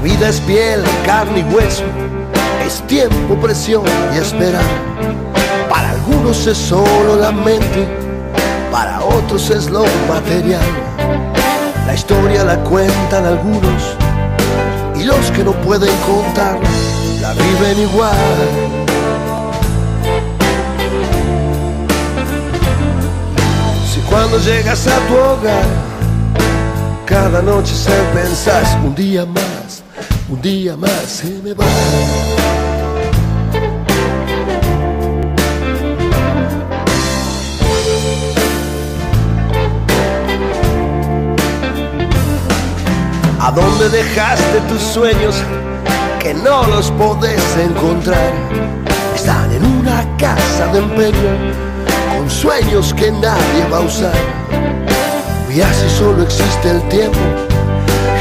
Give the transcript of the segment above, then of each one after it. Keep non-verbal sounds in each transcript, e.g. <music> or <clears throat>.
La vida es piel, carne y hueso, es tiempo, presión y esperar. Para algunos es solo la mente, para otros es lo material. La historia la cuentan algunos y los que no pueden contar la viven igual. Si cuando llegas a tu hogar, cada noche se pensás un día más un día más se me va. ¿A dónde dejaste tus sueños que no los podés encontrar? Están en una casa de empeño con sueños que nadie va a usar. Y así solo existe el tiempo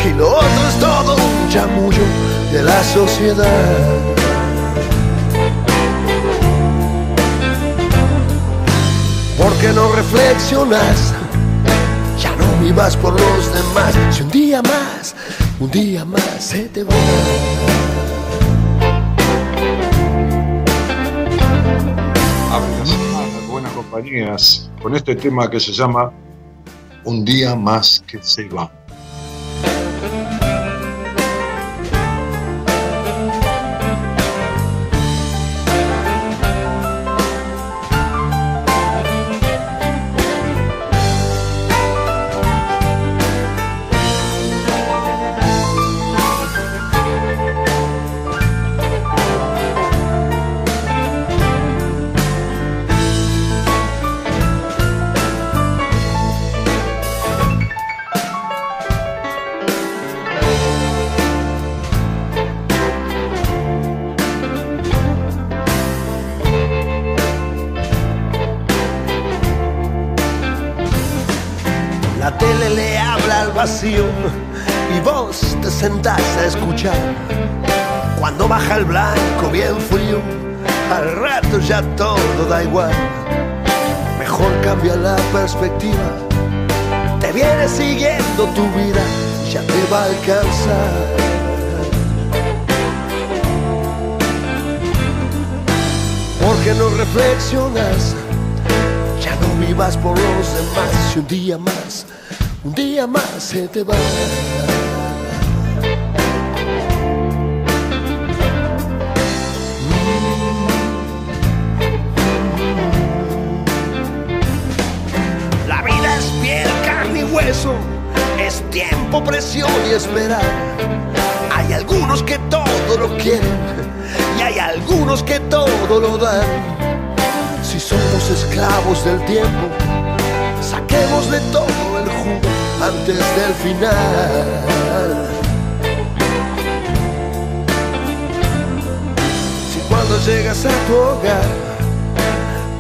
y lo otro es todo un chamullo de la sociedad. ¿Por qué no reflexionas? Ya no vivas por los demás. Si un día más, un día más se te va. buenas compañías, con este tema que se llama Un día más que se va. Un día más se te va. La vida es piel, carne y hueso. Es tiempo, presión y esperar. Hay algunos que todo lo quieren y hay algunos que todo lo dan. Si somos esclavos del tiempo, saquemos de todo antes del final. Si cuando llegas a tu hogar,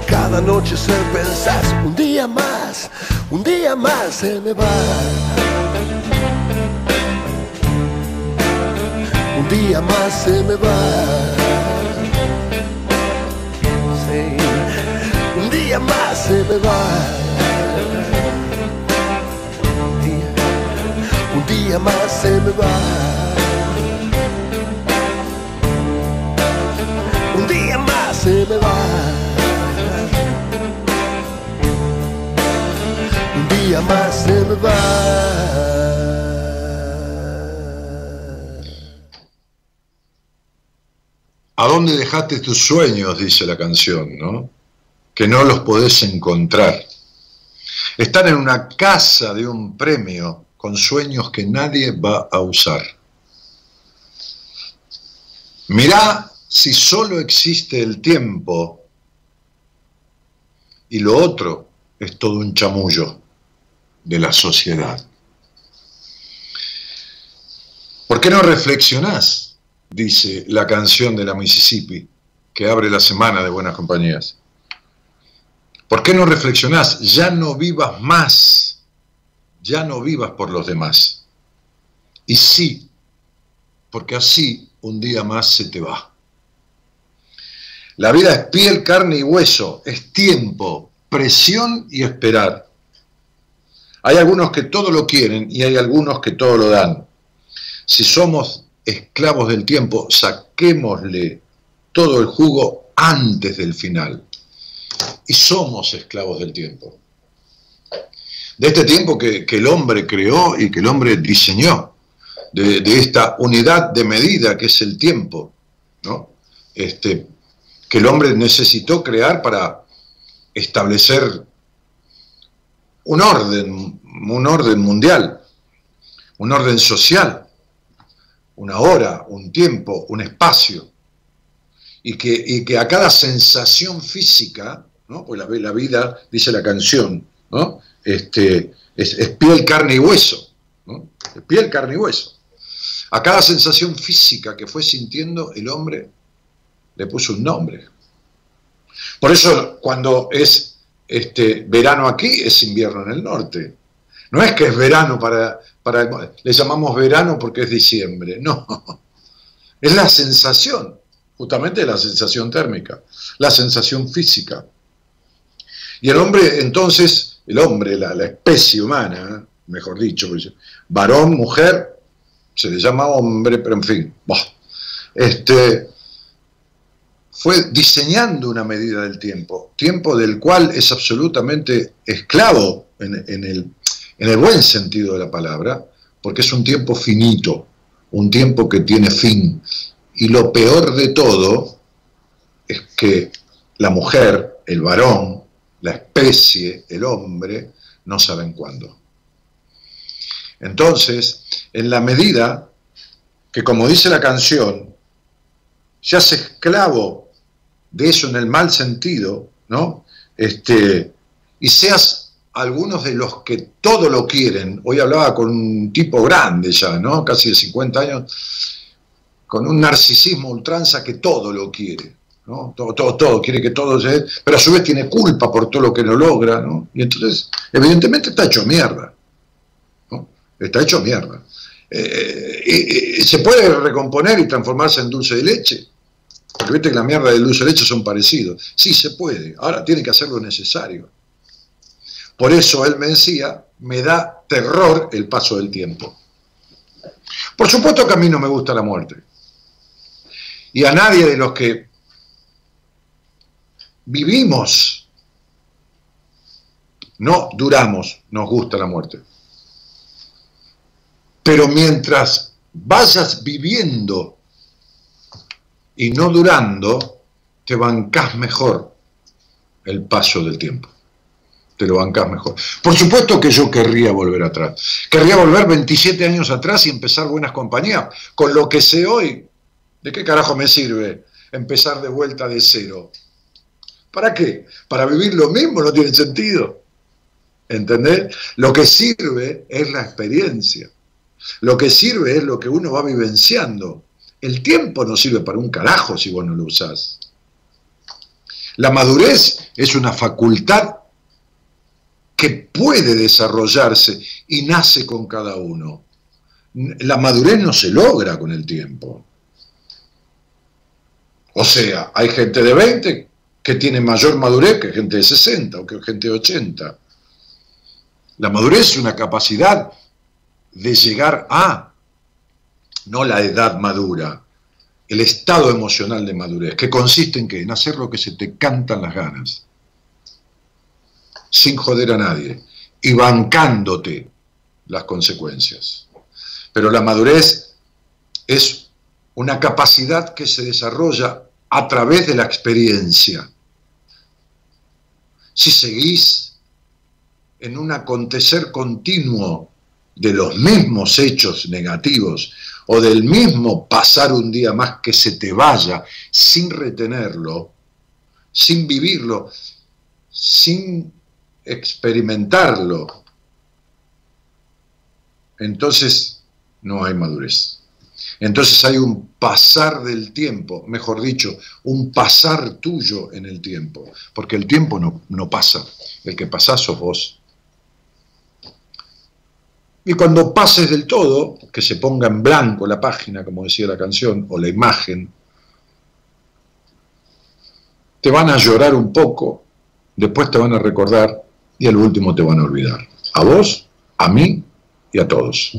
cada noche se pensás un día más, un día más se me va. Un día más se me va. Un día más se me va. día más se me va. Un día más se me va. Un día más se me va. ¿A dónde dejaste tus sueños? Dice la canción, ¿no? Que no los podés encontrar. Están en una casa de un premio con sueños que nadie va a usar. Mirá si solo existe el tiempo y lo otro es todo un chamullo de la sociedad. ¿Por qué no reflexionás? Dice la canción de la Mississippi, que abre la semana de Buenas Compañías. ¿Por qué no reflexionás? Ya no vivas más, ya no vivas por los demás. Y sí, porque así un día más se te va. La vida es piel, carne y hueso, es tiempo, presión y esperar. Hay algunos que todo lo quieren y hay algunos que todo lo dan. Si somos esclavos del tiempo, saquémosle todo el jugo antes del final. Y somos esclavos del tiempo. De este tiempo que, el hombre creó y que el hombre diseñó, de, esta unidad de medida que es el tiempo, ¿no? Este, que el hombre necesitó crear para establecer un orden, un orden mundial, un orden social, una hora, un tiempo, un espacio, y que, que a cada sensación física, ¿no? pues la, la vida, dice la canción, ¿no? Este, es, piel, carne y hueso, es piel, carne y hueso. A cada sensación física que fue sintiendo, el hombre le puso un nombre. Por eso cuando es este, verano aquí, es invierno en el norte. No es que es verano para, para le llamamos verano porque es diciembre, no. <laughs> Es la sensación, justamente la sensación térmica, la sensación física. Y el hombre, entonces, el hombre, la, especie humana, mejor dicho, varón, mujer, se le llama hombre, pero en fin, este, fue diseñando una medida del tiempo, tiempo del cual es absolutamente esclavo en, el, en el buen sentido de la palabra, porque es un tiempo finito, un tiempo que tiene fin. Y lo peor de todo es que la mujer, el varón, la especie, el hombre, no saben cuándo. Entonces, en la medida que, como dice la canción, seas esclavo de eso en el mal sentido, ¿no? Este, y seas algunos de los que todo lo quieren, hoy hablaba con un tipo grande ya, ¿no? Casi de 50 años, con un narcisismo ultranza que todo lo quiere, ¿no? Todo, todo, quiere que todo se... Pero a su vez tiene culpa por todo lo que no logra, ¿no? Y entonces, evidentemente está hecho mierda, ¿no? Está hecho mierda. Eh, eh, eh, ¿Se puede recomponer y transformarse en dulce de leche? Porque viste que la mierda el dulce de leche son parecidos. Sí, se puede. Ahora tiene que hacer lo necesario. Por eso él me decía, me da terror el paso del tiempo. Por supuesto que a mí no me gusta la muerte. Y a nadie de los que vivimos, no duramos, nos gusta la muerte. Pero mientras vayas viviendo y no durando, te bancás mejor el paso del tiempo te lo bancas mejor. Por supuesto que yo querría volver atrás. Querría volver 27 años atrás y empezar buenas compañías. Con lo que sé hoy, ¿de qué carajo me sirve empezar de vuelta de cero? ¿Para qué? ¿Para vivir lo mismo? No tiene sentido. ¿Entendés? Lo que sirve es la experiencia. Lo que sirve es lo que uno va vivenciando. El tiempo no sirve para un carajo si vos no lo usás. La madurez es una facultad que puede desarrollarse y nace con cada uno. La madurez no se logra con el tiempo. O sea, hay gente de 20 que tiene mayor madurez que gente de 60 o que gente de 80. La madurez es una capacidad de llegar a, no la edad madura, el estado emocional de madurez, que consiste en qué? En hacer lo que se te cantan las ganas sin joder a nadie y bancándote las consecuencias. Pero la madurez es una capacidad que se desarrolla a través de la experiencia. Si seguís en un acontecer continuo de los mismos hechos negativos o del mismo pasar un día más que se te vaya sin retenerlo, sin vivirlo, sin experimentarlo, entonces no hay madurez. Entonces hay un pasar del tiempo, mejor dicho, un pasar tuyo en el tiempo, porque el tiempo no, no pasa, el que pasa sos vos. Y cuando pases del todo, que se ponga en blanco la página, como decía la canción, o la imagen, te van a llorar un poco, después te van a recordar y al último te van a olvidar. A vos, a mí y a todos.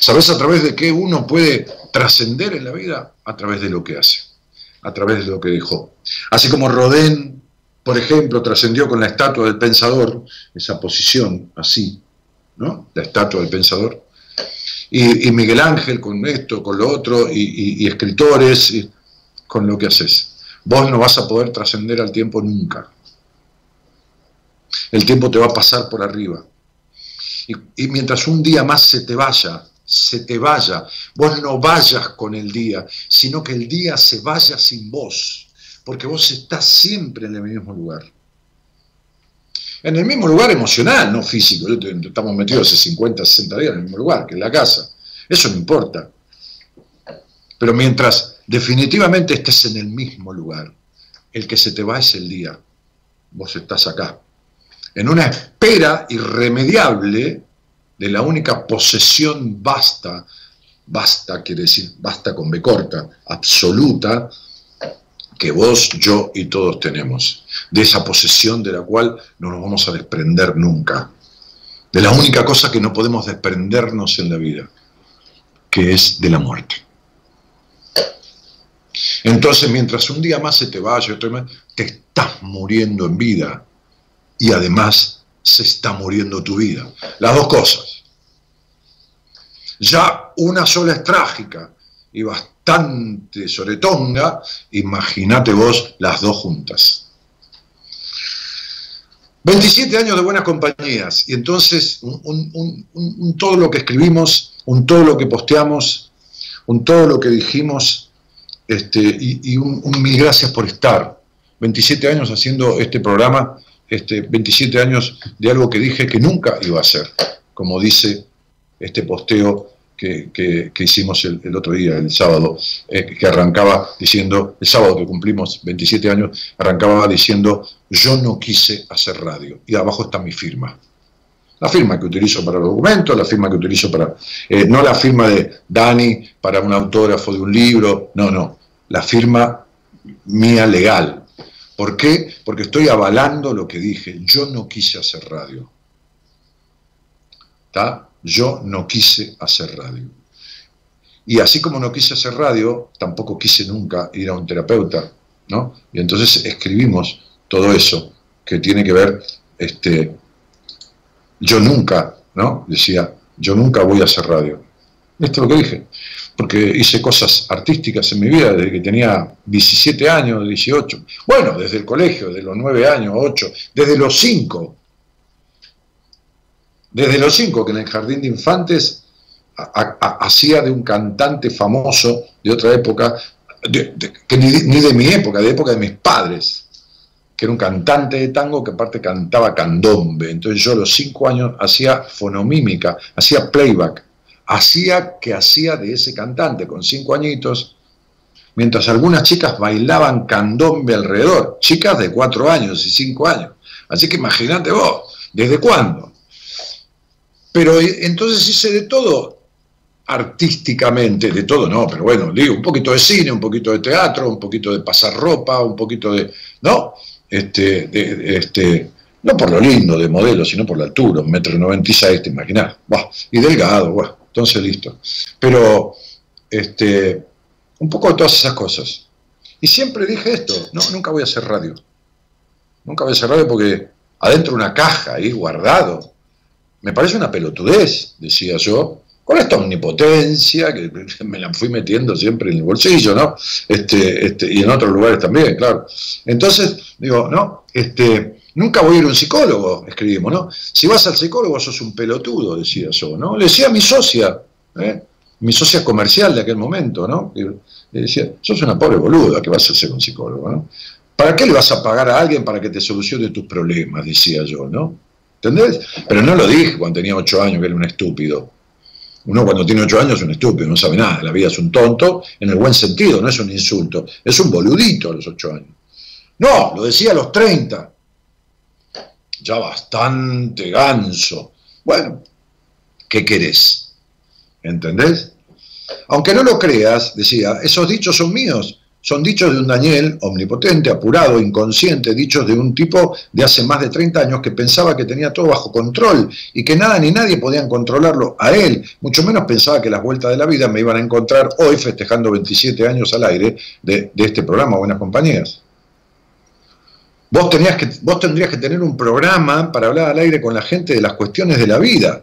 ¿Sabes a través de qué uno puede trascender en la vida? A través de lo que hace, a través de lo que dejó. Así como Rodén, por ejemplo, trascendió con la estatua del pensador, esa posición así, ¿no? La estatua del pensador. Y, Miguel Ángel con esto, con lo otro, y, escritores, con lo que haces. Vos no vas a poder trascender al tiempo nunca. El tiempo te va a pasar por arriba y, mientras un día más se te vaya, se te vaya, vos no vayas con el día, sino que el día se vaya sin vos, porque vos estás siempre en el mismo lugar. En el mismo lugar emocional, no físico. Estamos metidos hace 50, 60 días en el mismo lugar, que es la casa. Eso no importa. Pero mientras definitivamente estés en el mismo lugar, el que se te va es el día. Vos estás acá en una espera irremediable de la única posesión basta, basta quiere decir, basta con B corta, absoluta, que vos, yo y todos tenemos, de esa posesión de la cual no nos vamos a desprender nunca, de la única cosa que no podemos desprendernos en la vida, que es de la muerte. Entonces, mientras un día más se te vaya, te estás muriendo en vida. Y además se está muriendo tu vida. Las dos cosas. Ya una sola es trágica y bastante soretonga, imagínate vos las dos juntas. 27 años de buenas compañías y entonces un, todo lo que escribimos, un todo lo que posteamos, un todo lo que dijimos este, y, y un mil gracias por estar. 27 años haciendo este programa este, 27 años de algo que dije que nunca iba a hacer, como dice este posteo que, hicimos el, otro día, el sábado, eh, que arrancaba diciendo, el sábado que cumplimos 27 años, arrancaba diciendo, yo no quise hacer radio. Y abajo está mi firma. La firma que utilizo para los documentos, la firma que utilizo para, eh, no la firma de Dani para un autógrafo de un libro, no, no, la firma mía legal, ¿Por qué? Porque estoy avalando lo que dije. Yo no quise hacer radio. ¿Está? Yo no quise hacer radio. Y así como no quise hacer radio, tampoco quise nunca ir a un terapeuta, ¿no? Y entonces escribimos todo eso que tiene que ver, este, yo nunca, ¿no? Decía, yo nunca voy a hacer radio. Esto es lo que dije porque hice cosas artísticas en mi vida desde que tenía 17 años, 18. Bueno, desde el colegio, de los 9 años, 8, desde los 5. Desde los 5, que en el jardín de infantes hacía de un cantante famoso de otra época, que ni, ni de mi época, de época de mis padres, que era un cantante de tango que aparte cantaba candombe. Entonces yo a los 5 años hacía fonomímica, hacía playback hacía que hacía de ese cantante con cinco añitos, mientras algunas chicas bailaban candombe alrededor, chicas de cuatro años y cinco años. Así que imagínate vos, ¿desde cuándo? Pero eh, entonces hice de todo artísticamente, de todo no, pero bueno, digo, un poquito de cine, un poquito de teatro, un poquito de pasar ropa, un poquito de, ¿no? Este, este, no por lo lindo de modelo, sino por la altura, un metro noventa y seis, te imaginás, y delgado, bueno. Entonces, listo. Pero, este, un poco de todas esas cosas. Y siempre dije esto, no, nunca voy a hacer radio. Nunca voy a hacer radio porque adentro una caja ahí guardado. Me parece una pelotudez, decía yo, con esta omnipotencia que <laughs> me la fui metiendo siempre en el bolsillo, ¿no? Este, este, y en otros lugares también, claro. Entonces, digo, no, este, nunca voy a ir a un psicólogo, escribimos, ¿no? Si vas al psicólogo sos un pelotudo, decía yo, ¿no? Le decía a mi socia, ¿eh? mi socia comercial de aquel momento, ¿no? le decía, sos una pobre boluda que vas a ser un psicólogo, ¿no? ¿Para qué le vas a pagar a alguien para que te solucione tus problemas? Decía yo, ¿no? ¿Entendés? Pero no lo dije cuando tenía ocho años, que era un estúpido. Uno cuando tiene ocho años es un estúpido, no sabe nada, la vida es un tonto, en el buen sentido, no es un insulto, es un boludito a los ocho años. No, lo decía a los treinta. Ya bastante ganso. Bueno, ¿qué querés? ¿Entendés? Aunque no lo creas, decía, esos dichos son míos, son dichos de un Daniel omnipotente, apurado, inconsciente, dichos de un tipo de hace más de 30 años que pensaba que tenía todo bajo control y que nada ni nadie podían controlarlo a él, mucho menos pensaba que las vueltas de la vida me iban a encontrar hoy festejando 27 años al aire de, este programa, Buenas Compañías. Vos, tenías que, tendrías que tener un programa para hablar al aire con la gente de las cuestiones de la vida.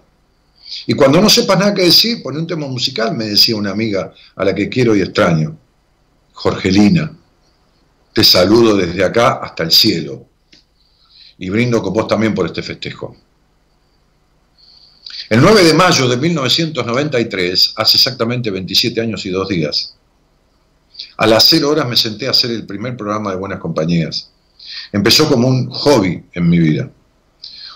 Y cuando no sepas nada que decir, pone un tema musical, me decía una amiga a la que quiero y extraño. Jorgelina, te saludo desde acá hasta el cielo y brindo con vos también por este festejo. El 9 de mayo de 1993, hace exactamente 27 años y dos días, a las 0 horas me senté a hacer el primer programa de Buenas Compañías. Empezó como un hobby en mi vida,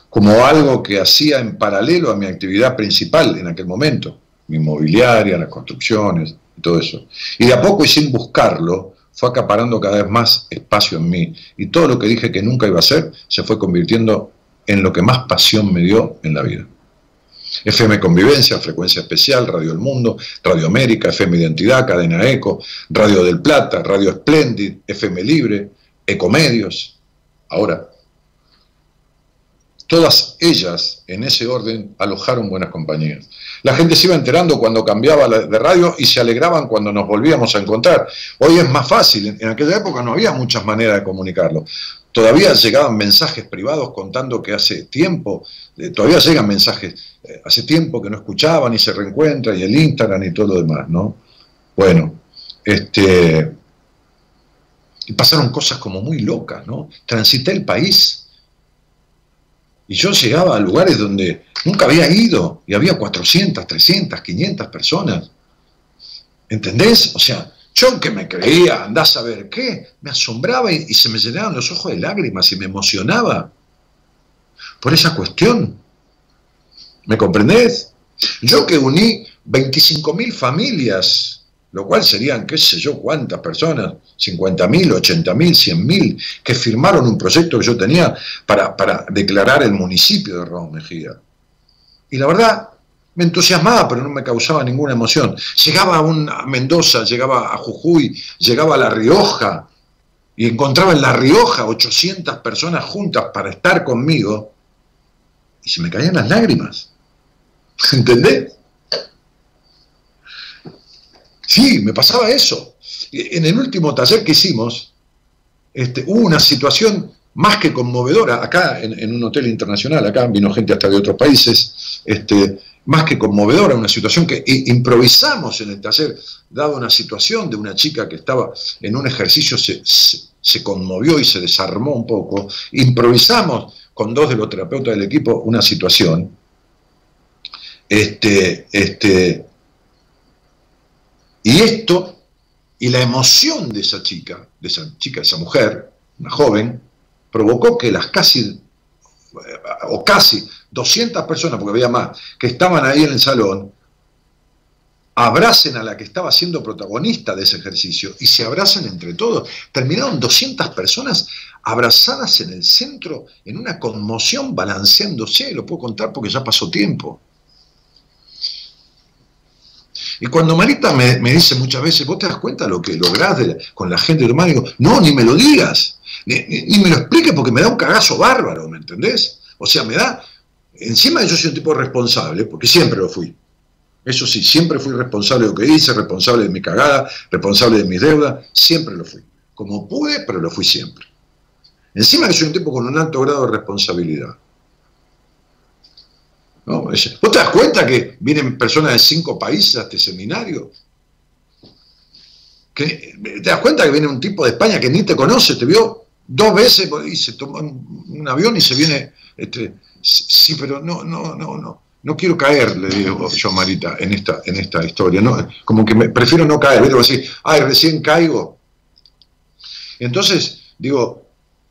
como algo que hacía en paralelo a mi actividad principal en aquel momento, mi inmobiliaria, las construcciones, y todo eso. Y de a poco y sin buscarlo, fue acaparando cada vez más espacio en mí. Y todo lo que dije que nunca iba a hacer se fue convirtiendo en lo que más pasión me dio en la vida. FM Convivencia, Frecuencia Especial, Radio El Mundo, Radio América, FM Identidad, Cadena Eco, Radio del Plata, Radio Splendid, FM Libre, Ecomedios. Ahora, todas ellas, en ese orden, alojaron buenas compañías. La gente se iba enterando cuando cambiaba de radio y se alegraban cuando nos volvíamos a encontrar. Hoy es más fácil, en aquella época no había muchas maneras de comunicarlo. Todavía llegaban mensajes privados contando que hace tiempo, eh, todavía llegan mensajes, eh, hace tiempo que no escuchaban y se reencuentran y el Instagram y todo lo demás, ¿no? Bueno, este, y pasaron cosas como muy locas, ¿no? Transité el país y yo llegaba a lugares donde nunca había ido y había 400, 300, 500 personas. ¿Entendés? O sea, yo que me creía, andás a ver qué, me asombraba y, y, se me llenaban los ojos de lágrimas y me emocionaba por esa cuestión. ¿Me comprendés? Yo que uní 25.000 familias lo cual serían, qué sé yo, cuántas personas, 50.000, 80.000, 100.000, que firmaron un proyecto que yo tenía para, declarar el municipio de Raúl Mejía. Y la verdad, me entusiasmaba, pero no me causaba ninguna emoción. Llegaba a, Mendoza, llegaba a Jujuy, llegaba a La Rioja, y encontraba en La Rioja 800 personas juntas para estar conmigo, y se me caían las lágrimas. <laughs> ¿Entendés? Sí, me pasaba eso. En el último taller que hicimos, este, hubo una situación más que conmovedora, acá en, un hotel internacional, acá vino gente hasta de otros países, este, más que conmovedora, una situación que improvisamos en el taller, dado una situación de una chica que estaba en un ejercicio, se, se conmovió y se desarmó un poco, improvisamos con dos de los terapeutas del equipo una situación, este, este, y esto, y la emoción de esa chica, de esa chica, esa mujer, una joven, provocó que las casi, o casi 200 personas, porque había más, que estaban ahí en el salón, abracen a la que estaba siendo protagonista de ese ejercicio y se abracen entre todos. Terminaron 200 personas abrazadas en el centro, en una conmoción, balanceándose, lo puedo contar porque ya pasó tiempo. Y cuando Marita me, dice muchas veces, vos te das cuenta de lo que lográs con la gente de tu digo, no, ni me lo digas, ni, me lo expliques porque me da un cagazo bárbaro, ¿me entendés? O sea, me da, encima yo soy un tipo responsable, porque siempre lo fui. Eso sí, siempre fui responsable de lo que hice, responsable de mi cagada, responsable de mis deudas, siempre lo fui. Como pude, pero lo fui siempre. Encima que soy un tipo con un alto grado de responsabilidad. ¿No? ¿Vos te das cuenta que vienen personas de cinco países a este seminario? ¿Te das cuenta que viene un tipo de España que ni te conoce, te vio dos veces y se toma un, avión y se viene... Este, sí, pero no, no, no, no. No quiero caer, le digo yo a Marita, en esta, en esta historia. No, como que me, prefiero no caer. Digo así, ay, recién caigo. Entonces, digo,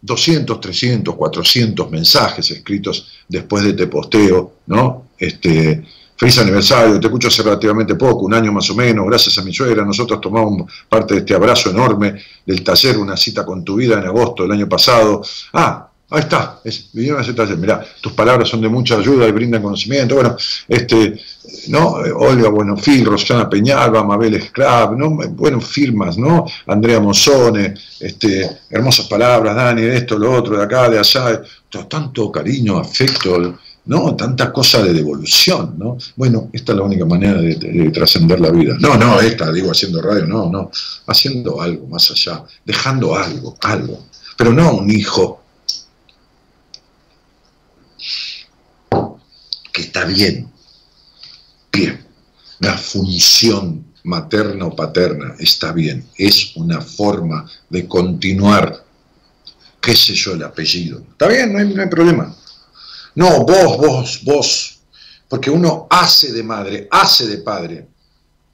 200, 300, 400 mensajes escritos después de este posteo, ¿no? Este, feliz aniversario, te escucho hace relativamente poco, un año más o menos, gracias a mi suegra, nosotros tomamos parte de este abrazo enorme del taller, una cita con tu vida en agosto del año pasado. Ah, Ahí está, es, vinieron a taller. Mirá, tus palabras son de mucha ayuda y brindan conocimiento. Bueno, este, ¿no? Olga Buenofil, Rosana Peñalba, Mabel Esclav, ¿no? Bueno, firmas, ¿no? Andrea Mozone, este, hermosas palabras, Dani, de esto, lo otro, de acá, de allá, tanto cariño, afecto, ¿no? Tanta cosa de devolución, ¿no? Bueno, esta es la única manera de, de trascender la vida. No, no, esta, digo, haciendo radio, no, no, haciendo algo más allá, dejando algo, algo, pero no un hijo que está bien, bien, la función materna o paterna está bien, es una forma de continuar, qué sé yo, el apellido. Está bien, no hay, problema. No, vos, vos, vos, porque uno hace de madre, hace de padre,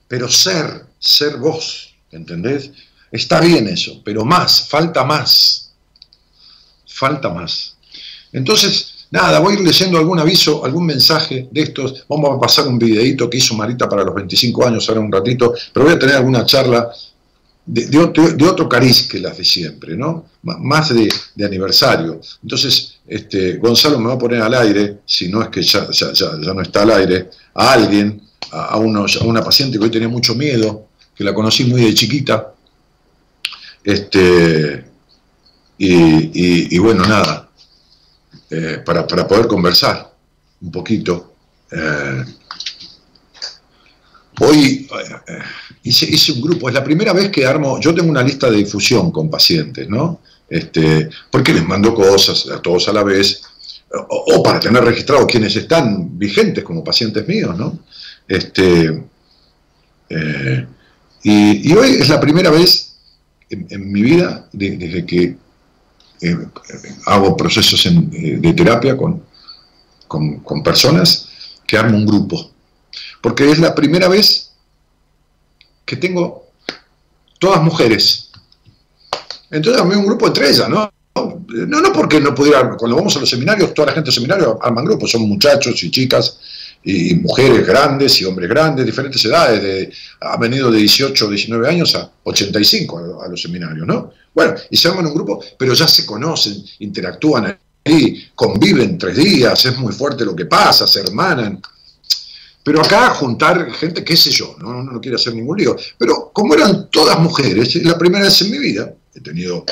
pero ser, ser vos, ¿entendés? Está bien eso, pero más, falta más, falta más. Entonces, Nada, voy a ir leyendo algún aviso, algún mensaje de estos. Vamos a pasar un videito que hizo Marita para los 25 años ahora un ratito, pero voy a tener alguna charla de, otro, cariz que las de siempre, ¿no? más de, aniversario. Entonces, este, Gonzalo me va a poner al aire, si no es que ya, no está al aire, a alguien, a, una paciente que hoy tenía mucho miedo, que la conocí muy de chiquita. Este, y bueno, nada, eh, para, poder conversar un poquito. Eh, hoy eh, hice, un grupo, es la primera vez que armo, yo tengo una lista de difusión con pacientes, ¿no? Este, porque les mando cosas a todos a la vez, o, para tener registrado quienes están vigentes como pacientes míos, ¿no? Este, y, hoy es la primera vez en, mi vida, desde que eh, hago procesos eh, de terapia con, con, personas que armo un grupo. Porque es la primera vez que tengo todas mujeres. Entonces armé un grupo entre ellas, ¿no? No, no porque no pudiera, cuando vamos a los seminarios, toda la gente del seminario arman grupos, son muchachos y chicas y mujeres grandes y hombres grandes, diferentes edades, de, han venido de 18 o 19 años a 85 a, los seminarios, ¿no? Bueno, y se arman un grupo, pero ya se conocen, interactúan ahí, conviven tres días, es muy fuerte lo que pasa, se hermanan. Pero acá juntar gente, qué sé yo, no, no, no quiero hacer ningún lío. Pero como eran todas mujeres, es la primera vez en mi vida, he tenido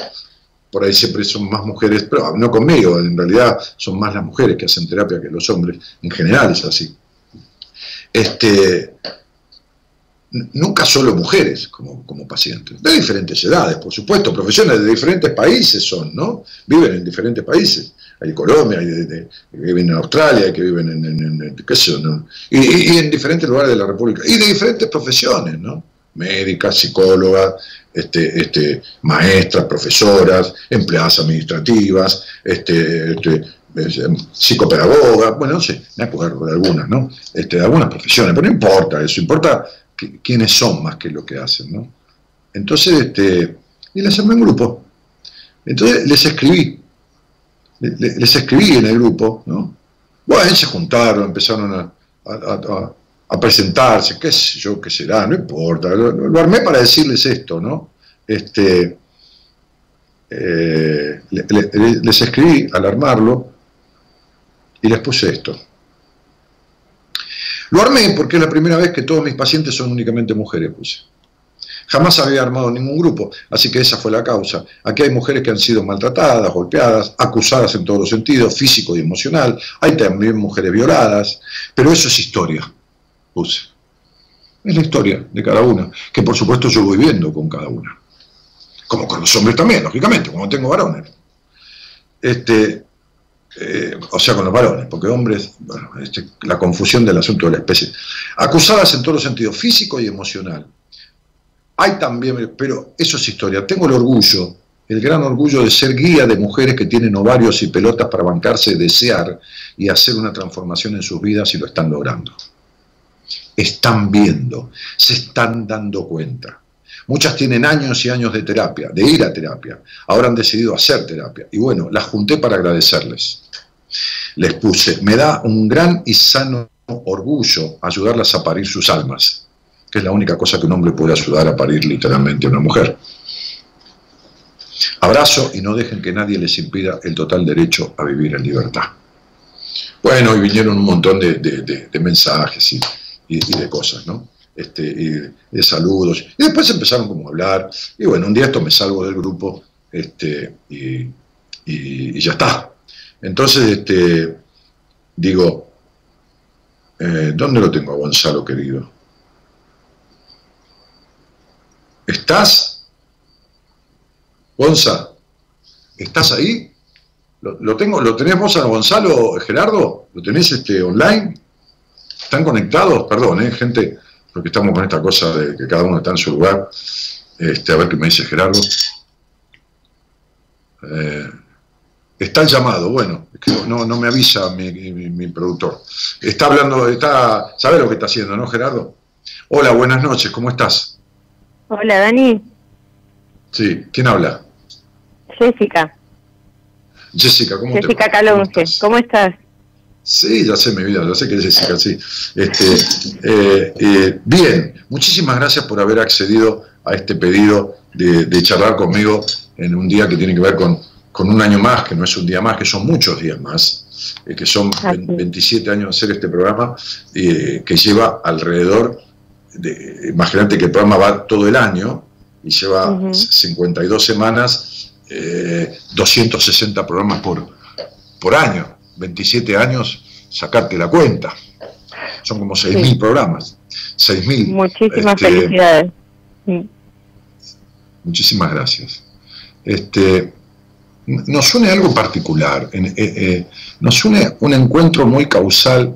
por ahí siempre son más mujeres, pero no conmigo, en realidad son más las mujeres que hacen terapia que los hombres, en general es así. Este, nunca solo mujeres como, como pacientes, de diferentes edades, por supuesto, profesionales de diferentes países son, ¿no? Viven en diferentes países. Hay Colombia, hay que viven en Australia, hay que viven en, qué sé yo, y, y, en diferentes lugares de la República, y de diferentes profesiones, ¿no? Médicas, psicólogas, este, este, maestras, profesoras, empleadas administrativas, este, este psicopedagogas, bueno, no sé, me acuerdo de algunas, ¿no? Este, de algunas profesiones, pero no importa eso, importa quiénes son más que lo que hacen, ¿no? Entonces, este, y les armé un grupo. Entonces les escribí, les, escribí en el grupo, ¿no? Bueno, se juntaron, empezaron a, a presentarse, qué sé yo, qué será, no importa. Lo, armé para decirles esto, ¿no? Este, eh, les escribí al armarlo y les puse esto. Lo armé porque es la primera vez que todos mis pacientes son únicamente mujeres, puse. Jamás había armado ningún grupo, así que esa fue la causa. Aquí hay mujeres que han sido maltratadas, golpeadas, acusadas en todos los sentidos, físico y emocional. Hay también mujeres violadas, pero eso es historia. Es la historia de cada una, que por supuesto yo voy viendo con cada una. Como con los hombres también, lógicamente, como tengo varones. Este, eh, o sea, con los varones, porque hombres, bueno, este, la confusión del asunto de la especie, acusadas en todos los sentidos, físico y emocional. Hay también, pero eso es historia, tengo el orgullo, el gran orgullo de ser guía de mujeres que tienen ovarios y pelotas para bancarse, desear y hacer una transformación en sus vidas y lo están logrando. Están viendo, se están dando cuenta. Muchas tienen años y años de terapia, de ir a terapia. Ahora han decidido hacer terapia. Y bueno, las junté para agradecerles. Les puse, me da un gran y sano orgullo ayudarlas a parir sus almas, que es la única cosa que un hombre puede ayudar a parir literalmente a una mujer. Abrazo y no dejen que nadie les impida el total derecho a vivir en libertad. Bueno, y vinieron un montón de, mensajes y de cosas, ¿no? este, de saludos. Y después empezaron como a hablar. Y bueno, un día esto me salgo del grupo este, y, ya está. Entonces, este, digo, eh, ¿dónde lo tengo a Gonzalo, querido? ¿Estás? Gonza, ¿estás ahí? ¿Lo, tengo, ¿Lo tenés vos a Gonzalo, Gerardo? ¿Lo tenés este, online? ¿Están conectados? Perdón, ¿eh, gente porque estamos con esta cosa de que cada uno está en su lugar. Este, a ver qué me dice Gerardo. Eh, está el llamado, bueno, no, no me avisa mi, productor. Está hablando, está, ¿sabe lo que está haciendo, no, Gerardo? Hola, buenas noches, ¿cómo estás? Hola, Dani. Sí, ¿quién habla? Jessica. Jessica, ¿cómo Jessica Calonge, ¿cómo estás? Sí, ya sé mi vida, ya sé que es Jessica, sí. Este, eh, eh, bien, muchísimas gracias por haber accedido a este pedido de, charlar conmigo en un día que tiene que ver con, un año más, que no es un día más, que son muchos días más, eh, que son 27 años de hacer este programa, que lleva alrededor, de, imagínate que el programa va todo el año y lleva 52 semanas, 260 programas por, por año. 27 años, sacarte la cuenta. Son como 6.000 programas. 6.000. Muchísimas este, felicidades. Muchísimas gracias. Este, nos une algo particular, eh, eh, nos une un encuentro muy causal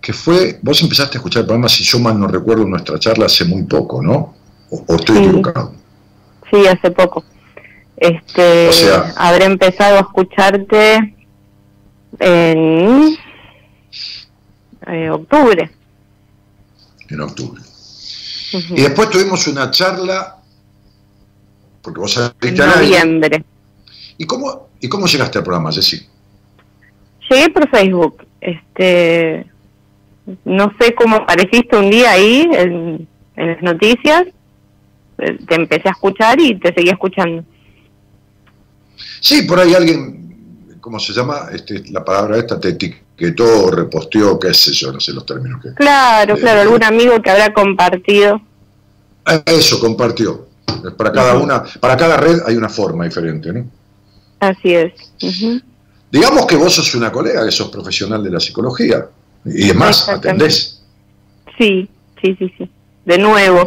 que fue, vos empezaste a escuchar el programa, si yo mal no recuerdo, nuestra charla hace muy poco, ¿no? ¿O, estoy equivocado? Sí, hace poco. Este, habré empezado a escucharte en eh, octubre. En octubre. Y después tuvimos una charla, porque vos sabés En noviembre. ¿Y cómo, ¿Y cómo llegaste al programa, Jessy? Llegué por Facebook. Este, no sé cómo apareciste un día ahí en, en las noticias. Eh, te empecé a escuchar y te seguí escuchando. Sí, por ahí alguien ¿cómo se llama? Este, la palabra esta te etiquetó, reposteó, qué sé yo, no sé los términos que. Claro, eh, claro, algún amigo que habrá compartido. Eh, eso, compartió. Para cada una, para cada red hay una forma diferente, ¿no? Así es. Digamos que vos sos una colega, que sos profesional de la psicología. Y es más, atendés. Sí, sí, sí, sí. De nuevo.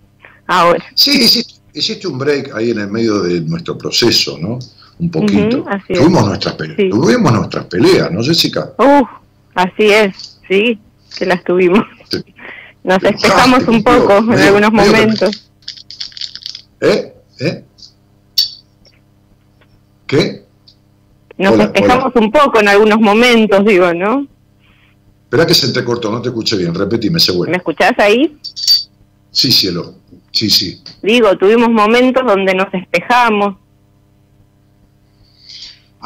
<laughs> Ahora. Sí, hiciste, hiciste un break ahí en el medio de nuestro proceso, ¿no? un poquito. tuvimos, nuestras peleas, tuvimos nuestras peleas, ¿no, Jessica? Uh, así es, sí, que las tuvimos. Nos despejamos un poco en algunos momentos. ¿Eh? ¿Eh? ¿Qué? Nos despejamos un poco en algunos momentos, digo, ¿no? Espera que se entrecortó, no te escuché bien, repetime, seguro. ¿Me escuchás ahí? Sí, cielo, sí, sí. Digo, tuvimos momentos donde nos despejamos,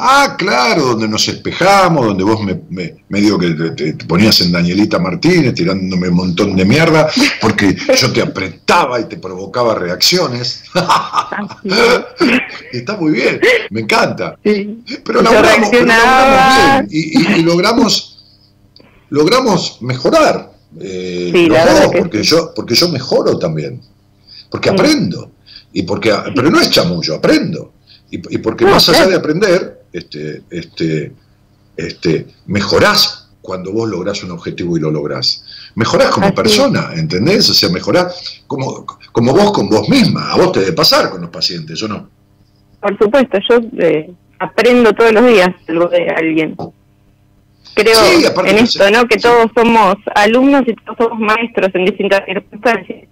Ah, claro, donde nos espejamos, donde vos me, me, me digo que te, ponías en Danielita Martínez tirándome un montón de mierda, porque yo te apretaba y te provocaba reacciones. <laughs> Está muy bien, me encanta. Pero, logramos, bien y, logramos, logramos mejorar. Eh, porque, yo, porque yo mejoro también, porque aprendo. Y porque, pero no es chamullo, aprendo. Y, porque más allá de aprender, este, este, este, mejorás cuando vos lográs un objetivo y lo lográs. Mejorás como persona, ¿entendés? O sea, mejorás como, como vos con vos misma. A vos te debe pasar con los pacientes, ¿o no? Por supuesto, yo eh, aprendo todos los días algo de alguien. Creo Sí, en esto, ¿no? Que sí. todos somos alumnos y todos somos maestros en distintas circunstancias.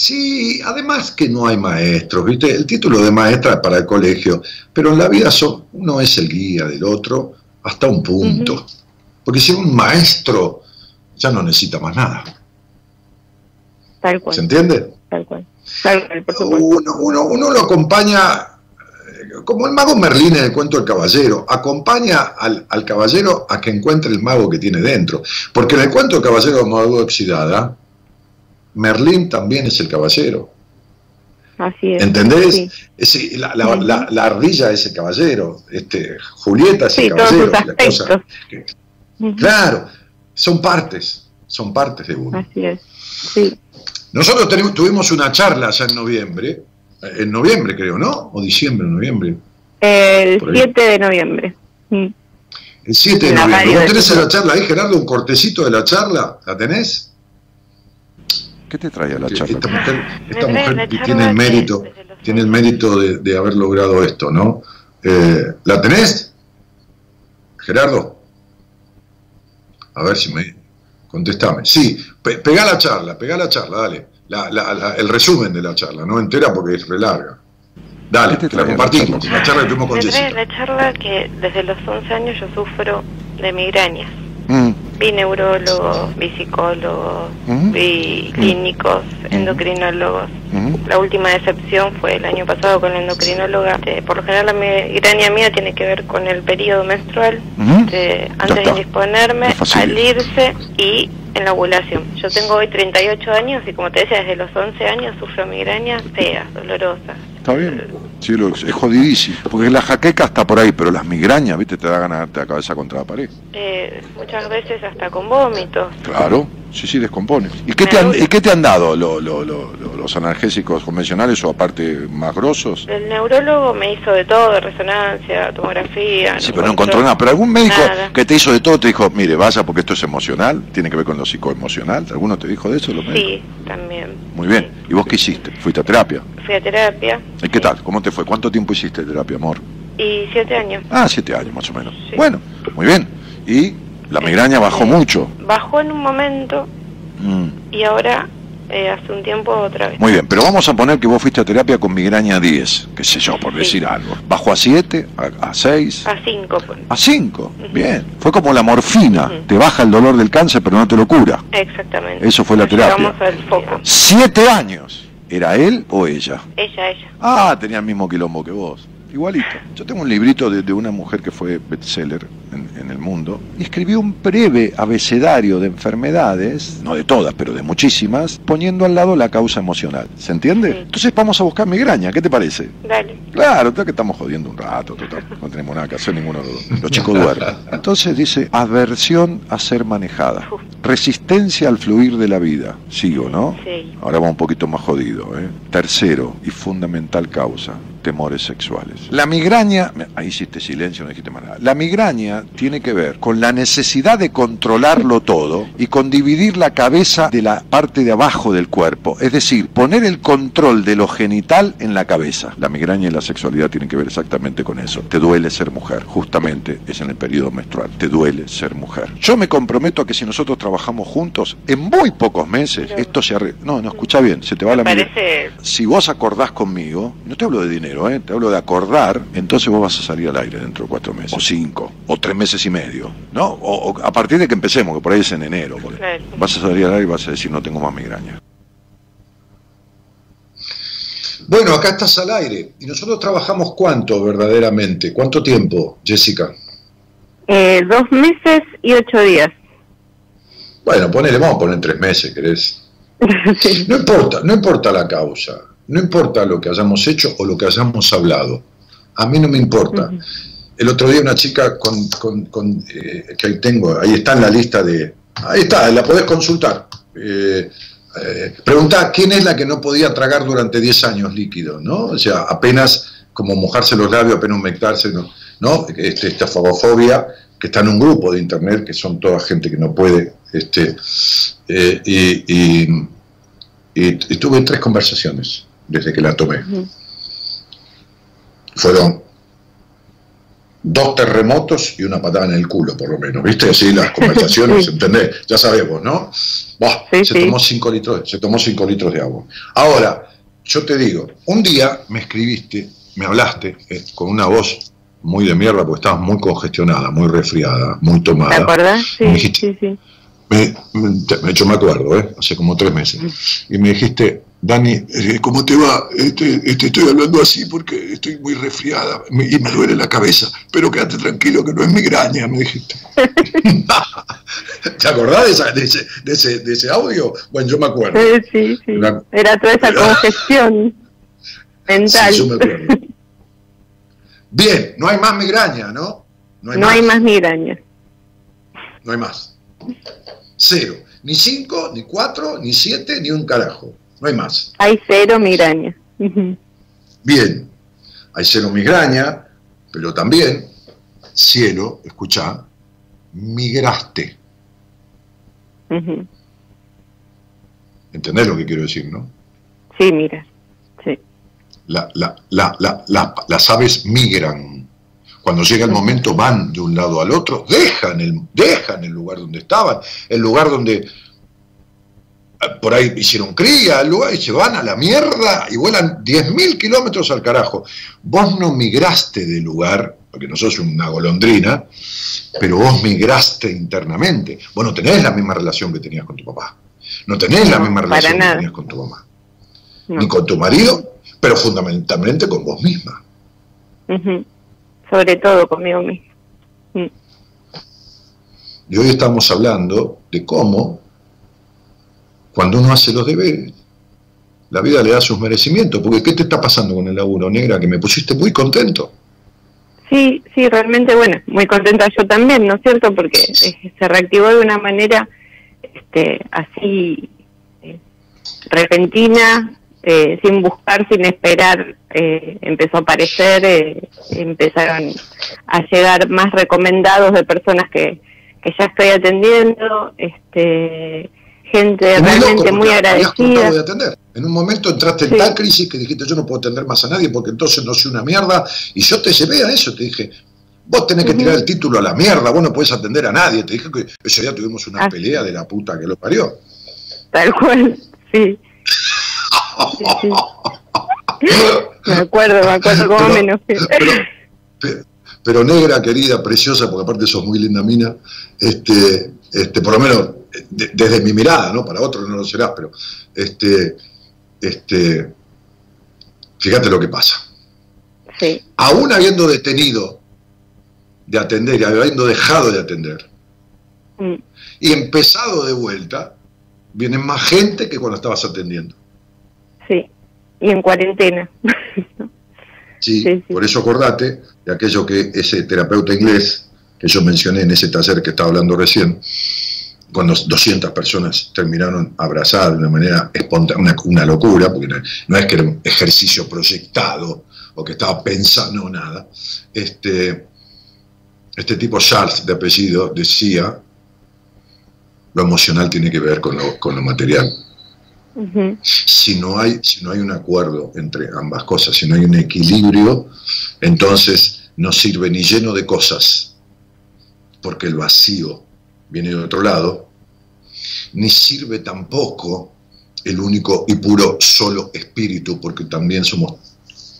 Sí, además que no hay maestros, ¿viste? El título de maestra es para el colegio, pero en la vida so- uno es el guía del otro hasta un punto. Porque si un maestro ya no necesita más nada. Tal cual. ¿Se entiende? Tal cual. Tal cual, por supuesto. Uno, uno, uno lo acompaña, eh, como el mago Merlín en el cuento del caballero, acompaña al, al caballero a que encuentre el mago que tiene dentro. Porque en el cuento del caballero de Mago Oxidada, Merlín también es el caballero. Así es. ¿Entendés? Sí. La, la- la- la ardilla es el caballero, este, Julieta es Sí, el caballero. la cosa- claro, son partes, son partes de uno. Así es. Sí. Nosotros tenemos- tuvimos una charla allá en noviembre, eh, en noviembre creo, ¿no? O diciembre, noviembre. El Por ahí. 7 de noviembre. Mm. El 7 de noviembre. radio ¿Vos de tenés la charla ahí, Gerardo? ¿Un cortecito de la charla? ¿La tenés? ¿Qué te trae a la charla? Esta mujer, esta mujer tiene el mérito, tiene el mérito de, de haber logrado esto, ¿no? Eh, ¿La tenés? Gerardo. A ver si me... Contestame. Sí, pe- pegá la charla, pegá la charla, dale. La- la- la- el resumen de la charla, no entera porque es re larga. Dale, ¿Qué te que la compartimos. La charla que tuvimos con Jessica. la charla que desde los 11 años yo sufro de migrañas. Mm, Vi neurólogos, vi psicólogos, Ujú. vi clínicos, endocrinólogos. La última decepción fue el año pasado con la endocrinóloga. Este, por lo general la migraña mía tiene que ver con el periodo menstrual, Ya antes de indisponerme, al irse y en la ovulación. Yo tengo hoy 38 años y como te decía, desde los 11 años sufro migrañas feas, dolorosas. Está bien. Sí, lo- es jodidísimo. Porque la jaqueca está por ahí, pero las migrañas, ¿viste? Te da ganas de la cabeza contra la pared. Eh, muchas veces hasta con vómitos. Claro. Sí, sí, descompone. ¿Y qué te han, y qué te han dado lo- lo- lo- lo- los analgésicos convencionales o aparte más grosos? El neurólogo me hizo de todo, resonancia, tomografía. Sí, pero no encontró nada. Pero algún médico Nada. que te hizo de todo te dijo, mire, vaya porque esto es emocional, tiene que ver con lo psicoemocional. ¿Alguno te dijo de eso? Los médicos? Sí, también. Muy bien. ¿Y vos qué hiciste? ¿Fuiste a terapia? Fui a terapia. ¿Y qué tal? ¿Cómo te fue? ¿Cuánto tiempo hiciste terapia, amor? Y siete años. Ah, siete años más o menos. Sí. Bueno, muy bien. ¿Y la migraña bajó mucho? Bajó en un momento Mm, y ahora, eh, hace un tiempo, otra vez. Muy bien, pero vamos a poner que vos fuiste a terapia con migraña 10, qué sé yo, por Sí. decir algo. ¿Bajó a 7? ¿A 6? A cinco. pues. ¿A 5? Ujú. Bien. Fue como la morfina. Ujú. Te baja el dolor del cáncer, pero no te lo cura. Exactamente. Eso fue la Nos terapia. Al foco. ¡Siete años! ¿Era él o ella? Ella, ella. Ah, tenía el mismo quilombo que vos. Igualito. Yo tengo un librito de, de una mujer que fue bestseller en, en el mundo y escribió un breve abecedario de enfermedades, no de todas, pero de muchísimas, poniendo al lado la causa emocional. ¿Se entiende? Sí. Entonces vamos a buscar migraña. ¿Qué te parece? Dale. Claro, que estamos jodiendo un rato, total, no tenemos nada que hacer ninguno de los dos. Los chicos duermen. Entonces dice, aversión a ser manejada, resistencia al fluir de la vida, ¿sí o no? Sí. Ahora va un poquito más jodido, ¿eh? Tercero y fundamental causa, temores sexuales. La migraña, ahí hiciste silencio, no dijiste más nada. La migraña tiene que ver con la necesidad de controlarlo todo y con dividir la cabeza de la parte de abajo del cuerpo. Es decir, poner el control de lo genital en la cabeza. La migraña y la sexualidad tienen que ver exactamente con eso. Te duele ser mujer, justamente es en el periodo menstrual. Te duele ser mujer. Yo me comprometo a que si nosotros trabajamos juntos, en muy pocos meses, esto se arregla. No, no, escucha bien, se te va la Me migra- parece si vos acordás conmigo, no te hablo de dinero, ¿eh? te hablo de acordar, entonces vos vas a salir al aire dentro de cuatro meses, o cinco, o tres meses y medio, ¿no? O, o a partir de que empecemos, que por ahí es en enero, Claro. vas a salir al aire y vas a decir no tengo más migraña. Bueno, acá estás al aire. ¿Y nosotros trabajamos cuánto verdaderamente? ¿Cuánto tiempo, Jessica? Eh, dos meses y ocho días. Bueno, ponele, vamos a poner tres meses, ¿querés? Sí. <laughs> No importa, no importa la causa, no importa lo que hayamos hecho o lo que hayamos hablado. A mí no me importa. El otro día una chica con, con- con, eh, que ahí tengo, ahí está en la lista de... Ahí está, la podés consultar. Eh, eh, preguntá quién es la que no podía tragar durante 10 años líquido, ¿no? O sea, apenas como mojarse los labios, apenas humectarse, ¿no? ¿no? Este, esta fagofobia que está en un grupo de internet, que son toda gente que no puede, este, eh, y, y- y- y tuve tres conversaciones desde que la tomé. Fueron dos terremotos y una patada en el culo, por lo menos, ¿viste? Así las conversaciones, <laughs> ¿entendés? Ya sabemos, ¿no? Sí, se, sí. Tomó cinco litros, se tomó cinco litros de agua. Ahora, yo te digo, un día me escribiste, me hablaste eh, con una voz muy de mierda porque estabas muy congestionada, muy resfriada, muy ¿Te tomada. acordás? Sí, Me dijiste- sí, sí. Me, me- te- yo me acuerdo, ¿eh? hace como tres meses. Y me dijiste, Dani, eh, ¿cómo te va? Este, este, estoy hablando así porque estoy muy resfriada y me duele la cabeza, pero quédate tranquilo que no es migraña, me dijiste. <laughs> ¿Te acordás de, esa- de ese, de, ese, de ese audio? Bueno, yo me acuerdo. Sí, sí, sí. Una- Era toda esa congestión mental. Sí, yo me acuerdo. <laughs> Bien, no hay más migraña, ¿no? no hay más migraña. No hay más. Cero. Ni cinco, ni cuatro, ni siete, ni un carajo. No hay más. Hay cero migraña. Bien, hay cero migraña, pero también, cielo, escucha, migraste. Ujú. ¿Entendés lo que quiero decir, no? Sí, mira. Sí. La- la- la- la- la- las aves migran. Cuando llega el momento van de un lado al otro, dejan el, dejan el lugar donde estaban, el lugar donde por ahí hicieron cría, el lugar y se van a la mierda y vuelan 10.000 kilómetros al carajo. Vos no migraste de lugar, porque no sos una golondrina, pero vos migraste internamente. Vos no tenés la misma relación que tenías con tu papá. No tenés la misma relación que tenías con tu mamá. No. Ni con tu marido, pero fundamentalmente con vos misma. Sobre todo conmigo mismo. Mm. Y hoy estamos hablando de cómo, cuando uno hace los deberes, la vida le da sus merecimientos. Porque ¿qué te está pasando con el laburo, negra? Que me pusiste muy contento. Sí, sí, realmente, bueno, muy contenta yo también, ¿no es cierto? Porque eh, se reactivó de una manera este, así eh, repentina, eh, sin buscar, sin esperar, eh, empezó a aparecer, empezaron a llegar más recomendados de personas que, que ya estoy atendiendo, este gente Muy loco, realmente muy habías cortado agradecida. de atender. En un momento entraste en Sí. tal crisis que dijiste, yo no puedo atender más a nadie porque entonces no soy una mierda. Y yo te llevé a eso, te dije, vos tenés que tirar el título a la mierda, vos no podés atender a nadie. Te dije que ese día tuvimos una Ah. pelea de la puta que lo parió. Tal cual, sí. Sí, sí. <laughs> Me acuerdo, me acuerdo cómo me enojé. pero, pe- pero negra, querida, preciosa, porque aparte sos muy linda mina, este, este, por lo menos de- desde mi mirada, ¿no? Para otros no lo serás, pero este, este, fíjate lo que pasa. Sí, Aún habiendo detenido de atender y habiendo dejado de atender mm, y empezado de vuelta, vienen más gente que cuando estabas atendiendo. sí. Y en cuarentena. <laughs> Sí, Sí, sí. por eso acordate de aquello que ese terapeuta inglés que yo mencioné en ese taller que estaba hablando recién, cuando 200 personas terminaron abrazadas de una manera espontánea, una, una locura, porque no, no es que era un ejercicio proyectado o que estaba pensando nada. Este, este tipo Charles de apellido decía, lo emocional tiene que ver con lo, con lo material si no hay si no hay un acuerdo entre ambas cosas, si no hay un equilibrio, entonces no sirve ni lleno de cosas, porque el vacío viene de otro lado, ni sirve tampoco el único y puro solo espíritu, porque también somos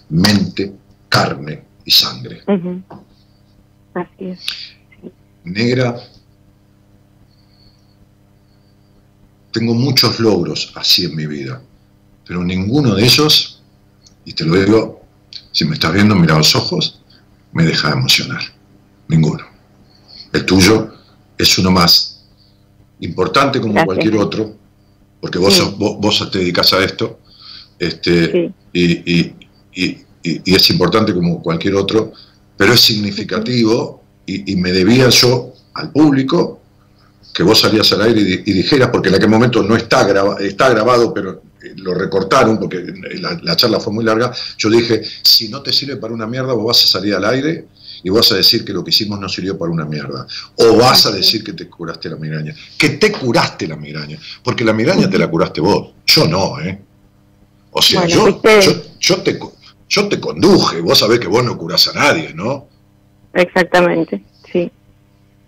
mente, carne y sangre. Así es. Negra, tengo muchos logros así en mi vida, pero ninguno de ellos, y te lo digo, si me estás viendo, mira los ojos, me deja emocionar. Ninguno. El tuyo es uno más importante como Gracias. cualquier otro, porque vos, Sí. sos- vos, vos te dedicas a esto, este, Sí. y, y- y- y- y es importante como cualquier otro, pero es significativo y, me debía yo al público que vos salías al aire y dijeras, porque en aquel momento no está, graba- está grabado, pero eh, lo recortaron porque la, la charla fue muy larga, yo dije, si no te sirve para una mierda, vos vas a salir al aire y vas a decir que lo que hicimos no sirvió para una mierda. O vas a decir que te curaste la migraña. Que te curaste la migraña. Porque la migraña te la curaste vos. Yo no, ¿eh? O sea, Bueno, yo, yo, yo te, yo te conduje. Vos sabés que vos no curás a nadie, ¿no? exactamente, sí.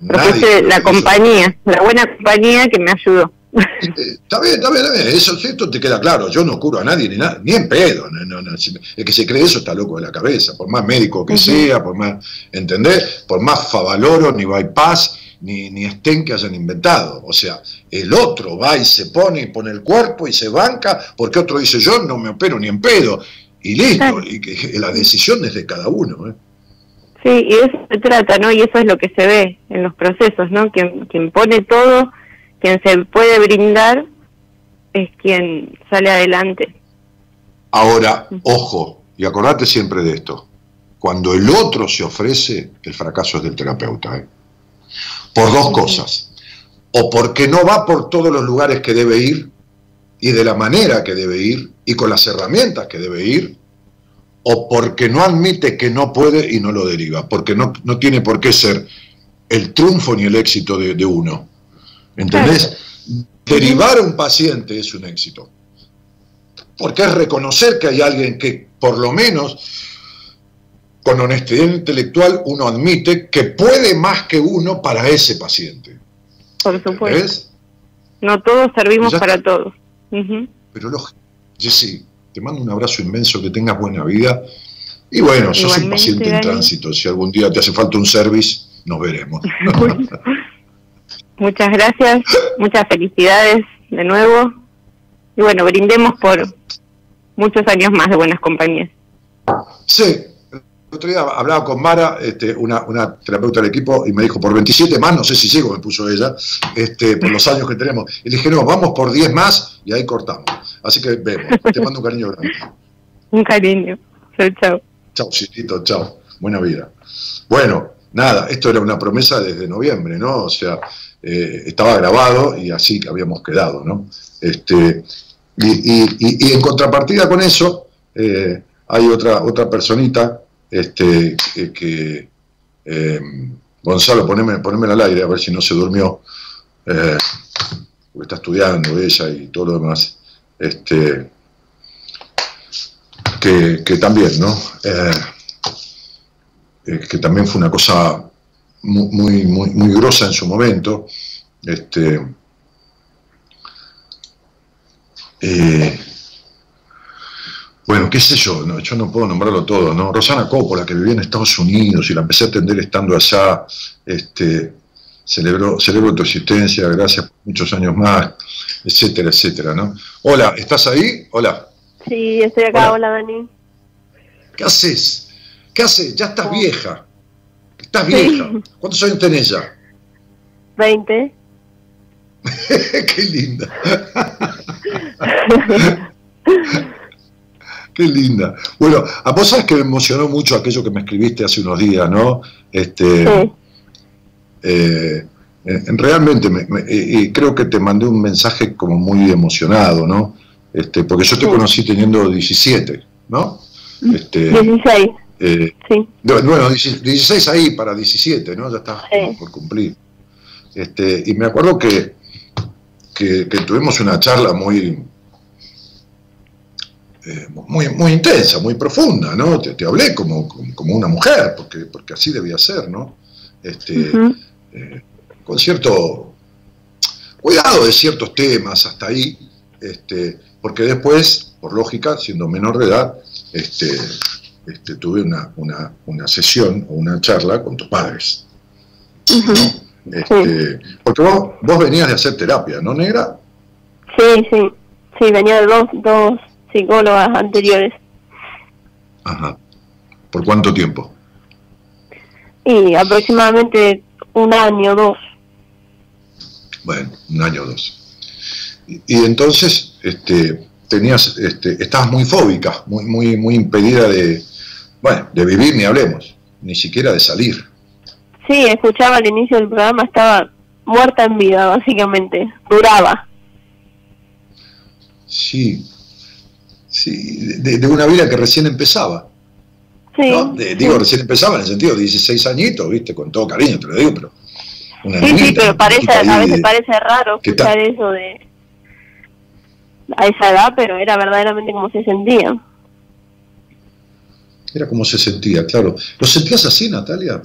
Nadie la compañía, la buena compañía que me ayudó. Eh, Está bien, está bien, está bien. Eso, esto te queda claro. Yo no curo a nadie ni nada, ni en pedo. No, no, no. El que se cree eso está loco de la cabeza. Por más médico que sea, por más, ¿entendés? Por más favaloro, ni bypass, ni, ni estén que hayan inventado. O sea, el otro va y se pone y pone el cuerpo y se banca, porque otro dice yo no me opero ni en pedo. Y listo. Y que la decisión es de cada uno. ¿eh? Sí, y de eso se trata, ¿no? Y eso es lo que se ve en los procesos, ¿no? Quien, quien pone todo, quien se puede brindar, es quien sale adelante. Ahora, ojo, y acordate siempre de esto. Cuando el otro se ofrece, el fracaso es del terapeuta. ¿eh? Por dos cosas. O porque no va por todos los lugares que debe ir y de la manera que debe ir y con las herramientas que debe ir, o porque no admite que no puede y no lo deriva, porque no, no tiene por qué ser el triunfo ni el éxito de, de uno. ¿Entendés? Derivar a un paciente es un éxito porque es reconocer que hay alguien que por lo menos con honestidad intelectual uno admite que puede más que uno para ese paciente. Por supuesto. ¿Ves? No todos servimos para está. todos. Pero lógico. Jessy, te mando un abrazo inmenso, que tengas buena vida. Y bueno, sos un Igualmente, paciente en tránsito. Si algún día te hace falta un service, nos veremos. <laughs> <laughs> Muchas gracias, muchas felicidades de nuevo. Y bueno, brindemos por muchos años más de buenas compañías. Sí, el otro día hablaba con Mara, este, una, una terapeuta del equipo, y me dijo, por 27 más, no sé si llego, me puso ella, este, por los años que tenemos. Y le dije, no, vamos por 10 más, y ahí cortamos. Así que vemos. Te mando un cariño grande. Un cariño. Chau, chau. Chao, Citito, chao. Buena vida. Bueno, nada, esto era una promesa desde noviembre, ¿no? O sea, eh, estaba grabado y así habíamos quedado, ¿no? Este, y, en contrapartida con eso, eh, hay otra, otra personita este, que, eh, Gonzalo, poneme, ponémela al aire a ver si no se durmió, porque está estudiando ella y todo lo demás. Este, que, que también, ¿no? Que también fue una cosa muy, muy, muy grosa en su momento. Este, eh, bueno, qué sé yo, no, yo no puedo nombrarlo todo, ¿no? Rosana Coppola, que vivía en Estados Unidos y la empecé a atender estando allá, este, celebró, celebro tu existencia, gracias por muchos años más, etcétera, etcétera, ¿no? Hola, ¿estás ahí? Hola. Sí, estoy acá. Hola. Hola, Dani. ¿Qué haces? ¿Qué haces? Ya estás Oh. vieja. Estás Sí. vieja. ¿Cuántos años tenés ya? 20. <laughs> Qué linda. <laughs> Qué linda. Bueno, a vos sabes que me emocionó mucho aquello que me escribiste hace unos días, ¿no? Este, Sí. eh, realmente, me- me- y creo que te mandé un mensaje como muy emocionado, ¿no? Este, porque yo te Sí. conocí teniendo 17, ¿no? Este, 16. Eh, Sí. Bueno, 16 ahí para 17, ¿no? Ya está Sí. por cumplir. Este, y me acuerdo que, que, que tuvimos una charla muy, eh, muy, muy intensa, muy profunda, ¿no? Te, te hablé como, como, una mujer, porque, porque así debía ser, ¿no? Este, eh, con cierto cuidado de ciertos temas hasta ahí, este, porque después, por lógica, siendo menor de edad, este, este, tuve una, una, una sesión o una charla con tus padres. Este, Porque vos, vos venías de hacer terapia, ¿no, negra? Sí, sí. Sí, venía de dos, dos psicólogas anteriores. Ajá. ¿Por cuánto tiempo? Y aproximadamente un año, dos. Bueno, un año o dos. Y, y entonces, este, tenías, este, estabas muy fóbica, muy, muy, muy impedida de, bueno, de vivir ni hablemos, ni siquiera de salir. Sí, escuchaba al inicio del programa, estaba muerta en vida, básicamente. Duraba. Sí, sí, de, de una vida que recién empezaba. Sí. ¿no? De- digo, recién empezaba en el sentido de 16 añitos, ¿viste? Con todo cariño, te lo digo, pero. Una Sí, sí, pero parece, a veces de- parece raro ¿Qué escuchar eso de a esa edad, pero era verdaderamente como se sentía. Era como se sentía, claro. ¿Lo sentías así, Natalia?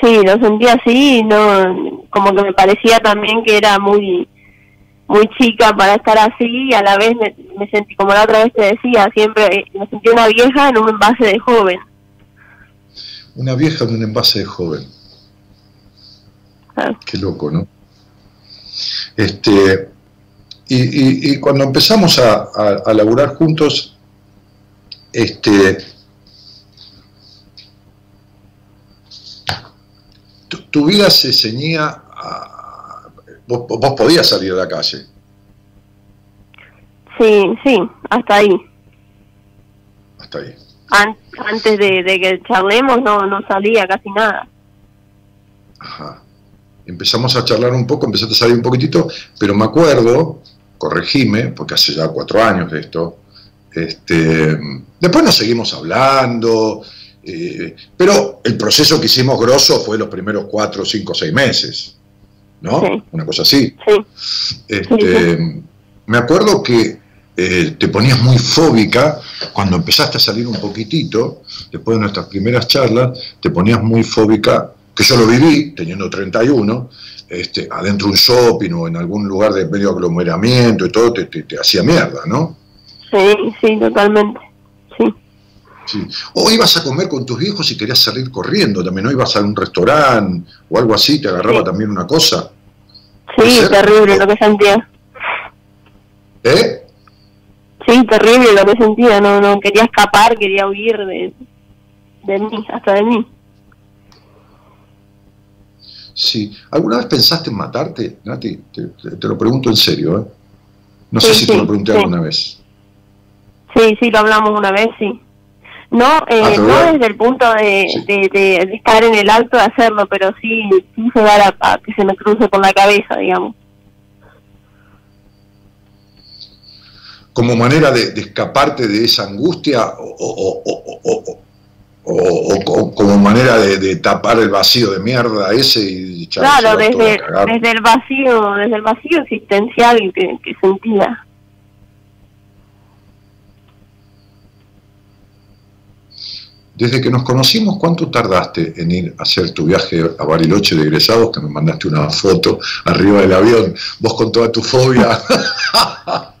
Sí, lo sentí así, no, como que me parecía también que era muy muy chica para estar así y a la vez me, me sentí, como la otra vez te decía, siempre eh, me sentí una vieja en un envase de joven. Una vieja en un envase de joven. Ah. Qué loco, ¿no? Este, y, y- y cuando empezamos a, a, a laburar juntos, este, tu, tu vida se ceñía a... Vos, vos podías salir a la calle, Sí, sí, hasta ahí. hasta ahí. An- antes de, de que charlemos no, no salía casi nada. Ajá. Empezamos a charlar un poco, empezaste a salir un poquitito, pero me acuerdo, corregime, porque hace ya cuatro años de esto, este, después nos seguimos hablando, eh, pero el proceso que hicimos grosso fue los primeros cuatro, cinco, seis meses, ¿no? Sí. Una cosa así. Sí, Este, me acuerdo que eh, te ponías muy fóbica cuando empezaste a salir un poquitito, después de nuestras primeras charlas, te ponías muy fóbica, que yo lo viví teniendo 31, este, adentro de un shopping o en algún lugar de medio aglomeramiento y todo, te, te- te hacía mierda, ¿no? Sí, sí, totalmente. Sí, Sí. O ibas a comer con tus viejos y querías salir corriendo también, ¿no? Ibas a un restaurante o algo así, te agarraba Sí. también una cosa. sí, terrible lo que sentía. ¿Eh? Sí, terrible lo que sentía. No, no quería escapar, quería huir de, de mí, hasta de mí. Sí. ¿Alguna vez pensaste en matarte, Nati? Te, te- te lo pregunto en serio, ¿eh? No sé Sí, si te lo pregunté sí. alguna vez. Sí, sí, lo hablamos una vez, sí. No, eh, Ah, no desde el punto de, Sí. de, de- de estar en el alto de hacerlo, pero sí, sí se da a, a que se me cruce por la cabeza, digamos. Como manera de, escaparte de esa angustia o, o- o- como manera de, de tapar el vacío de mierda ese y Claro, desde, desde el vacío, desde el vacío existencial que, que sentía. Desde que nos conocimos, ¿cuánto tardaste en ir a hacer tu viaje a Bariloche de egresados? Que me mandaste una foto arriba del avión, vos con toda tu fobia. <laughs>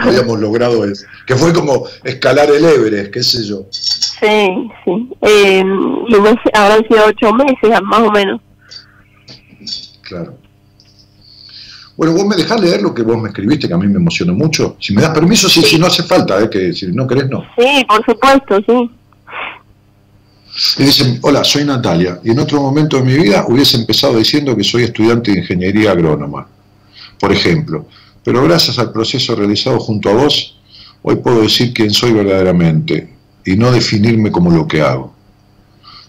Habíamos logrado eso. Que fue como escalar el Everest, qué sé yo. Sí, sí. Eh, y habrán sido ocho meses, más o menos. Claro. Bueno, vos me dejás leer lo que vos me escribiste, que a mí me emocionó mucho. Si me das permiso, sí, si no hace falta, eh, que si no querés, no. Sí, por supuesto, sí. Y dicen, hola, soy Natalia, y en otro momento de mi vida hubiese empezado diciendo que soy estudiante de ingeniería agrónoma, por ejemplo. Pero gracias al proceso realizado junto a vos, hoy puedo decir quién soy verdaderamente y no definirme como lo que hago.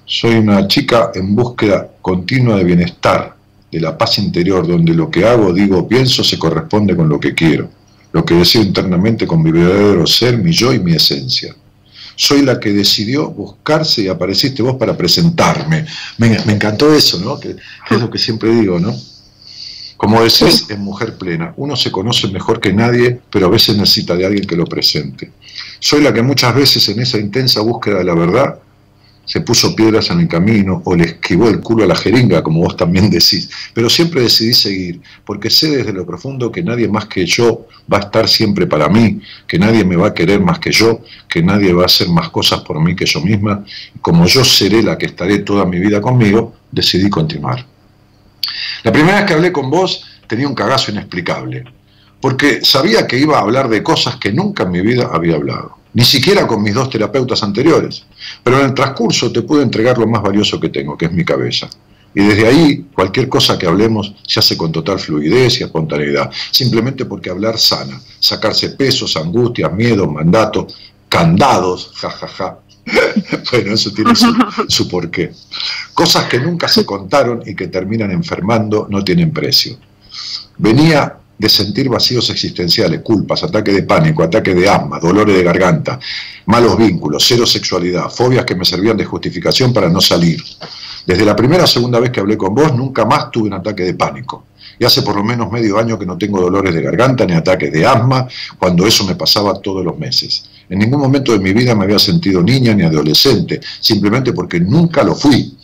Soy una chica en búsqueda continua de bienestar, de la paz interior, donde lo que hago, digo, pienso se corresponde con lo que quiero, lo que deseo internamente con mi verdadero ser, mi yo y mi esencia soy la que decidió buscarse y apareciste vos para presentarme. Me, me encantó eso, ¿no? Que, que es lo que siempre digo, ¿no? Como decís, en Mujer Plena, uno se conoce mejor que nadie, pero a veces necesita de alguien que lo presente. Soy la que muchas veces en esa intensa búsqueda de la verdad se puso piedras en el camino o le esquivó el culo a la jeringa, como vos también decís, pero siempre decidí seguir, porque sé desde lo profundo que nadie más que yo va a estar siempre para mí, que nadie me va a querer más que yo, que nadie va a hacer más cosas por mí que yo misma, y como yo seré la que estaré toda mi vida conmigo, decidí continuar. La primera vez que hablé con vos tenía un cagazo inexplicable, porque sabía que iba a hablar de cosas que nunca en mi vida había hablado, ni siquiera con mis dos terapeutas anteriores, pero en el transcurso te pude entregar lo más valioso que tengo, que es mi cabeza. Y desde ahí, cualquier cosa que hablemos se hace con total fluidez y espontaneidad, simplemente porque hablar sana, sacarse pesos, angustias, miedos, mandatos, candados, jajaja. <laughs> bueno, eso tiene su, su porqué. Cosas que nunca se contaron y que terminan enfermando no tienen precio. Venía de sentir vacíos existenciales, culpas, ataque de pánico, ataque de asma, dolores de garganta, malos vínculos, cero sexualidad, fobias que me servían de justificación para no salir. Desde la primera o segunda vez que hablé con vos, nunca más tuve un ataque de pánico. Y hace por lo menos medio año que no tengo dolores de garganta ni ataques de asma, cuando eso me pasaba todos los meses. En ningún momento de mi vida me había sentido niña ni adolescente, simplemente porque nunca lo fui.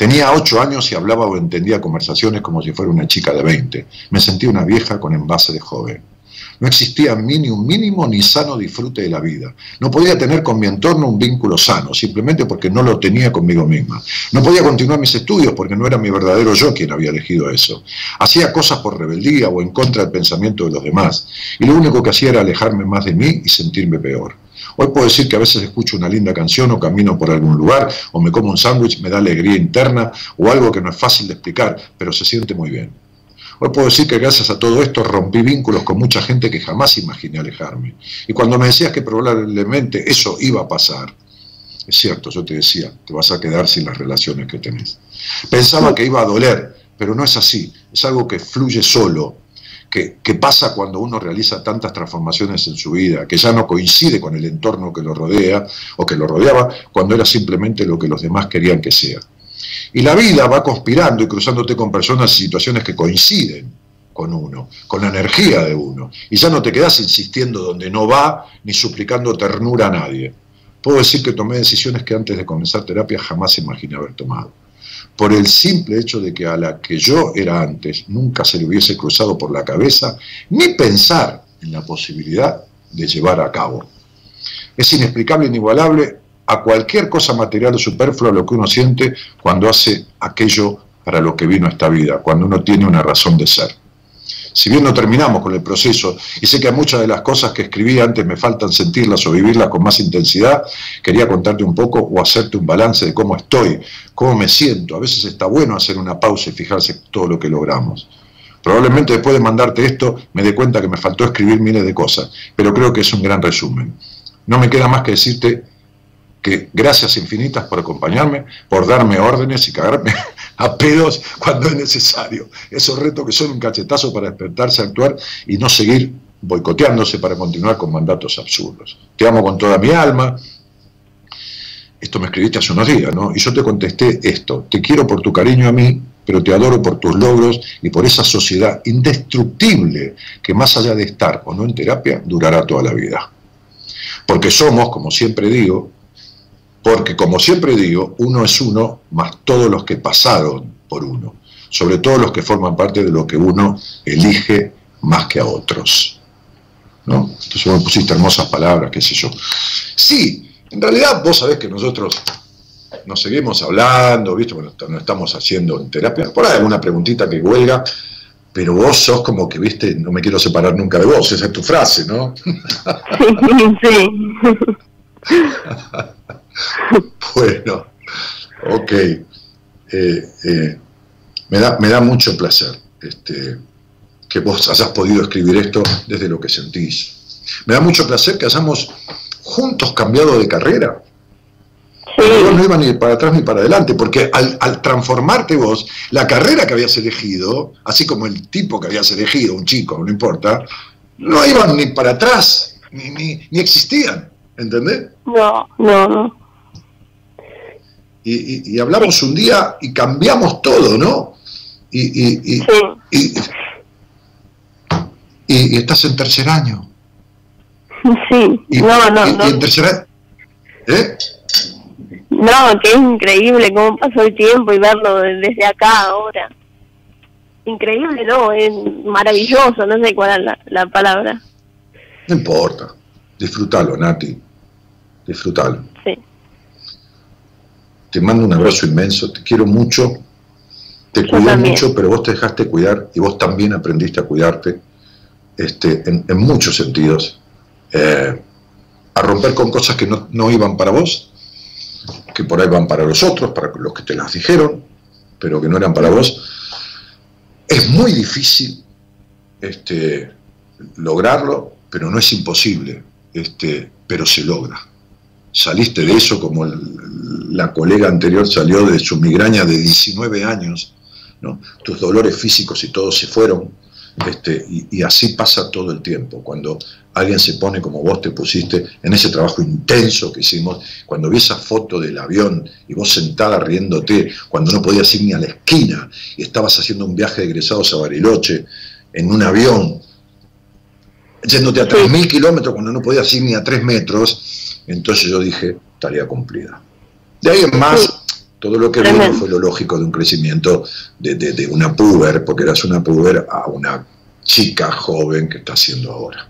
Tenía ocho años y hablaba o entendía conversaciones como si fuera una chica de 20. Me sentía una vieja con envase de joven. No existía mí ni un mínimo ni sano disfrute de la vida. No podía tener con mi entorno un vínculo sano, simplemente porque no lo tenía conmigo misma. No podía continuar mis estudios porque no era mi verdadero yo quien había elegido eso. Hacía cosas por rebeldía o en contra del pensamiento de los demás. Y lo único que hacía era alejarme más de mí y sentirme peor. Hoy puedo decir que a veces escucho una linda canción o camino por algún lugar o me como un sándwich, me da alegría interna o algo que no es fácil de explicar, pero se siente muy bien. Hoy puedo decir que gracias a todo esto rompí vínculos con mucha gente que jamás imaginé alejarme. Y cuando me decías que probablemente eso iba a pasar, es cierto, yo te decía, te vas a quedar sin las relaciones que tenés. Pensaba que iba a doler, pero no es así, es algo que fluye solo, que, pasa cuando uno realiza tantas transformaciones en su vida, que ya no coincide con el entorno que lo rodea o que lo rodeaba, cuando era simplemente lo que los demás querían que sea. Y la vida va conspirando y cruzándote con personas y situaciones que coinciden con uno, con la energía de uno. Y ya no te quedas insistiendo donde no va ni suplicando ternura a nadie. Puedo decir que tomé decisiones que antes de comenzar terapia jamás imaginé haber tomado. Por el simple hecho de que a la que yo era antes nunca se le hubiese cruzado por la cabeza ni pensar en la posibilidad de llevar a cabo. Es inexplicable inigualable a cualquier cosa material o superflua lo que uno siente cuando hace aquello para lo que vino esta vida, cuando uno tiene una razón de ser. Si bien no terminamos con el proceso, y sé que a muchas de las cosas que escribí antes me faltan sentirlas o vivirlas con más intensidad, quería contarte un poco o hacerte un balance de cómo estoy, cómo me siento. A veces está bueno hacer una pausa y fijarse todo lo que logramos. Probablemente después de mandarte esto me dé cuenta que me faltó escribir miles de cosas, pero creo que es un gran resumen. No me queda más que decirte que gracias infinitas por acompañarme, por darme órdenes y cagarme <laughs> a pedos cuando es necesario. Esos retos que son un cachetazo para despertarse, actuar y no seguir boicoteándose para continuar con mandatos absurdos. Te amo con toda mi alma. Esto me escribiste hace unos días, ¿no? Y yo te contesté esto. Te quiero por tu cariño a mí, pero te adoro por tus logros y por esa sociedad indestructible que más allá de estar o no en terapia, durará toda la vida. Porque somos, como siempre digo, porque, como siempre digo, uno es uno más todos los que pasaron por uno, sobre todo los que forman parte de lo que uno elige más que a otros. ¿No? Entonces vos me pusiste hermosas palabras, qué sé yo. Sí, en realidad vos sabés que nosotros nos seguimos hablando, ¿viste? Bueno, no estamos haciendo terapia. Por ahí alguna preguntita que huelga, pero vos sos como que, viste, no me quiero separar nunca de vos, esa es tu frase, ¿no? <laughs> Sí. <laughs> <laughs> bueno, ok. Eh, eh, me, da, me da mucho placer este, que vos hayas podido escribir esto desde lo que sentís. Me da mucho placer que hayamos juntos cambiado de carrera. Vos no iba ni para atrás ni para adelante, porque al, transformarte vos, la carrera que habías elegido, así como el tipo que habías elegido, un chico, no importa, no iban ni para atrás, ni, ni, ni existían, ¿entendés? No, no, no y, hablamos un día y cambiamos todo, ¿no? Y, y, y, estás en tercer año. Sí, no, no, no. en tercer año, ¿eh? No, que es increíble cómo pasó el tiempo y verlo desde acá ahora. Increíble, no, es maravilloso, no sé cuál es la, la palabra. No importa, disfrútalo, Nati, disfrútalo. Te mando un abrazo inmenso, te quiero mucho, te cuido mucho, pero vos te dejaste cuidar y vos también aprendiste a cuidarte este, en, muchos sentidos, eh, a romper con cosas que no, iban para vos, que por ahí van para los otros, para los que te las dijeron, pero que no eran para vos. Es muy difícil este, lograrlo, pero no es imposible, este, pero se logra saliste de eso como la colega anterior salió de su migraña de 19 años, ¿no? tus dolores físicos y todo se fueron, este, y, así pasa todo el tiempo, cuando alguien se pone como vos te pusiste en ese trabajo intenso que hicimos, cuando vi esa foto del avión y vos sentada riéndote, cuando no podías ir ni a la esquina y estabas haciendo un viaje de egresados a Bariloche en un avión, yéndote a 3.000 kilómetros cuando no podías ir ni a 3 metros, entonces yo dije, tarea cumplida. De ahí en más, Todo lo que vino fue lo lógico de un crecimiento de, de, una puber, porque eras una puber, a una chica joven que está haciendo ahora.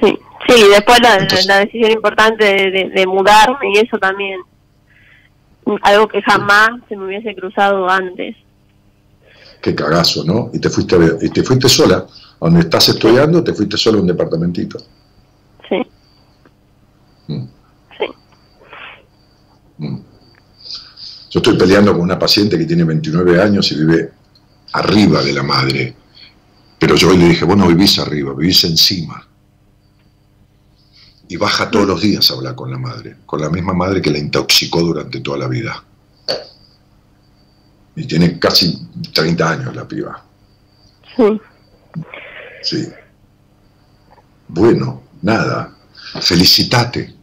Sí, sí, después la, la decisión importante de, de, mudarme y eso también, algo que jamás se me hubiese cruzado antes. Qué cagazo, ¿no? Y te fuiste, y te fuiste sola, a donde estás estudiando, te fuiste sola a un departamentito. Sí. Mm. Sí. Mm. Yo estoy peleando con una paciente que tiene 29 años y vive arriba de la madre. Pero yo hoy le dije, vos no vivís arriba, vivís encima. Y baja todos los días a hablar con la madre, con la misma madre que la intoxicó durante toda la vida. Y tiene casi 30 años la piba. Sí. Sí. Bueno, nada. Felicitate.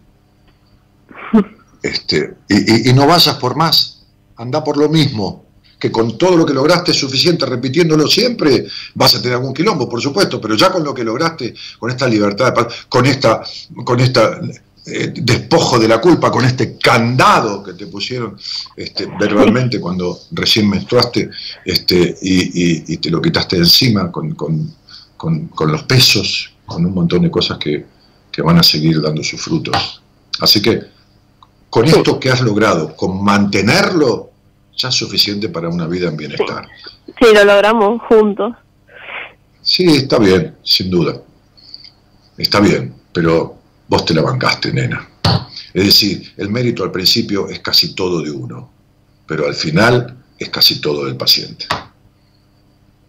Este, y, no vayas por más anda por lo mismo, que con todo lo que lograste es suficiente, repitiéndolo siempre, vas a tener algún quilombo, por supuesto, pero ya con lo que lograste, con esta libertad, con esta, con esta eh, despojo de la culpa, con este candado que te pusieron este, verbalmente cuando recién menstruaste este, y, te lo quitaste de encima con, los pesos, con un montón de cosas que, que van a seguir dando sus frutos. Así que con esto que has logrado, con mantenerlo, ya es suficiente para una vida en bienestar. Sí, lo logramos juntos. Sí, está bien, sin duda. Está bien, pero vos te la bancaste, nena. Es decir, el mérito al principio es casi todo de uno, pero al final es casi todo del paciente.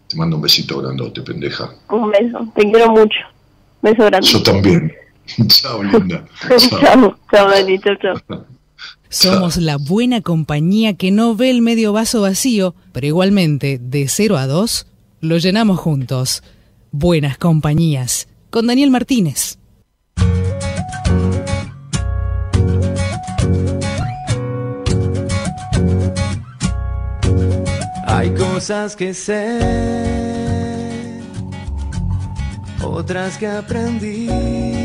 Te mando un besito grandote, pendeja. Un beso, te quiero mucho. Beso grande. Yo también. <laughs> chao, linda. <laughs> chao, chao, chao, chao. <laughs> Somos la buena compañía que no ve el medio vaso vacío, pero igualmente, de 0 a 2, lo llenamos juntos. Buenas compañías, con Daniel Martínez. Hay cosas que sé, otras que aprendí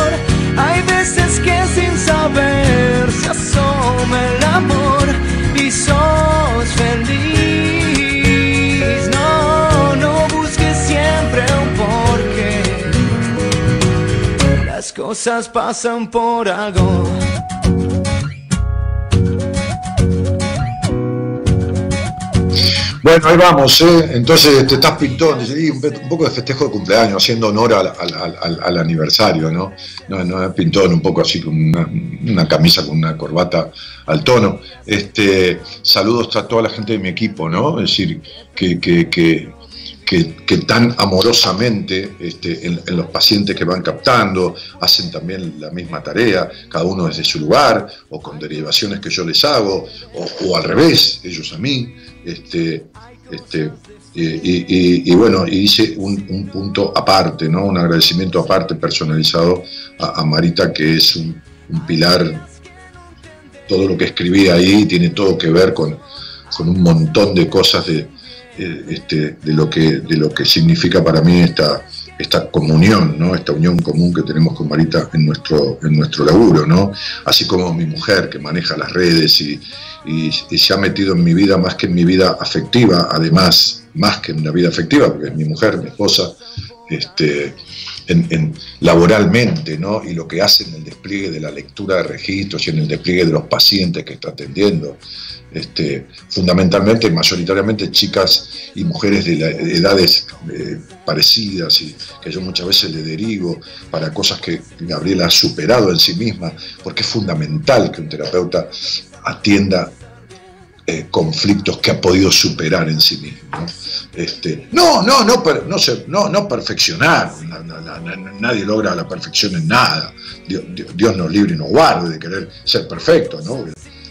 Saber se asoma el amor y sos feliz. No, no busques siempre un porqué. Las cosas pasan por algo. Bueno, ahí vamos, ¿eh? entonces te estás pintón, un, poco de festejo de cumpleaños, haciendo honor al, aniversario, ¿no? ¿no? No, pintón, un poco así con una, camisa con una corbata al tono. Este, saludos a toda la gente de mi equipo, ¿no? Es decir, que, que, que, que, tan amorosamente este, en, los pacientes que van captando hacen también la misma tarea, cada uno desde su lugar, o con derivaciones que yo les hago, o, al revés, ellos a mí. Este, este, y, bueno, y hice un, punto aparte, ¿no? un agradecimiento aparte personalizado a, Marita, que es un, pilar, todo lo que escribí ahí tiene todo que ver con, con un montón de cosas de, eh, este, de, lo que, de lo que significa para mí esta, esta comunión, ¿no? esta unión común que tenemos con Marita en nuestro, en nuestro laburo, ¿no? así como mi mujer que maneja las redes y, se ha metido en mi vida más que en mi vida afectiva, además, más que en la vida afectiva, porque es mi mujer, mi esposa, este, en, en laboralmente, ¿no? Y lo que hace en el despliegue de la lectura de registros y en el despliegue de los pacientes que está atendiendo. Este, fundamentalmente, mayoritariamente chicas y mujeres de edades eh, parecidas y que yo muchas veces le derivo para cosas que Gabriela ha superado en sí misma, porque es fundamental que un terapeuta atienda eh, conflictos que ha podido superar en sí mismo. ¿no? Este, no, no, no, per- no, no, perfeccionar, Na- na- na- na- nadie logra la perfección en nada. Dios, nos libre y nos guarde de querer ser perfecto, ¿no?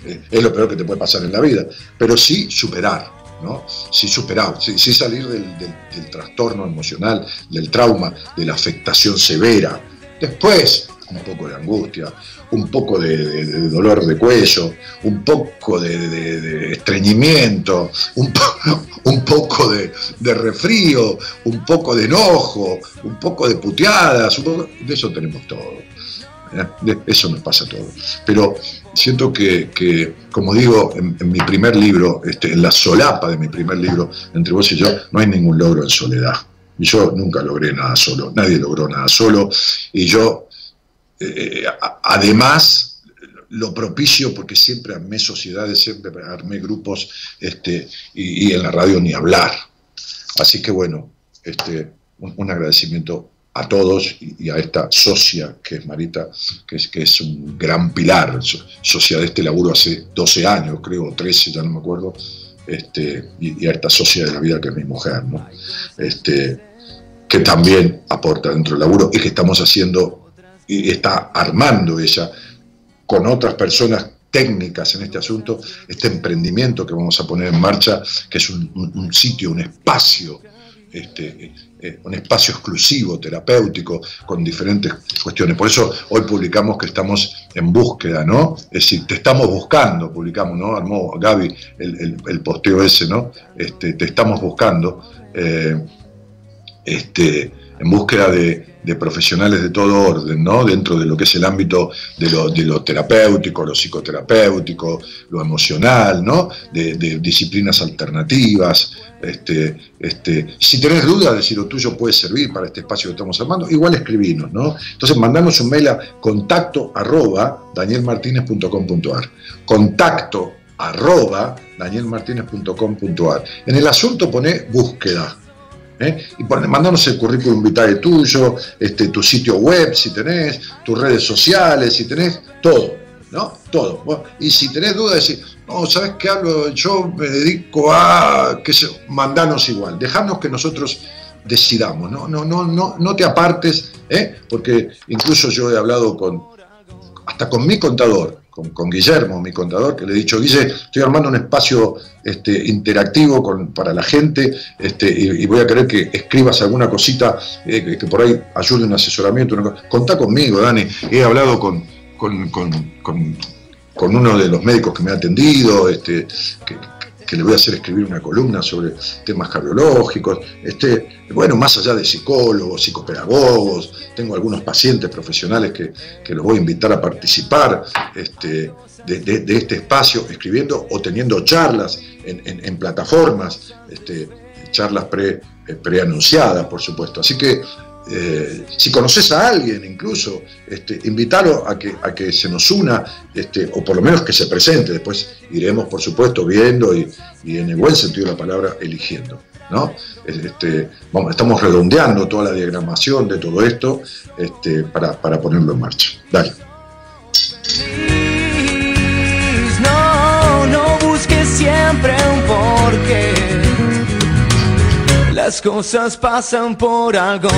Eh, es lo peor que te puede pasar en la vida, pero sí superar, ¿no? Sí superar, sí, salir del trastorno emocional, del trauma, de la afectación severa. Después, un poco de angustia, un poco de, dolor de cuello, un poco de, estreñimiento, un, <laughs> un poco de, refrío, un poco de enojo, un poco de puteadas, de eso tenemos todo. ¿eh? Eso nos pasa a todos. Pero siento que, que, como digo en, en mi primer libro, este, en la solapa de mi primer libro, entre vos y yo, no hay ningún logro en soledad. Y yo nunca logré nada solo, nadie logró nada solo. Y yo, eh, además, lo propicio porque siempre armé sociedades, siempre armé grupos, este, y, en la radio ni hablar. Así que bueno, este, un, agradecimiento a todos y, a esta socia que es Marita, que es, que es un gran pilar, so- socia de este laburo hace 12 años, creo, o 13, ya no me acuerdo, este, y, a esta socia de la vida que es mi mujer. Este, que también aporta dentro del laburo y que estamos haciendo y está armando ella con otras personas técnicas en este asunto, este emprendimiento que vamos a poner en marcha, que es un, sitio, un espacio, este, eh, un espacio exclusivo, terapéutico, con diferentes cuestiones. Por eso hoy publicamos que estamos en búsqueda, ¿no? Es decir, te estamos buscando, publicamos, ¿no? Armó Gaby el, el- el posteo ese, ¿no? Este, te estamos buscando. eh, este, en búsqueda de, de profesionales de todo orden, ¿no? dentro de lo que es el ámbito de lo, terapéutico, lo psicoterapéutico, lo emocional, ¿no? de, de disciplinas alternativas. Este, este, si tenés dudas de si lo tuyo puede servir para este espacio que estamos armando, igual escribinos. ¿no? Entonces mandanos un mail a contacto arroba danielmartinez.com.ar. Contacto arroba danielmartinez.com.ar. En el asunto pone búsqueda. ¿Eh? Y pon- mandanos el currículum vitae tuyo, este, tu sitio web si tenés, tus redes sociales si tenés, todo, ¿no? Todo. Y si tenés dudas, decís, no, ¿sabes qué hablo? Yo me dedico a, qué sé, mandanos igual, dejarnos que nosotros decidamos, no, no, no, no, no te apartes, ¿eh? porque incluso yo he hablado con, hasta con mi contador, con, Guillermo, mi contador, que le he dicho, Guille, estoy armando un espacio este, interactivo para la gente este, y, voy a querer que escribas alguna cosita eh, que, por ahí ayude un asesoramiento. Una. Contá conmigo, Dani. He hablado con, con, con- uno de los médicos que me ha atendido, este, que le voy a hacer escribir una columna sobre temas cardiológicos. Este, bueno, más allá de psicólogos, psicopedagogos, tengo algunos pacientes profesionales que, que los voy a invitar a participar este, de, este espacio, escribiendo o teniendo charlas en plataformas, este, charlas pre, eh, preanunciadas, por supuesto. Así que eh, si conoces a alguien incluso, este, invitarlo a que, a que se nos una, este, o por lo menos que se presente. Después iremos, por supuesto, viendo y, en el buen sentido de la palabra, eligiendo. ¿no? Este, estamos redondeando toda la diagramación de todo esto este, para, para ponerlo en marcha. Dale. Siempre un porqué. Las cosas pasan por algo.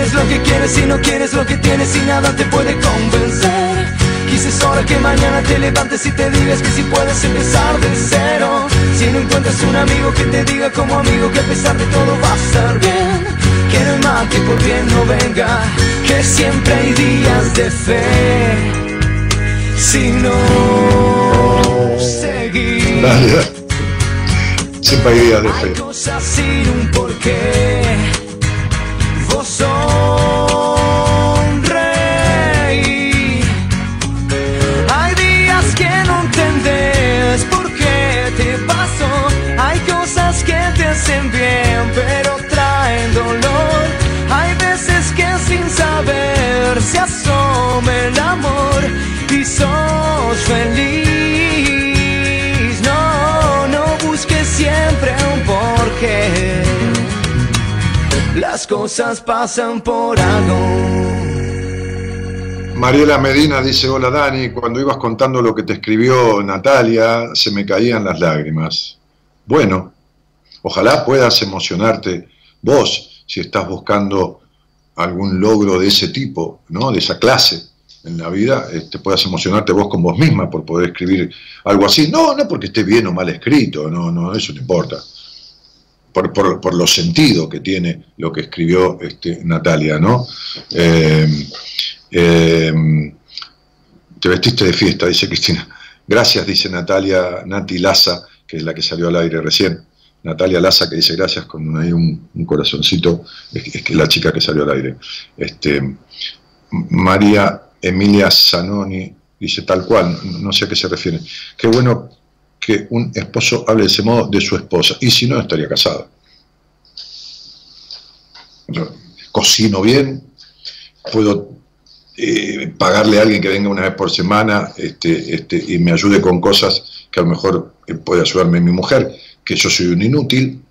Tienes lo que quieres, si no quieres lo que tienes y nada te puede convencer. Quizás es hora que mañana te levantes y te digas que si puedes empezar de cero. Si no encuentras un amigo que te diga como amigo que a pesar de todo va a estar bien. Que no hay mal que por bien no venga, que siempre hay días de fe. Si no seguir. Siempre hay días de fe. Cosas sin un porqué. Vos sonreí. Cosas pasan por algo. Mariela Medina dice, hola Dani, cuando ibas contando lo que te escribió Natalia, se me caían las lágrimas. Bueno, ojalá puedas emocionarte vos si estás buscando algún logro de ese tipo, ¿no? de esa clase en la vida, este, puedas emocionarte vos con vos misma por poder escribir algo así. No, no porque esté bien o mal escrito, no, no, eso no importa. Por, por, por lo sentido que tiene lo que escribió este, Natalia, ¿no? Eh, eh, te vestiste de fiesta, dice Cristina. Gracias, dice Natalia Nati Laza, que es la que salió al aire recién. Natalia Laza que dice gracias con ahí un, corazoncito, es, que la chica que salió al aire. Este, María Emilia Zanoni dice tal cual, no sé a qué se refiere. Qué bueno que un esposo hable de ese modo de su esposa, y si no, estaría casado. Yo cocino bien, puedo eh, pagarle a alguien que venga una vez por semana este, este, y me ayude con cosas que a lo mejor eh, puede ayudarme mi mujer, que yo soy un inútil,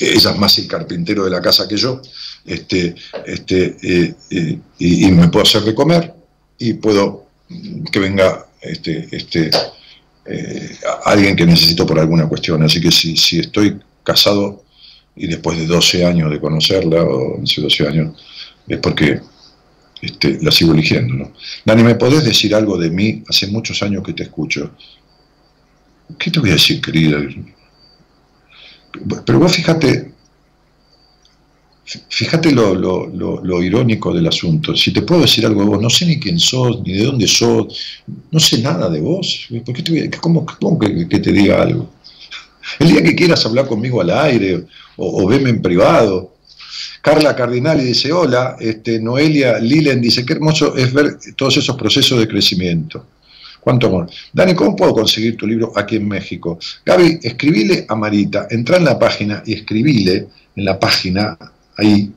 ella es más el carpintero de la casa que yo, este, este, eh, y, me puedo hacer de comer y puedo que venga este, este, alguien que necesito por alguna cuestión. Así que si, si estoy casado y después de 12 años de conocerla, o 12 años, es porque este, la sigo eligiendo. ¿no? Dani, ¿me podés decir algo de mí? Hace muchos años que te escucho. ¿Qué te voy a decir, querida? Pero vos fíjate, fíjate lo, irónico del asunto. Si te puedo decir algo de vos, no sé ni quién sos, ni de dónde sos, no sé nada de vos. ¿Por qué te ¿Cómo, que, te diga algo? El día que quieras hablar conmigo al aire o, o veme en privado, Carla Cardinali dice, hola, este, Noelia Lilen dice, qué hermoso es ver todos esos procesos de crecimiento. Cuánto amor. Dani, ¿cómo puedo conseguir tu libro aquí en México? Gaby, escribile a Marita, entra en la página y escribile en la página, ahí,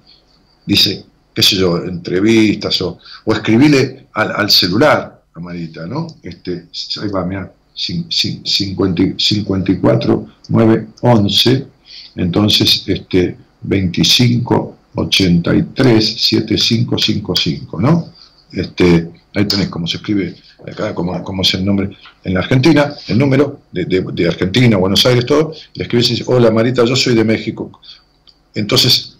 dice, qué sé yo, entrevistas o, o escribile al, celular a Marita, ¿no? Este, ahí va, mira, 54 9 11, entonces, este, 25 83 7555, ¿no? Este, ahí tenés cómo se escribe acá, cómo, es el nombre en la Argentina, el número de, Argentina, Buenos Aires, todo, le escribes y dices, hola Marita, yo soy de México. Entonces,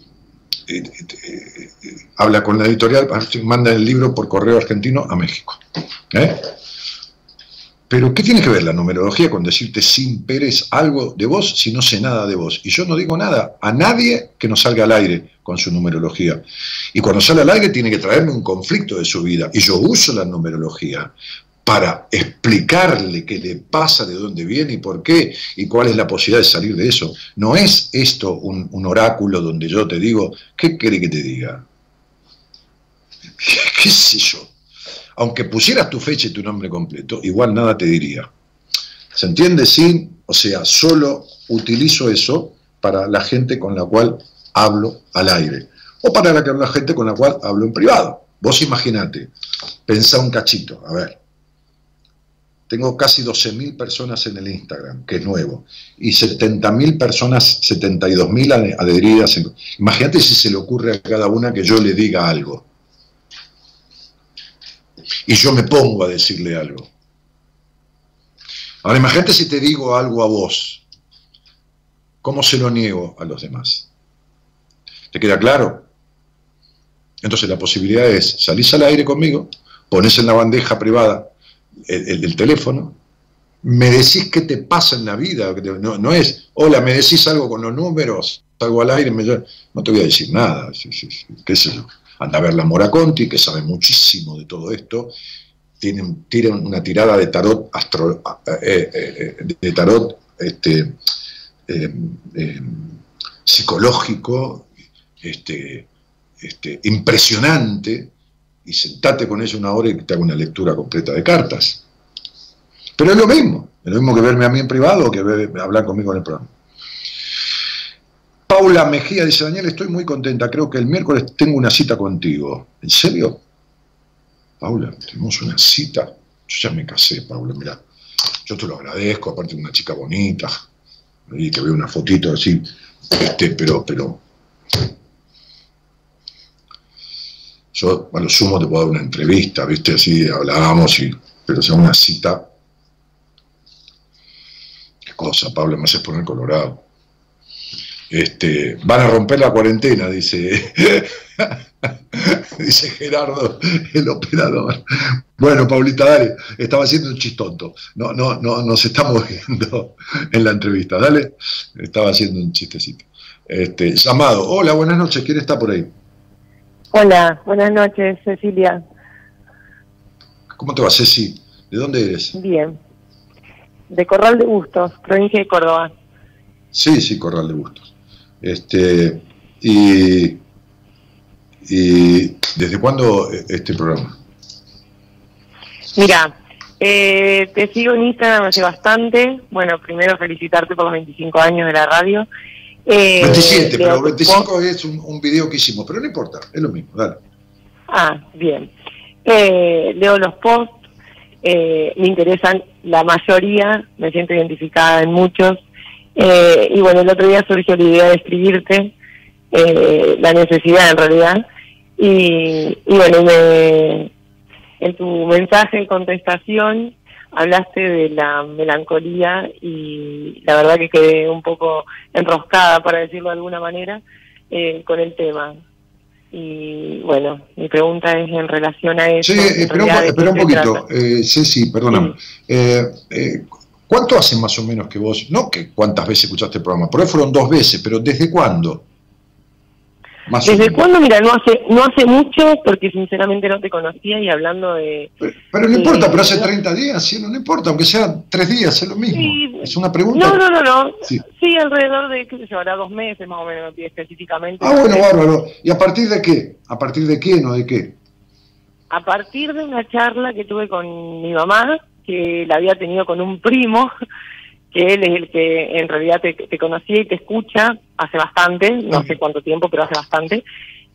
habla con la editorial, manda el libro por correo argentino a México. ¿eh? Pero, ¿qué tiene que ver la numerología con decirte sin Pérez algo de vos si no sé nada de vos? Y yo no digo nada a nadie que no salga al aire con su numerología. Y cuando sale al aire tiene que traerme un conflicto de su vida. Y yo uso la numerología para explicarle qué le pasa, de dónde viene y por qué, y cuál es la posibilidad de salir de eso. No es esto un, oráculo donde yo te digo, ¿qué quiere que te diga? <laughs> ¿Qué sé yo? aunque pusieras tu fecha y tu nombre completo, igual nada te diría. ¿Se entiende? Sí, o sea, solo utilizo eso para la gente con la cual hablo al aire o para la, gente con la cual hablo en privado. Vos imaginate, pensá un cachito, a ver. Tengo casi 12.000 personas en el Instagram, que es nuevo, y 70.000 personas, 72.000 adheridas. Imagínate si se le ocurre a cada una que yo le diga algo y yo me pongo a decirle algo. Ahora imagínate si te digo algo a vos, ¿cómo se lo niego a los demás? ¿Te queda claro? Entonces la posibilidad es, salís al aire conmigo, pones en la bandeja privada el, teléfono, me decís qué te pasa en la vida, no, es, hola, me decís algo con los números, salgo al aire, no te voy a decir nada, qué sé yo. Anda a ver la Mora Conti, que sabe muchísimo de todo esto, tienen, tiran una tirada de tarot, astro, eh, eh, eh, de tarot este, psicológico, este, este, impresionante, y sentate con ella una hora y te hago una lectura completa de cartas. Pero es lo mismo, es lo mismo que verme a mí en privado o que hablar conmigo en el programa. Paula Mejía dice, Daniel, estoy muy contenta, creo que el miércoles tengo una cita contigo. ¿En serio? Paula, tenemos una cita. Yo ya me casé, Paula, mira. Yo te lo agradezco, aparte una chica bonita, y que veo una fotito así, este, pero, pero, Yo, a lo sumo, te puedo dar una entrevista, ¿viste? Así hablábamos, y, pero sea una cita. ¿Qué cosa, Pablo? Me haces poner colorado. Este, van a romper la cuarentena, dice, <laughs> dice Gerardo, el operador. Bueno, Paulita, dale, estaba haciendo un chistonto. No, no, no, nos estamos viendo <laughs> en la entrevista, dale. Estaba haciendo un chistecito. Este, llamado, hola, buenas noches, ¿quién está por ahí? Hola, buenas noches, Cecilia. ¿Cómo te va, Ceci? ¿De dónde eres? Bien. De Corral de Bustos, provincia de Córdoba. Sí, sí, Corral de Bustos. Este, y, y ¿desde cuándo este programa? Mira, eh, te sigo en Instagram hace bastante. Bueno, primero felicitarte por los 25 años de la radio. Eh, 27, pero 25 es un, un, video que hicimos, pero no importa, es lo mismo, dale. Ah, bien. Eh, leo los posts, eh, me interesan la mayoría, me siento identificada en muchos. Eh, y bueno, el otro día surgió la idea de escribirte, eh, la necesidad en realidad. Y, y bueno, me, en tu mensaje de contestación hablaste de la melancolía y la verdad que quedé un poco enroscada, para decirlo de alguna manera, eh, con el tema. Y bueno, mi pregunta es en relación a eso. Sí, espera un, espera un poquito, eh, Ceci, perdóname. Eh, eh, ¿Cuánto hace más o menos que vos, no que cuántas veces escuchaste el programa, por ahí fueron dos veces, pero ¿desde cuándo? Más ¿Desde cuándo? Mira, no hace no hace mucho, porque sinceramente no te conocía y hablando de... Pero, pero no importa, pero hace 30 días, ¿sí? no, importa, aunque sean tres días, es lo mismo. Sí, es una pregunta. No, no, no, no. Sí. sí, alrededor de, qué sé yo, ahora dos meses más o menos, específicamente. Ah, bueno, bárbaro. ¿Y a partir de qué? ¿A partir de qué, no de qué? A partir de una charla que tuve con mi mamá, que la había tenido con un primo, que él es el que en realidad te, te conocía y te escucha hace bastante, no sé cuánto tiempo, pero hace bastante.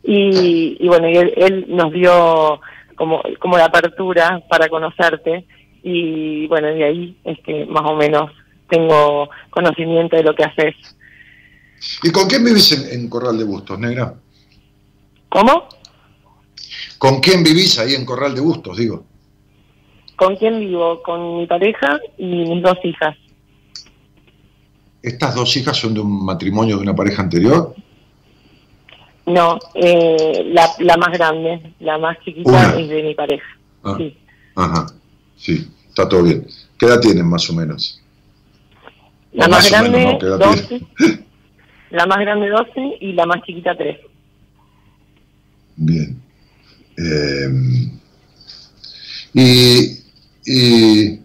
Y, y bueno, y él, él, nos dio como, como la apertura para conocerte. Y bueno, de ahí es que más o menos tengo conocimiento de lo que haces. ¿Y con quién vivís en, en Corral de Bustos, negra? ¿Cómo? ¿Con quién vivís ahí en Corral de Bustos, digo? ¿Con quién vivo? Con mi pareja y mis dos hijas. ¿Estas dos hijas son de un matrimonio de una pareja anterior? No, eh, la, la, más grande, la más chiquita una. es de mi pareja. Ah, sí. Ajá, sí, está todo bien. ¿Qué edad tienen más o menos? La o más, más grande, menos, ¿no? 12. <laughs> la más grande 12 y la más chiquita 3. Bien. Eh, y ¿Y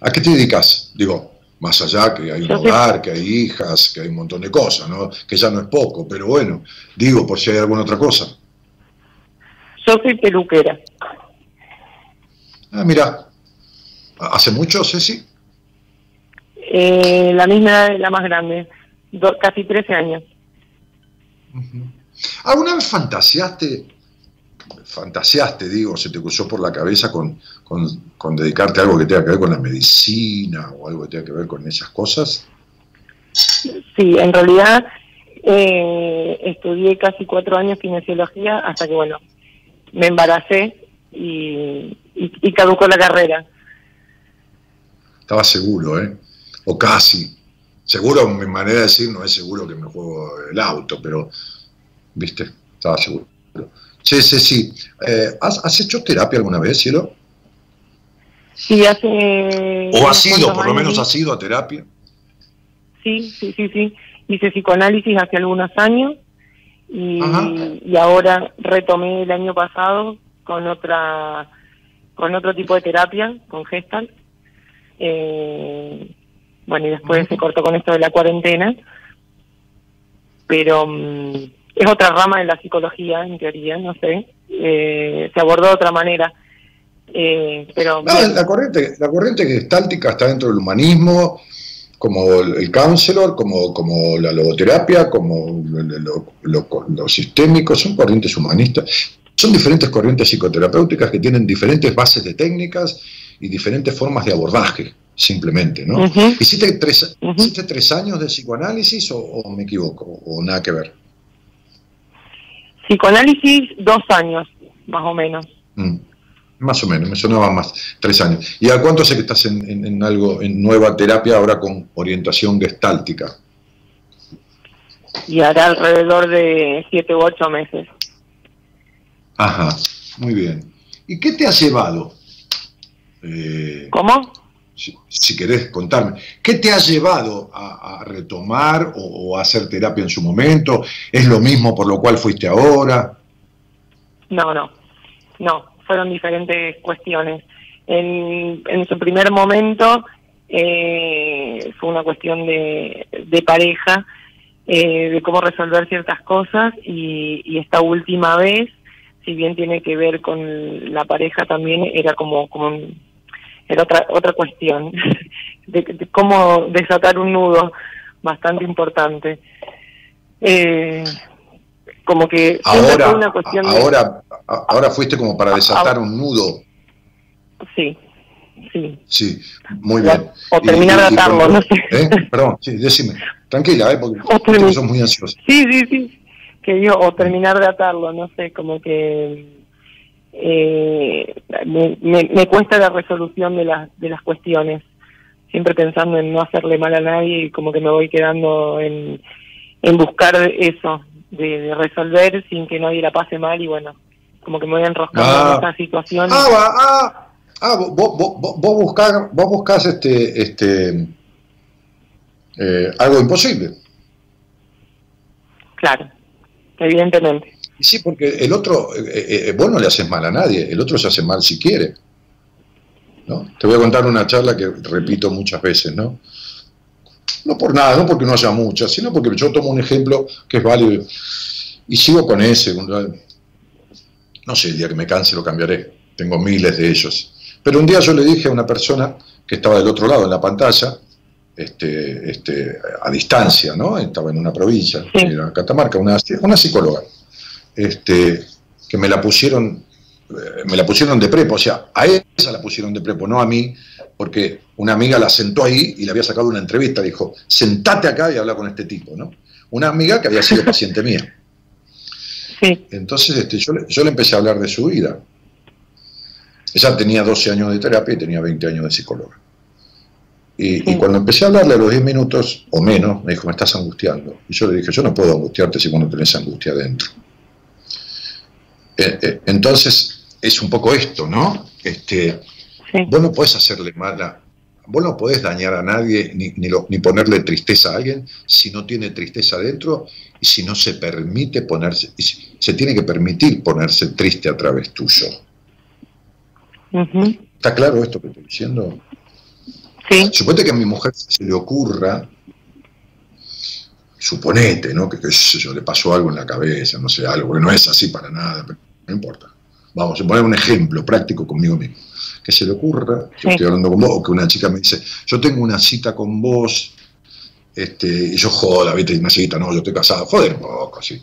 a qué te dedicas? Digo, más allá que hay un hogar, que hay hijas, que hay un montón de cosas, ¿no? Que ya no es poco, pero bueno, digo por si hay alguna otra cosa. Yo soy peluquera. Ah, mira, ¿hace mucho, Ceci? Eh, la misma edad de la más grande, do, casi 13 años. Uh -huh. ¿Alguna vez fantaseaste fantaseaste, digo, se te cruzó por la cabeza con, con, con, dedicarte a algo que tenga que ver con la medicina o algo que tenga que ver con esas cosas? Sí, en realidad eh, estudié casi cuatro años kinesiología hasta que, bueno, me embaracé y, y, y caducó la carrera. Estaba seguro, ¿eh? O casi. Seguro, mi manera de decir, no es seguro que me juego el auto, pero, viste, estaba seguro. Sí, sí, sí. Eh, ¿has, ¿has, hecho terapia alguna vez, Cielo? Sí, hace... ¿O has ido, por lo menos has ido a terapia? Sí, sí, sí, sí. Hice psicoanálisis hace algunos años y, y ahora retomé el año pasado con otra con otro tipo de terapia, con Gestalt. Eh, bueno, y después Ajá. se cortó con esto de la cuarentena. Pero... Um, es otra rama de la psicología, en teoría, no sé, eh, se abordó de otra manera. Eh, pero no, la corriente, la corriente gestáltica está dentro del humanismo, como el, el counselor, como, como la logoterapia, como lo, lo, lo, lo, sistémico, son corrientes humanistas. Son diferentes corrientes psicoterapéuticas que tienen diferentes bases de técnicas y diferentes formas de abordaje, simplemente, ¿no? Uh -huh. ¿Hiciste, tres, uh -huh. ¿Hiciste tres años de psicoanálisis o, o me equivoco? ¿O nada que ver? Psicoanálisis, dos años. más o menos. Mm, Más o menos, me sonaba más, tres años. ¿Y a cuánto sé que estás en, en- en algo, en nueva terapia ahora con orientación gestáltica? Y hará alrededor de siete u ocho meses. Ajá, muy bien. ¿Y qué te ha llevado? Eh, ¿Cómo? si, si querés contarme, ¿qué te ha llevado a, a retomar o, o a hacer terapia en su momento? ¿Es lo mismo por lo cual fuiste ahora? No, no, no, fueron diferentes cuestiones. En, en su primer momento eh, fue una cuestión de, de pareja, eh, de cómo resolver ciertas cosas y, y esta última vez, si bien tiene que ver con la pareja también, era como, como era otra, otra cuestión <laughs> de, de cómo desatar un nudo bastante importante. Eh, como que Ahora, fue una cuestión de- ahora, a- ahora fuiste como para desatar un nudo. Sí, sí. Sí, muy bien. o terminar de atarlo, no sé. ¿Eh? Perdón, sí, decime. Tranquila, ¿eh? porque termi- sos muy ansiosa. Sí, sí, sí. Que digo, o terminar de atarlo, no sé, como que eh, me, me, me cuesta la resolución de las, de las cuestiones. Siempre pensando en no hacerle mal a nadie y como que me voy quedando en, en buscar eso, de, de resolver sin que nadie la pase mal y bueno, como que me voy enroscando Ah. en esta situación. Ah, va, ah, ah, vos, vos, vos, buscás, vos buscás este, este, eh, algo imposible. Claro, evidentemente. Sí, porque el otro, eh, eh, vos no le haces mal a nadie, el otro se hace mal si quiere. ¿no? Te voy a contar una charla que repito muchas veces, ¿no? No por nada, no porque no haya muchas, sino porque yo tomo un ejemplo que es válido y sigo con ese. No sé, el día que me canse lo cambiaré, tengo miles de ellos. Pero un día yo le dije a una persona que estaba del otro lado en la pantalla, este, este, a distancia, ¿no? Estaba en una provincia, era Catamarca, una, una psicóloga, este, que me la pusieron, eh, me la pusieron de prepo, o sea, a esa la pusieron de prepo, no a mí, porque una amiga la sentó ahí y le había sacado una entrevista, dijo, sentate acá y habla con este tipo, ¿no? Una amiga que había sido paciente mía. Entonces este, yo, le- yo le empecé a hablar de su vida. Ella tenía 12 años de terapia y tenía 20 años de psicóloga. Y, y cuando empecé a hablarle a los 10 minutos o menos, me dijo, me estás angustiando. Y yo le dije, yo no puedo angustiarte si vos no tenés angustia adentro. Eh, eh, entonces, es un poco esto, ¿no? Este, Vos no podés hacerle mala, vos no podés dañar a nadie ni, ni, lo- ni ponerle tristeza a alguien si no tiene tristeza adentro y si no se permite ponerse, si- se tiene que permitir ponerse triste a través tuyo. ¿Está claro esto que estoy diciendo? Sí. Suponete que a mi mujer se le ocurra, suponete, ¿no? Que yo, le pasó algo en la cabeza, no sé, algo, que no es así para nada, pero no importa. Vamos a poner un ejemplo práctico conmigo mismo. Que se le ocurra, yo estoy hablando con vos, o que una chica me dice, yo tengo una cita con vos, este, y yo joda, viste, una cita, no, yo estoy casado, joder un poco, así.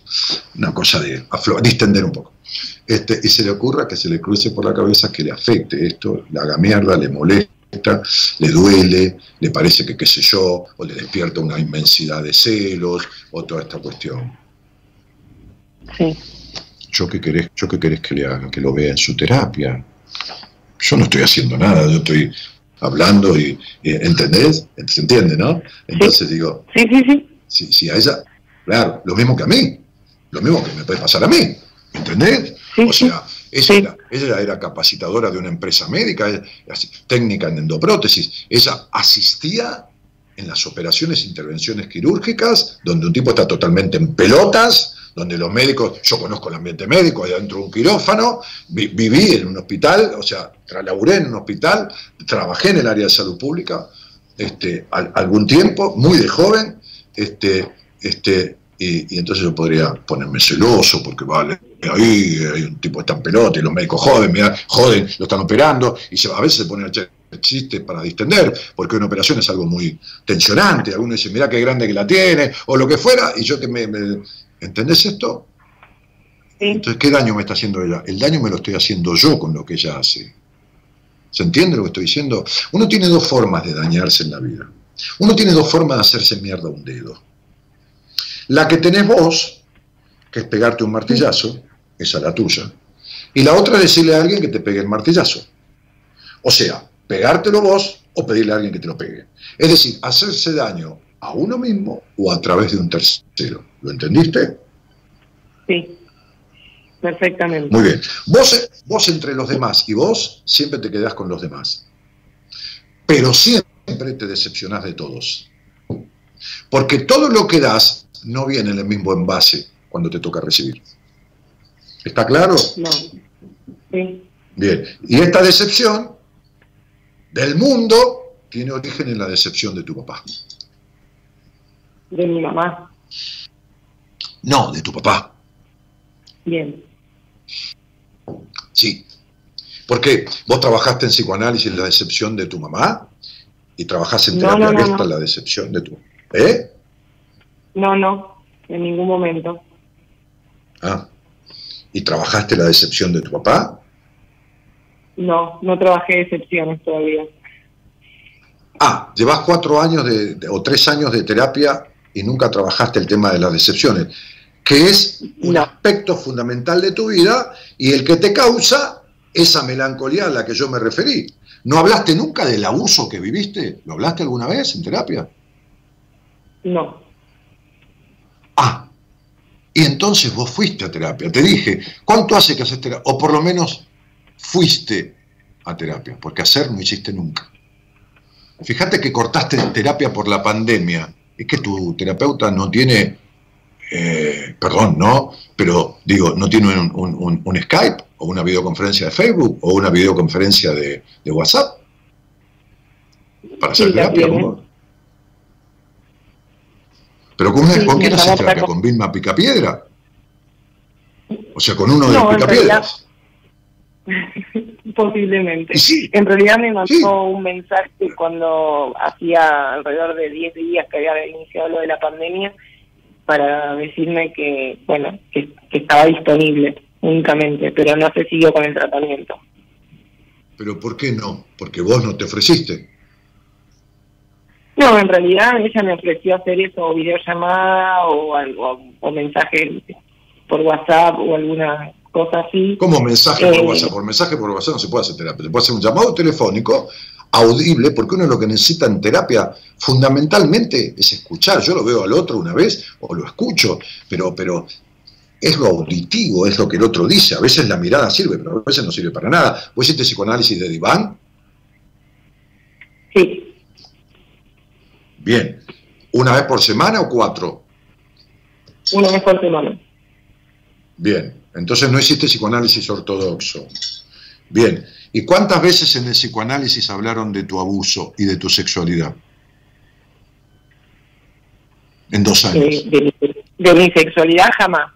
Una cosa de aflo- distender un poco. Este, y se le ocurra que se le cruce por la cabeza que le afecte esto, le haga mierda, le molesta, le duele, le parece que qué sé yo, o le despierta una inmensidad de celos, o toda esta cuestión. Sí. ¿Yo qué querés, yo qué querés que le haga? Que lo vea en su terapia. Yo no estoy haciendo nada, yo estoy hablando y, ¿entendés? Se entiende, ¿no? Entonces digo, Sí, sí, sí. si, si a ella, claro, lo mismo que a mí, lo mismo que me puede pasar a mí, ¿entendés? o sea, ella, era, ella era capacitadora de una empresa médica, ella- técnica en endoprótesis, ella asistía en las operaciones e intervenciones quirúrgicas, donde un tipo está totalmente en pelotas, donde los médicos, yo conozco el ambiente médico, ahí dentro de un quirófano, vi- viví en un hospital, o sea, laburé en un hospital, trabajé en el área de salud pública, este, al- algún tiempo, muy de joven, este, este, y, entonces yo podría ponerme celoso porque vale, ahí hay un tipo que está en pelota y los médicos joden, mirá, joden, lo están operando, y se, a veces se ponen a echar chistes para distender, porque una operación es algo muy tensionante, alguno dice, mirá qué grande que la tiene, o lo que fuera, y yo que me- ¿entendés esto? Entonces, ¿qué daño me está haciendo ella? El daño me lo estoy haciendo yo con lo que ella hace. ¿Se entiende lo que estoy diciendo? Uno tiene dos formas de dañarse en la vida. Uno tiene dos formas de hacerse mierda un dedo. La que tenés vos, que es pegarte un martillazo, esa es la tuya. Y la otra es decirle a alguien que te pegue el martillazo. O sea, pegártelo vos o pedirle a alguien que te lo pegue. Es decir, hacerse daño a uno mismo o a través de un tercero. ¿Lo entendiste? Sí, perfectamente. Muy bien. Vos, vos entre los demás y vos siempre te quedás con los demás. Pero siempre te decepcionás de todos. Porque todo lo que das no viene en el mismo envase cuando te toca recibir. ¿Está claro? No. Sí. Bien. Y esta decepción del mundo tiene origen en la decepción de tu papá. De mi mamá. No, de tu papá. Bien. Sí. Porque vos trabajaste en psicoanálisis la decepción de tu mamá y trabajás en terapia no, no, gestalt no. la decepción de tu... ¿Eh? No, no, en ningún momento. Ah. ¿Y trabajaste la decepción de tu papá? No, no trabajé excepciones todavía. Ah, llevas cuatro años de, de- o tres años de terapia y nunca trabajaste el tema de las decepciones, que es un aspecto fundamental de tu vida y el que te causa esa melancolía a la que yo me referí. ¿No hablaste nunca del abuso que viviste? ¿Lo hablaste alguna vez en terapia? No, Ah, y entonces vos fuiste a terapia. Te dije, ¿cuánto hace que haces terapia? O por lo menos fuiste a terapia, porque hacer no hiciste nunca. Fíjate que cortaste terapia por la pandemia. Es que tu terapeuta no tiene, eh, perdón, no, pero digo, no tiene un, un- un- un Skype o una videoconferencia de Facebook o una videoconferencia de, de WhatsApp para hacer Sí, terapia. vos. Pero con, una- Sí, ¿con quién haces terapia? con- ¿Con Vilma Picapiedra? O sea, con uno de No, los Picapiedras. <laughs> posiblemente. Sí. En realidad me mandó Sí. un mensaje cuando hacía alrededor de 10 días que había iniciado lo de la pandemia para decirme que, bueno, que, que estaba disponible únicamente, pero no se siguió con el tratamiento. Pero ¿por qué no? Porque vos no te ofreciste. No, en realidad ella me ofreció hacer eso, videollamada o, algo, o mensaje por WhatsApp o alguna cosa así. ¿Cómo mensaje por Eh, WhatsApp? Por mensaje por WhatsApp no se puede hacer terapia. Se puede hacer un llamado telefónico audible, porque uno lo que necesita en terapia fundamentalmente es escuchar. Yo lo veo al otro una vez o lo escucho, pero, pero es lo auditivo, es lo que el otro dice. A veces la mirada sirve, pero a veces no sirve para nada. ¿Vos hiciste psicoanálisis de diván? Sí, Bien. ¿Una vez por semana o cuatro? una vez por semana. Bien, entonces no hiciste psicoanálisis ortodoxo. Bien, ¿y cuántas veces en el psicoanálisis hablaron de tu abuso y de tu sexualidad? En dos años. De, de mi, de mi sexualidad jamás.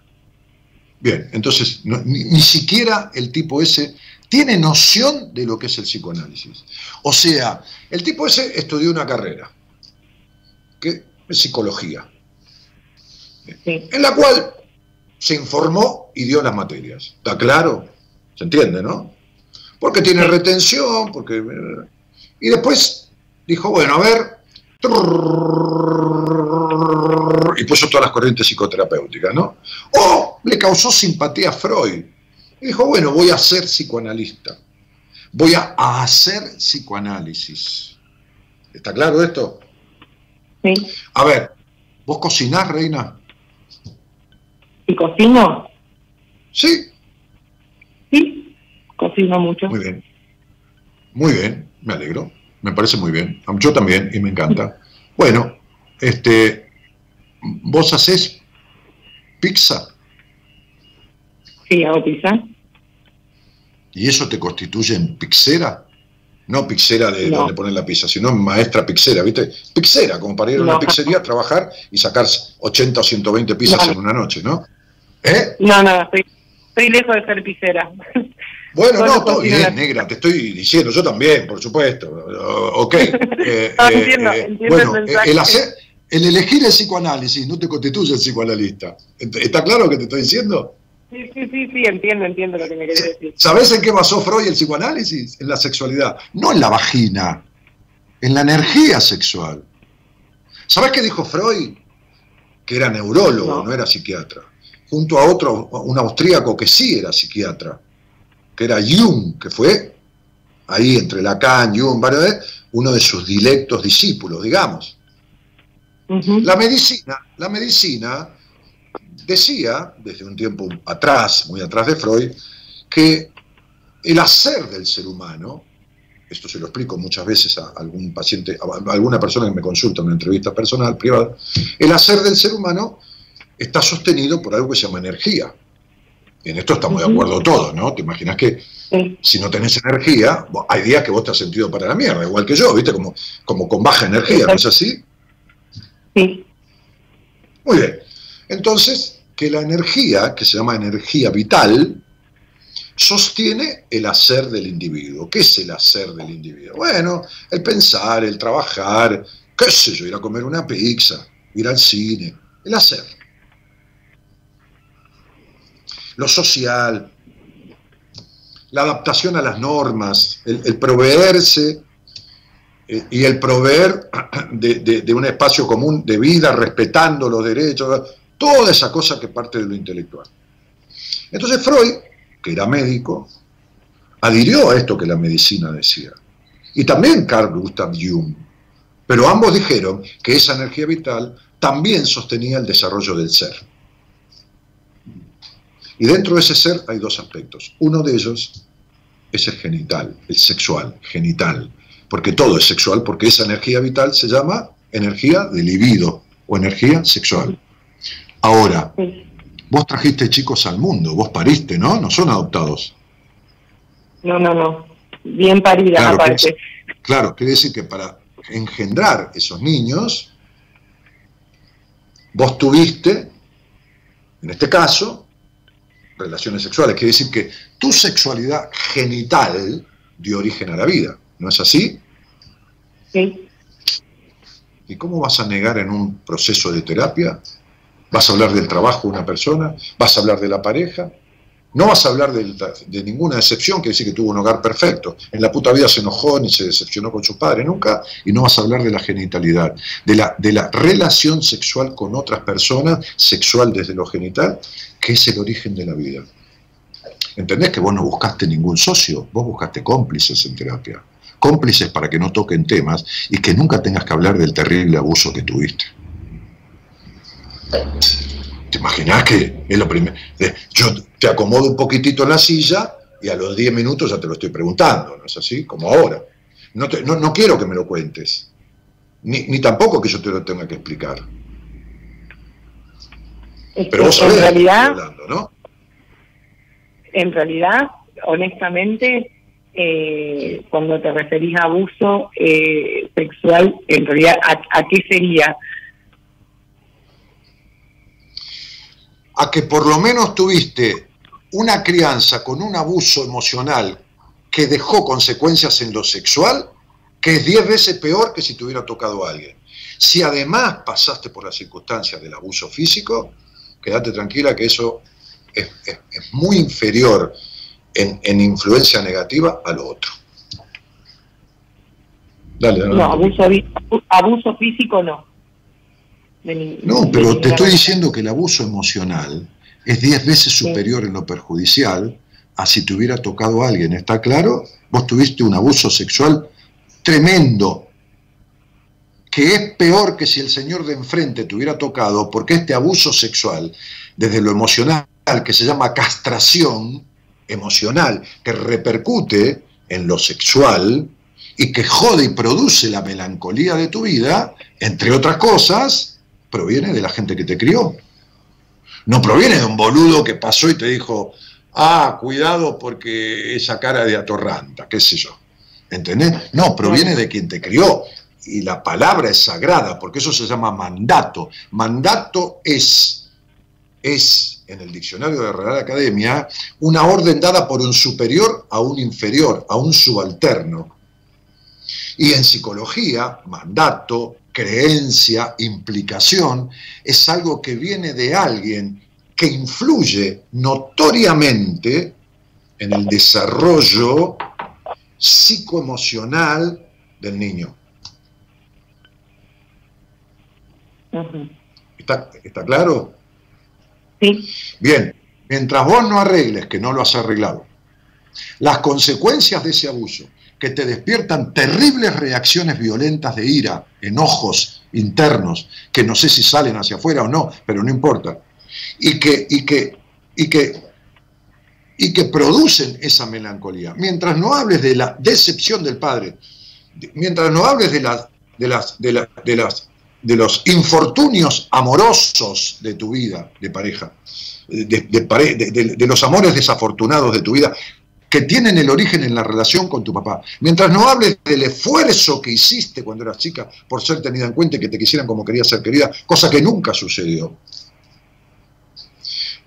Bien, entonces no- ni, ni siquiera el tipo ese tiene noción de lo que es el psicoanálisis. O sea, el tipo ese estudió una carrera, que es psicología, Sí, en la cual se informó y dio las materias. ¿Está claro? ¿Se entiende, no? Porque tiene retención, porque... Y después dijo, bueno, a ver... Y puso todas las corrientes psicoterapéuticas, ¿no? O le causó simpatía a Freud. Y dijo, bueno, voy a ser psicoanalista. Voy a hacer psicoanálisis. ¿Está claro esto? sí. A ver, ¿vos cocinás, reina? ¿Y cocino? Sí, Sí, cocino mucho. Muy bien. Muy bien, me alegro. Me parece muy bien. Yo también, y me encanta. Bueno, este, vos hacés pizza Sí, hago pizza. y eso te constituye en pixera. No pixera de No. donde ponen la pizza, sino maestra pixera, ¿viste? Pixera, como para ir a una No. pizzería a trabajar y sacar 80 o 120 pizzas No. en una noche, ¿no? ¿Eh? No, no, estoy, estoy lejos de ser pizzera. <laughs> Bueno, no, todo bien, la- negra, te estoy diciendo, yo también, por supuesto. Ok. <laughs> eh, No, eh, entiendo, eh, entiendo bueno, el el, hacer, el elegir el psicoanálisis no te constituye el psicoanalista. ¿Ent- ¿Está claro lo que te estoy diciendo? Sí, sí, sí, sí, entiendo, entiendo lo que me querés decir. ¿Sabes en qué basó Freud el psicoanálisis? En la sexualidad. No en la vagina, en la energía sexual. ¿Sabes qué dijo Freud? Que era neurólogo, no, No. era psiquiatra. Junto a otro, un austríaco que sí era psiquiatra. que era Jung, que fue ahí entre Lacan, Jung, uno de sus dilectos discípulos, digamos. La medicina, la medicina decía, desde un tiempo atrás, muy atrás de Freud, que el hacer del ser humano, esto se lo explico muchas veces a algún paciente, a alguna persona que me consulta en una entrevista personal, privada, el hacer del ser humano está sostenido por algo que se llama energía. Y en esto estamos de acuerdo todos, ¿no? Te imaginas que si no tenés energía, hay días que vos te has sentido para la mierda, igual que yo, ¿viste? Como, como con baja energía, ¿no es así? Sí. Muy bien. Entonces, que la energía, que se llama energía vital, sostiene el hacer del individuo. ¿Qué es el hacer del individuo? Bueno, el pensar, el trabajar, qué sé yo, ir a comer una pizza, ir al cine, el hacer. Lo social, la adaptación a las normas, el, proveerse eh, y el proveer <clears throat> de, de- de un espacio común de vida, respetando los derechos, toda esa cosa que parte de lo intelectual. Entonces Freud, que era médico, adhirió a esto que la medicina decía. Y también Carl Gustav Jung. Pero ambos dijeron que esa energía vital también sostenía el desarrollo del ser. Y dentro de ese ser hay dos aspectos. Uno de ellos es el genital, el sexual, genital. Porque todo es sexual, porque esa energía vital se llama energía de libido o energía sexual. Ahora, vos trajiste chicos al mundo, vos pariste, ¿no? No son adoptados. No, no, no. Bien parida, Claro, aparte. quiere decir- claro, quiere decir que para engendrar esos niños, vos tuviste, en este caso, relaciones sexuales. Quiere decir que tu sexualidad genital dio origen a la vida. ¿No es así? Sí. ¿Y cómo vas a negar en un proceso de terapia? ¿Vas a hablar del trabajo de una persona? ¿Vas a hablar de la pareja? No vas a hablar de, ninguna decepción, que decir que tuvo un hogar perfecto. En la puta vida se enojó ni se decepcionó con su padre, nunca. Y no vas a hablar de la genitalidad, de la, de la relación sexual con otras personas, sexual desde lo genital, que es el origen de la vida. ¿Entendés que vos no buscaste ningún socio? Vos buscaste cómplices en terapia. Cómplices para que no toquen temas y que nunca tengas que hablar del terrible abuso que tuviste. ¿Te imaginas que es lo primero? Yo te acomodo un poquitito en la silla y a los 10 minutos ya te lo estoy preguntando, ¿no es así? Como ahora. No, te- no, no quiero que me lo cuentes, ni, ni tampoco que yo te lo tenga que explicar. Es Pero vos sabés en realidad, hablando, ¿no? en realidad, honestamente, eh, cuando te referís a abuso eh, sexual, en realidad, ¿a, a qué sería? A que por lo menos tuviste una crianza con un abuso emocional que dejó consecuencias en lo sexual, que es 10 veces peor que si te hubiera tocado a alguien. Si además pasaste por las circunstancias del abuso físico, quédate tranquila que eso es, muy inferior en, en influencia negativa a lo otro. Dale, dale. No, abuso, abuso físico no. De No, de pero te estoy diciendo que el abuso emocional es 10 veces superior en lo perjudicial a si te hubiera tocado a alguien, ¿está claro? Vos tuviste un abuso sexual tremendo, que es peor que si el señor de enfrente te hubiera tocado, porque este abuso sexual, desde lo emocional, que se llama castración emocional, que repercute en lo sexual y que jode y produce la melancolía de tu vida, entre otras cosas, proviene de la gente que te crió. No proviene de un boludo que pasó y te dijo, ah, cuidado porque esa cara de atorranta, qué sé yo. ¿Entendés? No, proviene de quien te crió. Y la palabra es sagrada, porque eso se llama mandato. Mandato es, es, en el diccionario de Real Academia, una orden dada por un superior a un inferior, a un subalterno. Y en psicología, mandato, creencia, implicación, es algo que viene de alguien que influye notoriamente en el desarrollo psicoemocional del niño. ¿Está, está claro? Sí. Bien, mientras vos no arregles, que no lo has arreglado, Las consecuencias de ese abuso, que te despiertan terribles reacciones violentas de ira, enojos internos, que no sé si salen hacia afuera o no, pero no importa, y que, y que, y que, y que producen esa melancolía. Mientras no hables de la decepción del padre, mientras no hables de, de, las, de, de las de los infortunios amorosos de tu vida de pareja, de, de pare- de- de- de los amores desafortunados de tu vida, que tienen el origen en la relación con tu papá. Mientras no hables del esfuerzo que hiciste cuando eras chica por ser tenida en cuenta y que te quisieran como querías ser querida, cosa que nunca sucedió.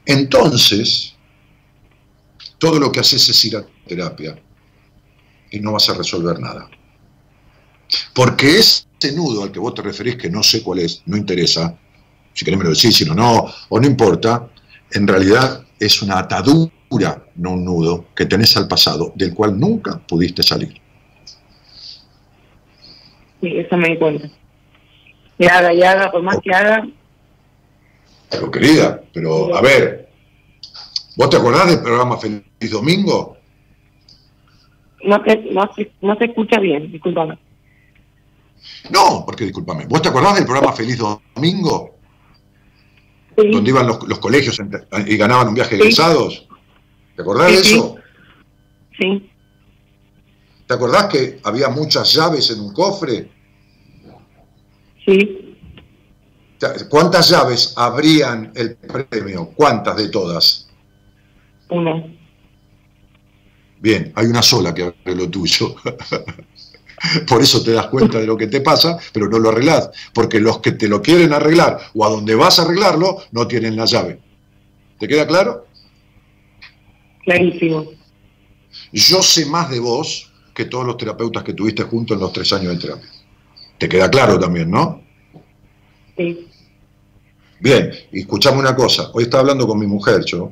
Entonces, todo lo que haces es ir a terapia y no vas a resolver nada. Porque ese nudo al que vos te referís, que no sé cuál es, no interesa, si querés me lo decís, si no, no, o no importa, en realidad es una atadura, no un nudo, que tenés al pasado, del cual nunca pudiste salir. Sí, eso me di cuenta. Y haga y haga, por más que haga, Pero querida, pero a ver, ¿vos te acordás del programa Feliz Domingo? no te, no, no se escucha bien, discúlpame. No, porque discúlpame, ¿vos te acordás del programa Feliz Domingo? Donde iban los, los colegios y ganaban un viaje de Sí. egresados. ¿Te acordás Sí, de eso? Sí, ¿Te acordás que había muchas llaves en un cofre? sí, ¿Cuántas llaves abrían el premio? ¿Cuántas de todas? una. Bien, hay una sola que abre lo tuyo. <laughs> <laughs> Por eso te das cuenta de lo que te pasa, pero no lo arreglás. Porque los que te lo quieren arreglar o a donde vas a arreglarlo no tienen la llave. ¿Te queda claro? Clarísimo. Yo sé más de vos que todos los terapeutas que tuviste juntos en los tres años de terapia. ¿Te queda claro también, no? Sí, Bien, y escuchame una cosa. Hoy estaba hablando con mi mujer, yo,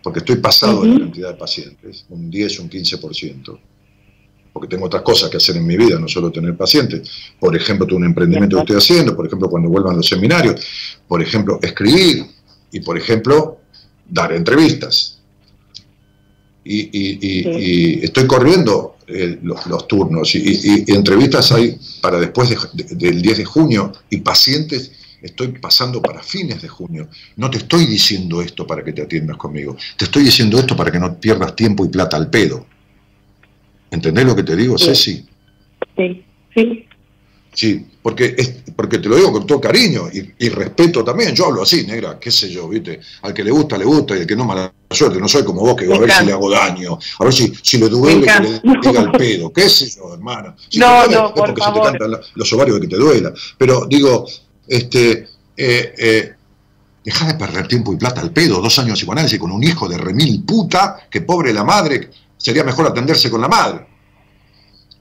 porque estoy pasado de la cantidad de pacientes, un 10, un 15%, porque tengo otras cosas que hacer en mi vida, no solo tener pacientes. Por ejemplo, todo un emprendimiento que estoy haciendo, por ejemplo, cuando vuelvan los seminarios, por ejemplo, escribir y, por ejemplo, dar entrevistas. Y, y- y- y estoy corriendo eh, los, los turnos y, entrevistas hay para después de- de- del 10 de junio y pacientes estoy pasando para fines de junio. No te estoy diciendo esto para que te atiendas conmigo, te estoy diciendo esto para que no pierdas tiempo y plata al pedo. ¿Entendés lo que te digo, Sí. Ceci? sí, sí, Sí, porque, es, porque te lo digo con todo cariño y, y respeto también. Yo hablo así, negra, qué sé yo, ¿viste? Al que le gusta, le gusta y al que no, mala suerte. No soy como vos, que Me a ver si le hago daño, a ver si, si le duele, que le diga el <laughs> pedo, qué sé yo, hermana. Si No, duele, no, es por porque se te cantan los ovarios de que te duela. Pero digo, este, eh, eh, deja de perder tiempo y plata al pedo, dos años de psicoanálisis con un hijo de remil puta, que pobre la madre, sería mejor atenderse con la madre.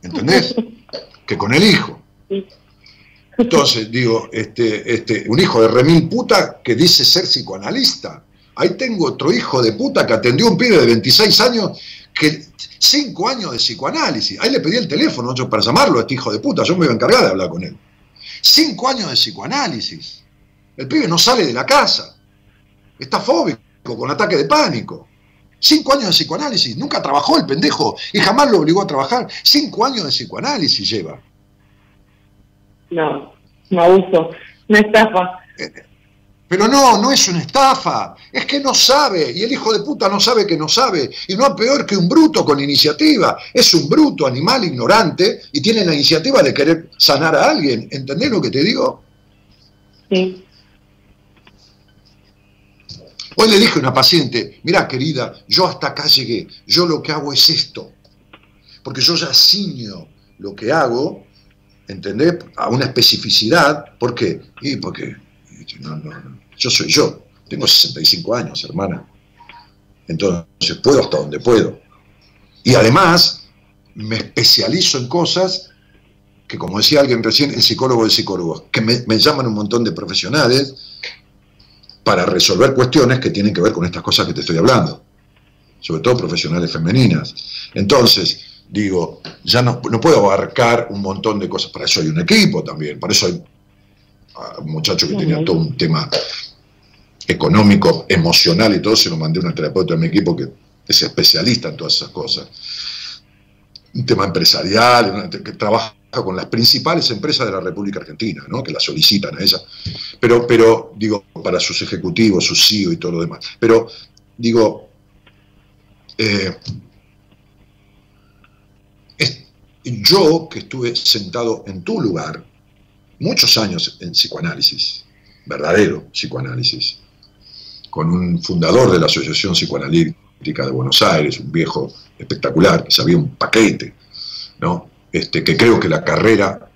¿Entendés? <laughs> que con el hijo. Entonces, digo, este, este, un hijo de remil puta que dice ser psicoanalista. Ahí tengo otro hijo de puta que atendió a un pibe de 26 años que 5 años de psicoanálisis. Ahí le pedí el teléfono yo, para llamarlo a este hijo de puta. Yo me iba a encargar de hablar con él. 5 años de psicoanálisis. El pibe no sale de la casa. Está fóbico, con ataque de pánico. Cinco años de psicoanálisis. Nunca trabajó el pendejo y jamás lo obligó a trabajar. Cinco años de psicoanálisis lleva. no, un abuso, una estafa. Pero no, no es una estafa, es que no sabe, y el hijo de puta no sabe que no sabe, y no es peor que un bruto con iniciativa, es un bruto animal ignorante y tiene la iniciativa de querer sanar a alguien, ¿entendés lo que te digo? Sí, Hoy le dije a una paciente, mira querida, yo hasta acá llegué, yo lo que hago es esto, porque yo ya ciño lo que hago, ¿entendés? A una especificidad, ¿por qué? Y porque yo soy yo, tengo 65 años, hermana, entonces puedo hasta donde puedo. Y además me especializo en cosas que, como decía alguien recién, el psicólogo de psicólogos, que me llaman un montón de profesionales para resolver cuestiones que tienen que ver con estas cosas que te estoy hablando, sobre todo profesionales femeninas. Entonces, digo, ya no, no puedo abarcar un montón de cosas, para eso hay un equipo también, para eso hay ah, un muchacho que tenía todo un tema económico, emocional y todo, se lo mandé a una terapeuta de mi equipo que es especialista en todas esas cosas. Un tema empresarial, que trabaja con las principales empresas de la República Argentina, ¿no? que la solicitan a ella. Pero, pero, digo, para sus ejecutivos, su CEO y todo lo demás. Pero, digo, eh, yo que estuve sentado en tu lugar muchos años en psicoanálisis, verdadero psicoanálisis, con un fundador de la Asociación Psicoanalítica de Buenos Aires, un viejo espectacular, que sabía un paquete, ¿no? Este, que creo que la carrera,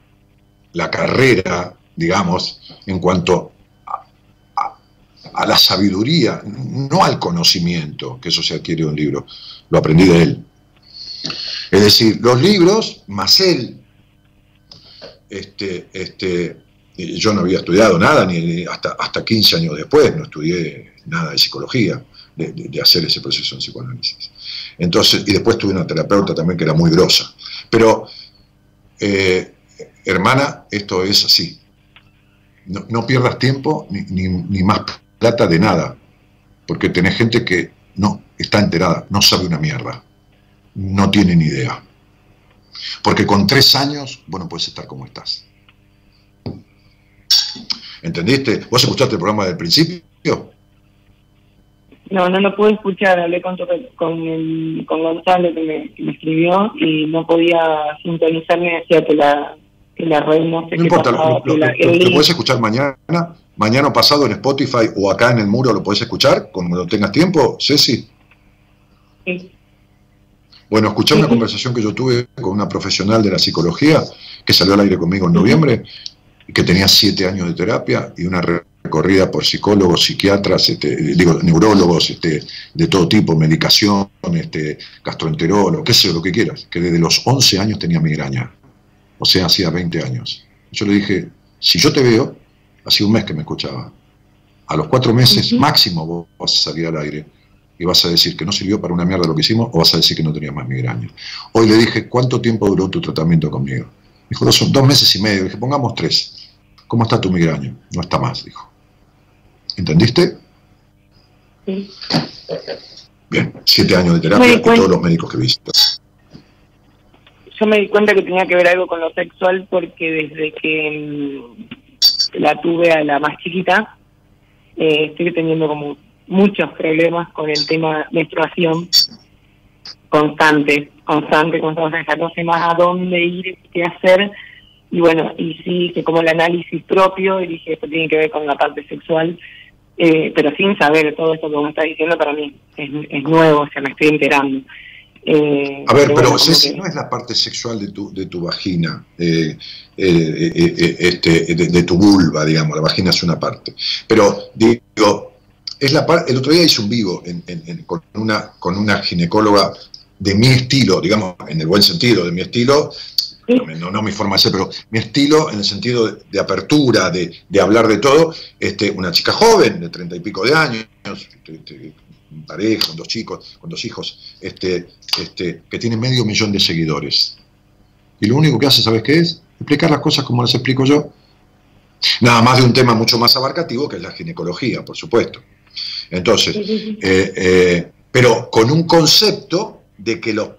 la carrera, digamos, en cuanto a, la sabiduría, no al conocimiento, que eso se adquiere de un libro, lo aprendí de él, es decir, los libros, más él, este, este, yo no había estudiado nada, ni hasta, hasta 15 años después no estudié nada de psicología, de, hacer ese proceso en psicoanálisis. Entonces, y después tuve una terapeuta también que era muy grosa. Pero, eh, hermana, esto es así. No, pierdas tiempo ni, ni más plata de nada, porque tenés gente que no está enterada, no sabe una mierda no tienen idea. Porque con tres años, bueno, puedes estar como estás. ¿Entendiste? ¿Vos escuchaste el programa del principio? No, no lo pude escuchar. Hablé con, con, con Gonzalo que me, escribió y no podía sintonizarme hacia que la, que la red no No importa, lo, puedes escuchar mañana, mañana pasado en Spotify o acá en el muro lo puedes escuchar cuando tengas tiempo, Ceci. Sí. Bueno, escuché una conversación que yo tuve con una profesional de la psicología que salió al aire conmigo en noviembre y que tenía siete años de terapia y una recorrida por psicólogos, psiquiatras, este, digo, neurólogos este, de todo tipo, medicación, este, gastroenterólogo, qué sé yo, lo que quieras, que desde los 11 años tenía migraña, o sea, hacía 20 años. Yo le dije, si yo te veo, hacía un mes que me escuchaba, a los cuatro meses máximo vos vas a salir al aire y vas a decir que no sirvió para una mierda lo que hicimos o vas a decir que no tenía más migraña. Hoy le dije, ¿cuánto tiempo duró tu tratamiento conmigo? Dijo, son dos meses y medio. Dije, pongamos tres. ¿Cómo está tu migraña? No está más, dijo. ¿Entendiste? Sí. Bien, siete años de terapia y todos los médicos que visitas. Yo me di cuenta que tenía que ver algo con lo sexual porque desde que mm, la tuve a la más chiquita, eh, estoy teniendo como muchos problemas con el tema menstruación constante, constante, constante, ya no sé más a dónde ir, qué hacer, y bueno, y sí hice como el análisis propio y dije, esto tiene que ver con la parte sexual, eh, pero sin saber todo esto que me está diciendo para mí es, nuevo, o sea, me estoy enterando. Eh, a ver, pero, no es la parte sexual de tu, de tu vagina, eh, este, de, de, tu vulva, digamos, la vagina es una parte. Pero digo, es la el otro día hice un vivo con, una, con una ginecóloga de mi estilo, digamos, en el buen sentido, de mi estilo, no, mi forma de ser, pero mi estilo en el sentido de, apertura, de, hablar de todo, este, una chica joven, de treinta y pico de años, este, este, pareja, con dos chicos, con dos hijos, este, este, que tiene medio millón de seguidores. Y lo único que hace, ¿sabes qué es? Explicar las cosas como las explico yo. Nada más de un tema mucho más abarcativo, que es la ginecología, por supuesto. Entonces, eh, eh, pero con un concepto de que los,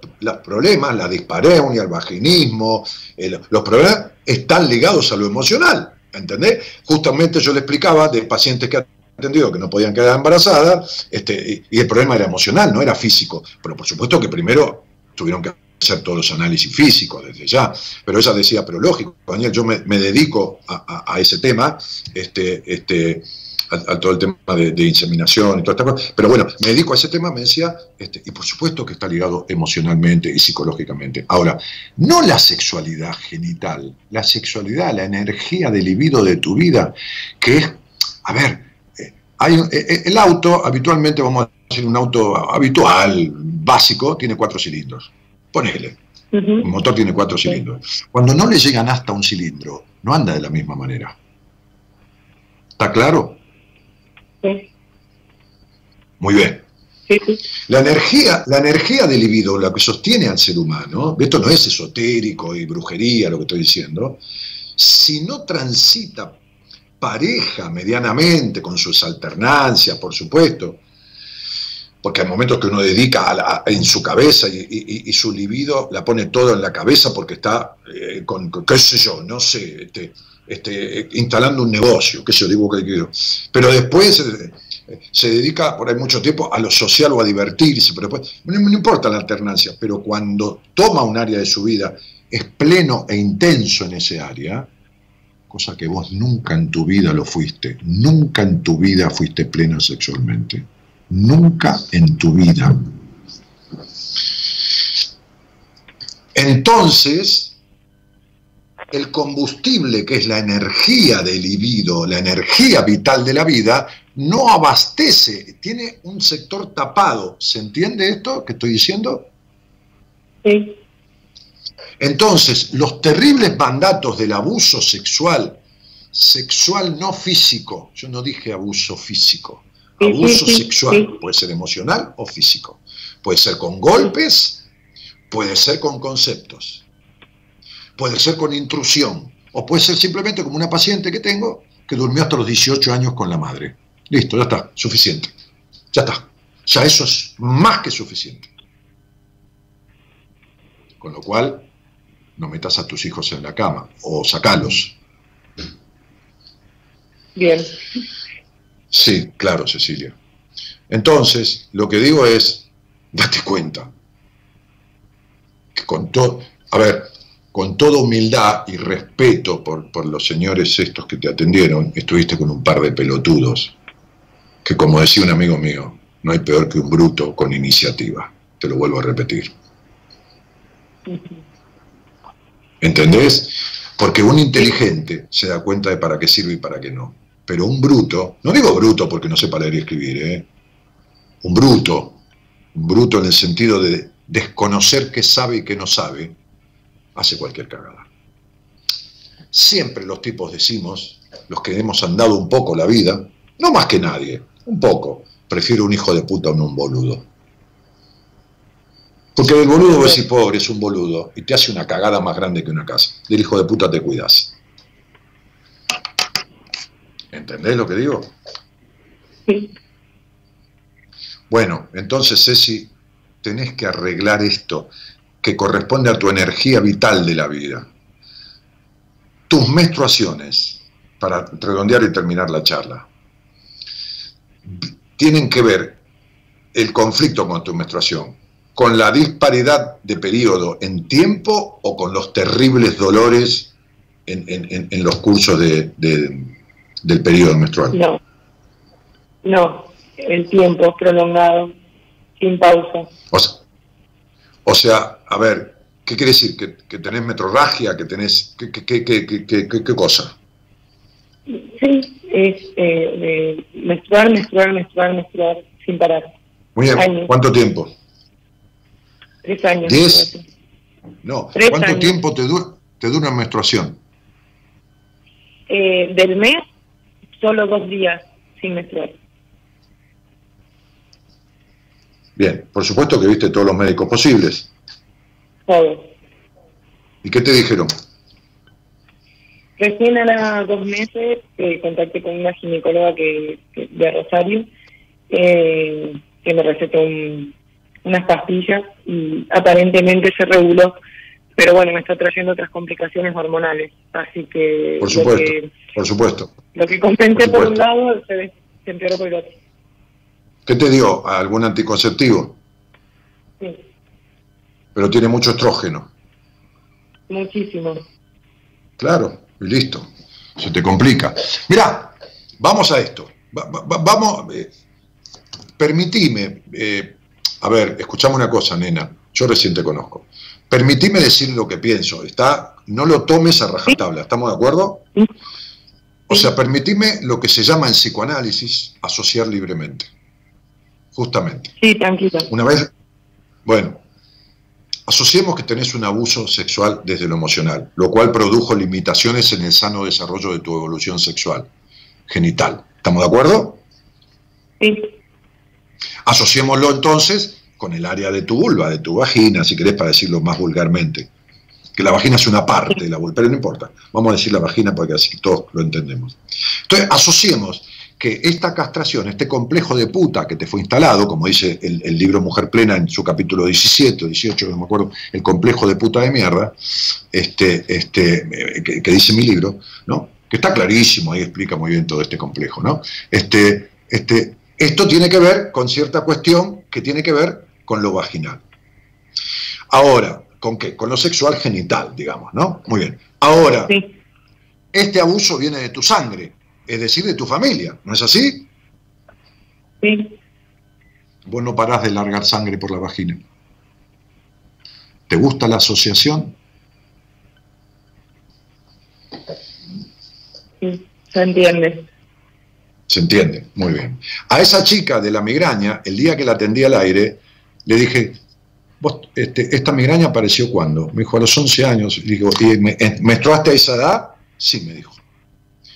problemas, la dispareunia, el vaginismo, los problemas están ligados a lo emocional, ¿entendés? Justamente yo le explicaba de pacientes que entendido que no podían quedar embarazadas, este, y, el problema era emocional, no era físico, pero por supuesto que primero tuvieron que hacer todos los análisis físicos desde ya, pero ella decía, pero lógico, Daniel, yo me, dedico a, a, ese tema, este, este, a, todo el tema de, inseminación y toda esta cosa. Pero bueno, me dedico a ese tema, me decía, este, y por supuesto que está ligado emocionalmente y psicológicamente. Ahora, no la sexualidad genital, la sexualidad, la energía de libido de tu vida, que es, a ver, eh, hay, eh, eh, el auto, habitualmente vamos a decir un auto habitual, básico, tiene cuatro cilindros. Ponele. El motor tiene cuatro cilindros. Cuando no le llegan hasta un cilindro, no anda de la misma manera. ¿Está claro? Muy bien. La energía, la energía del libido, la que sostiene al ser humano, esto no es esotérico y brujería lo que estoy diciendo, si no transita pareja medianamente, con sus alternancias, por supuesto, porque hay momentos que uno dedica a la- en su cabeza y, y- y su libido la pone todo en la cabeza porque está eh, con, con, qué sé yo, no sé, este, este, instalando un negocio, sé yo, digo que quiero. Pero después se dedica por ahí mucho tiempo a lo social o a divertirse, pero después, no, no importa la alternancia, pero cuando toma un área de su vida, es pleno e intenso en ese área, cosa que vos nunca en tu vida lo fuiste, nunca en tu vida fuiste pleno sexualmente, nunca en tu vida. Entonces, el combustible que es la energía del libido, la energía vital de la vida, no abastece, tiene un sector tapado. ¿Se entiende esto que estoy diciendo? Sí. Entonces, los terribles mandatos del abuso sexual, sexual no físico, yo no dije abuso físico, sí, abuso sí, sexual, puede ser emocional o físico, puede ser con golpes, puede ser con conceptos, puede ser con intrusión, o puede ser simplemente como una paciente que tengo que durmió hasta los 18 años con la madre. Listo, ya está, suficiente. Ya está. Ya eso es más que suficiente. Con lo cual, no metas a tus hijos en la cama o sacalos. Bien. Sí, claro, Cecilia. Entonces, lo que digo es, date cuenta que con todo, a ver, con toda humildad y respeto por, por los señores estos que te atendieron, estuviste con un par de pelotudos, que como decía un amigo mío, no hay peor que un bruto con iniciativa. Te lo vuelvo a repetir. ¿Entendés? Porque un inteligente se da cuenta de para qué sirve y para qué no. Pero un bruto, no digo bruto porque no sepa leer y escribir, ¿eh? un bruto, un bruto en el sentido de desconocer qué sabe y qué no sabe, hace cualquier cagada. Siempre los tipos decimos, los que hemos andado un poco la vida, no más que nadie, un poco, prefiero un hijo de puta a un boludo. Porque del boludo vos decís, pobre, es un boludo, y te hace una cagada más grande que una casa. Del hijo de puta te cuidas. ¿Entendés lo que digo? Sí. Bueno, entonces Ceci, tenés que arreglar esto que corresponde a tu energía vital de la vida. Tus menstruaciones, para redondear y terminar la charla, tienen que ver el conflicto con tu menstruación, con la disparidad de periodo en tiempo o con los terribles dolores en, en- en- en los cursos de- de- del periodo menstrual. No. No. El tiempo prolongado, sin pausa. O sea, o sea, a ver, ¿qué quiere decir? ¿Que, que tenés metrorragia? ¿Que tenés... ¿Qué, qué, qué, qué, cosa? Sí, es eh, de menstruar, menstruar, menstruar, menstruar, sin parar. Muy bien, Años. ¿cuánto tiempo? Tres años. ¿Diez? No, Tres ¿cuánto años. tiempo te, du- te dura una menstruación? Eh, del mes, solo dos días sin menstruar. Bien, por supuesto que viste todos los médicos posibles. Todo. ¿Y qué te dijeron? Recién a dos meses eh, contacté con una ginecóloga que, que- de Rosario eh, que me recetó un- unas pastillas y aparentemente se reguló, pero bueno, me está trayendo otras complicaciones hormonales, así que Por supuesto, que, por supuesto. lo que compensé Por por, un lado se, ve- se empeoró por el otro. ¿Qué te dio? ¿Algún anticonceptivo? Sí, Pero tiene mucho estrógeno. muchísimo. Claro, y listo. Se te complica. Mirá, vamos a esto. Va- va- va- vamos, eh, permitime, eh, a ver, escuchame una cosa, nena. Yo recién te conozco. Permitime decir lo que pienso. Está, no lo tomes a rajatabla. ¿Estamos de acuerdo? O sea, permitime lo que se llama en psicoanálisis asociar libremente. Justamente. Sí, tranquilo. Una vez, bueno, asociemos que tenés un abuso sexual desde lo emocional, lo cual produjo limitaciones en el sano desarrollo de tu evolución sexual, genital. ¿Estamos de acuerdo? Sí, Asociémoslo entonces con el área de tu vulva, de tu vagina, si querés para decirlo más vulgarmente. Que la vagina es una parte de la vulva, pero no importa. Vamos a decir la vagina porque así todos lo entendemos. Entonces, asociemos que esta castración, este complejo de puta que te fue instalado, como dice el, el libro Mujer Plena en su capítulo 17 o 18, no me acuerdo, el complejo de puta de mierda, este, este, eh, que, que dice mi libro, ¿no? que está clarísimo, ahí explica muy bien todo este complejo. ¿no? Este, este, esto tiene que ver con cierta cuestión que tiene que ver con lo vaginal. Ahora, ¿con qué? Con lo sexual genital, digamos, ¿no? Muy bien. Ahora, este abuso viene de tu sangre, es decir, de tu familia, ¿no es así? Sí. Vos no parás de largar sangre por la vagina. ¿Te gusta la asociación? Sí, se entiende. Se entiende, muy bien. A esa chica de la migraña, el día que la atendí al aire, le dije, ¿Vos, este, ¿esta migraña apareció cuándo? Me dijo, a los 11 años. Y digo, ¿y me, eh, menstruaste a esa edad? Sí, me dijo.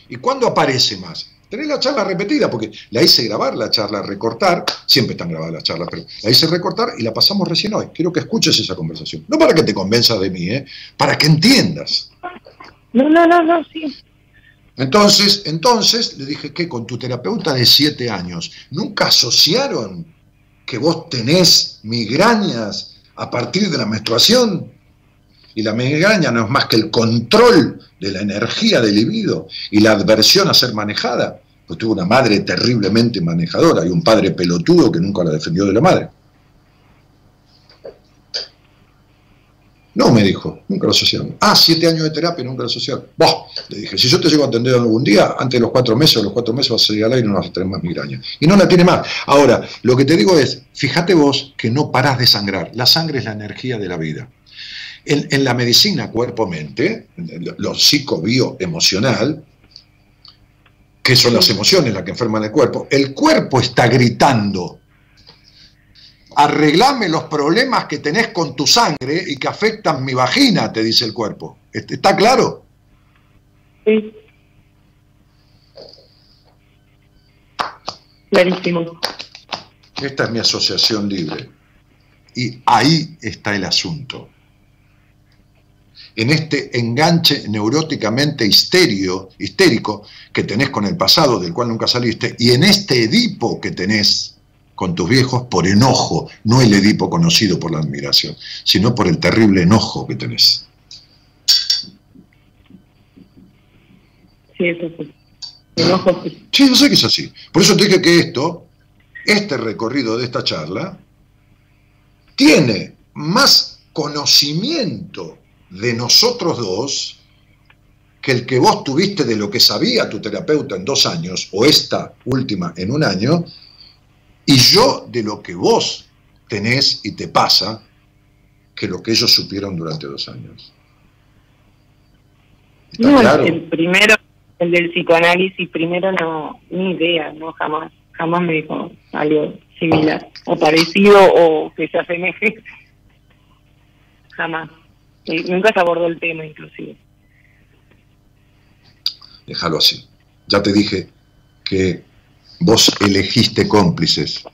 ¿Y cuándo aparece más? Tenés la charla repetida, porque la hice grabar la charla, recortar, siempre están grabadas las charlas, pero la hice recortar y la pasamos recién hoy. Quiero que escuches esa conversación. No para que te convenzas de mí, ¿eh? para que entiendas. No, no, no, no, sí. Entonces, entonces le dije que con tu terapeuta de 7 años, ¿nunca asociaron que vos tenés migrañas a partir de la menstruación? Y la migraña no es más que el control de la energía del libido y la adversión a ser manejada. Pues tuvo una madre terriblemente manejadora y un padre pelotudo que nunca la defendió de la madre. No, me dijo, nunca lo asociaron. Ah, siete años de terapia, nunca lo asociaron. Bah, le dije, si yo te llego a atender algún día, antes de los cuatro meses los cuatro meses vas a salir al aire y no vas a tener más migraña. Y no la tiene más. Ahora, lo que te digo es, fíjate vos que no parás de sangrar. La sangre es la energía de la vida. En, en la medicina cuerpo-mente, lo psico-bio-emocional, que son las emociones las que enferman el cuerpo, el cuerpo está gritando arreglame los problemas que tenés con tu sangre y que afectan mi vagina, te dice el cuerpo. ¿Está claro? Sí. Clarísimo. Esta es mi asociación libre. Y ahí está el asunto. En este enganche neuróticamente histerio, histérico que tenés con el pasado del cual nunca saliste, y en este Edipo que tenés con tus viejos por enojo, no el Edipo conocido por la admiración, sino por el terrible enojo que tenés. Sí, eso sí. Enojo sí. Sí, yo sé que es así. Por eso te dije que esto, este recorrido de esta charla, tiene más conocimiento de nosotros dos que el que vos tuviste de lo que sabía tu terapeuta en dos años, o esta última en un año, y yo de lo que vos tenés y te pasa que lo que ellos supieron durante dos años. ¿Está No, el- claro? el primero, el del psicoanálisis, primero no, ni idea, no, jamás, jamás me dijo algo similar, o parecido, o que se asemeje. <laughs> Jamás. Nunca se abordó el tema, inclusive. Déjalo así. Ya te dije que vos elegiste cómplices.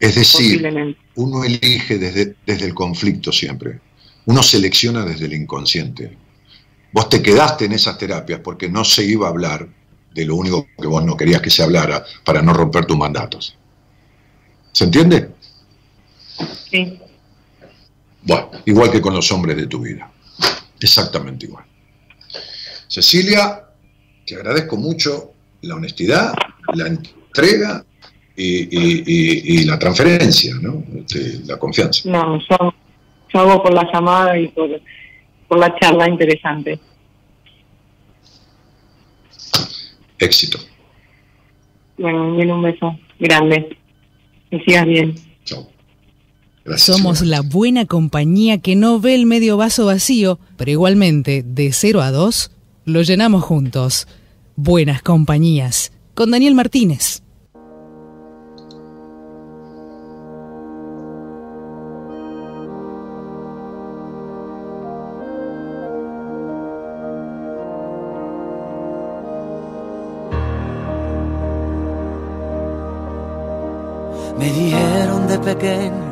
Es decir, uno elige desde, desde el conflicto siempre. Uno selecciona desde el inconsciente. Vos te quedaste en esas terapias porque no se iba a hablar de lo único que vos no querías que se hablara para no romper tus mandatos. ¿Se entiende? Sí. Bueno, igual que con los hombres de tu vida. Exactamente igual. Cecilia, te agradezco mucho la honestidad, la entrega y, y- y- y la transferencia, ¿no? Este, la confianza. No, yo, yo hago por la llamada y por, por la charla interesante. Éxito. Bueno, bien, un beso grande. Que sigas bien. Somos la buena compañía que no ve el medio vaso vacío, pero igualmente, de 0 a 2, lo llenamos juntos. Buenas compañías. Con Daniel Martínez. Me dijeron de pequeño,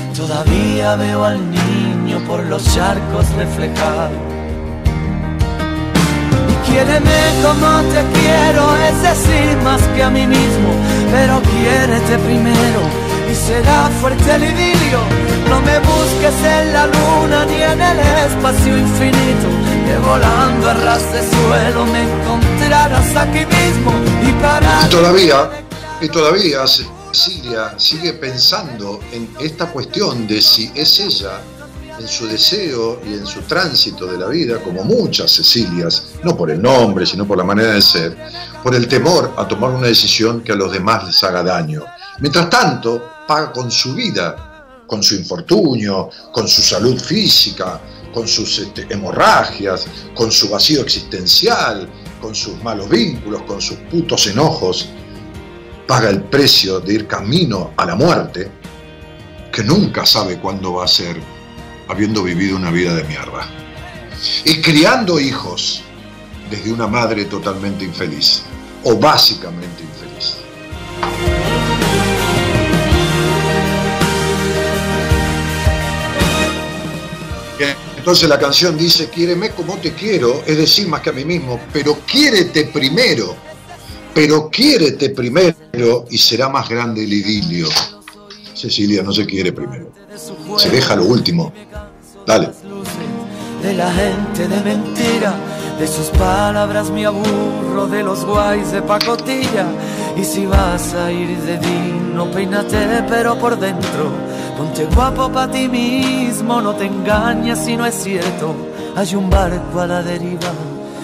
Todavía veo al niño por los charcos reflejado. Y quiéreme como te quiero, es decir, más que a mí mismo, pero quiérete primero y será fuerte el idilio. No me busques en la luna ni en el espacio infinito, que volando a ras de suelo me encontrarás aquí mismo y para. Y todavía, y todavía Cecilia sigue pensando en esta cuestión de si es ella, en su deseo y en su tránsito de la vida, como muchas Cecilias, no por el nombre, sino por la manera de ser, por el temor a tomar una decisión que a los demás les haga daño. Mientras tanto, paga con su vida, con su infortunio, con su salud física, con sus este, hemorragias, con su vacío existencial, con sus malos vínculos, con sus putos enojos, paga el precio de ir camino a la muerte, que nunca sabe cuándo va a ser, habiendo vivido una vida de mierda. Y criando hijos desde una madre totalmente infeliz, o básicamente infeliz. Entonces la canción dice, quiéreme como te quiero, es decir, más que a mí mismo, pero quiérete primero pero quiérete primero y será más grande el idilio. Cecilia no se quiere primero, se deja lo último. Dale. De la gente de mentira, de sus palabras me aburro, de los guays de pacotilla. Y si vas a ir de no peínate, pero por dentro, ponte guapo para ti mismo, no te engañes si no es cierto. Hay un barco a la deriva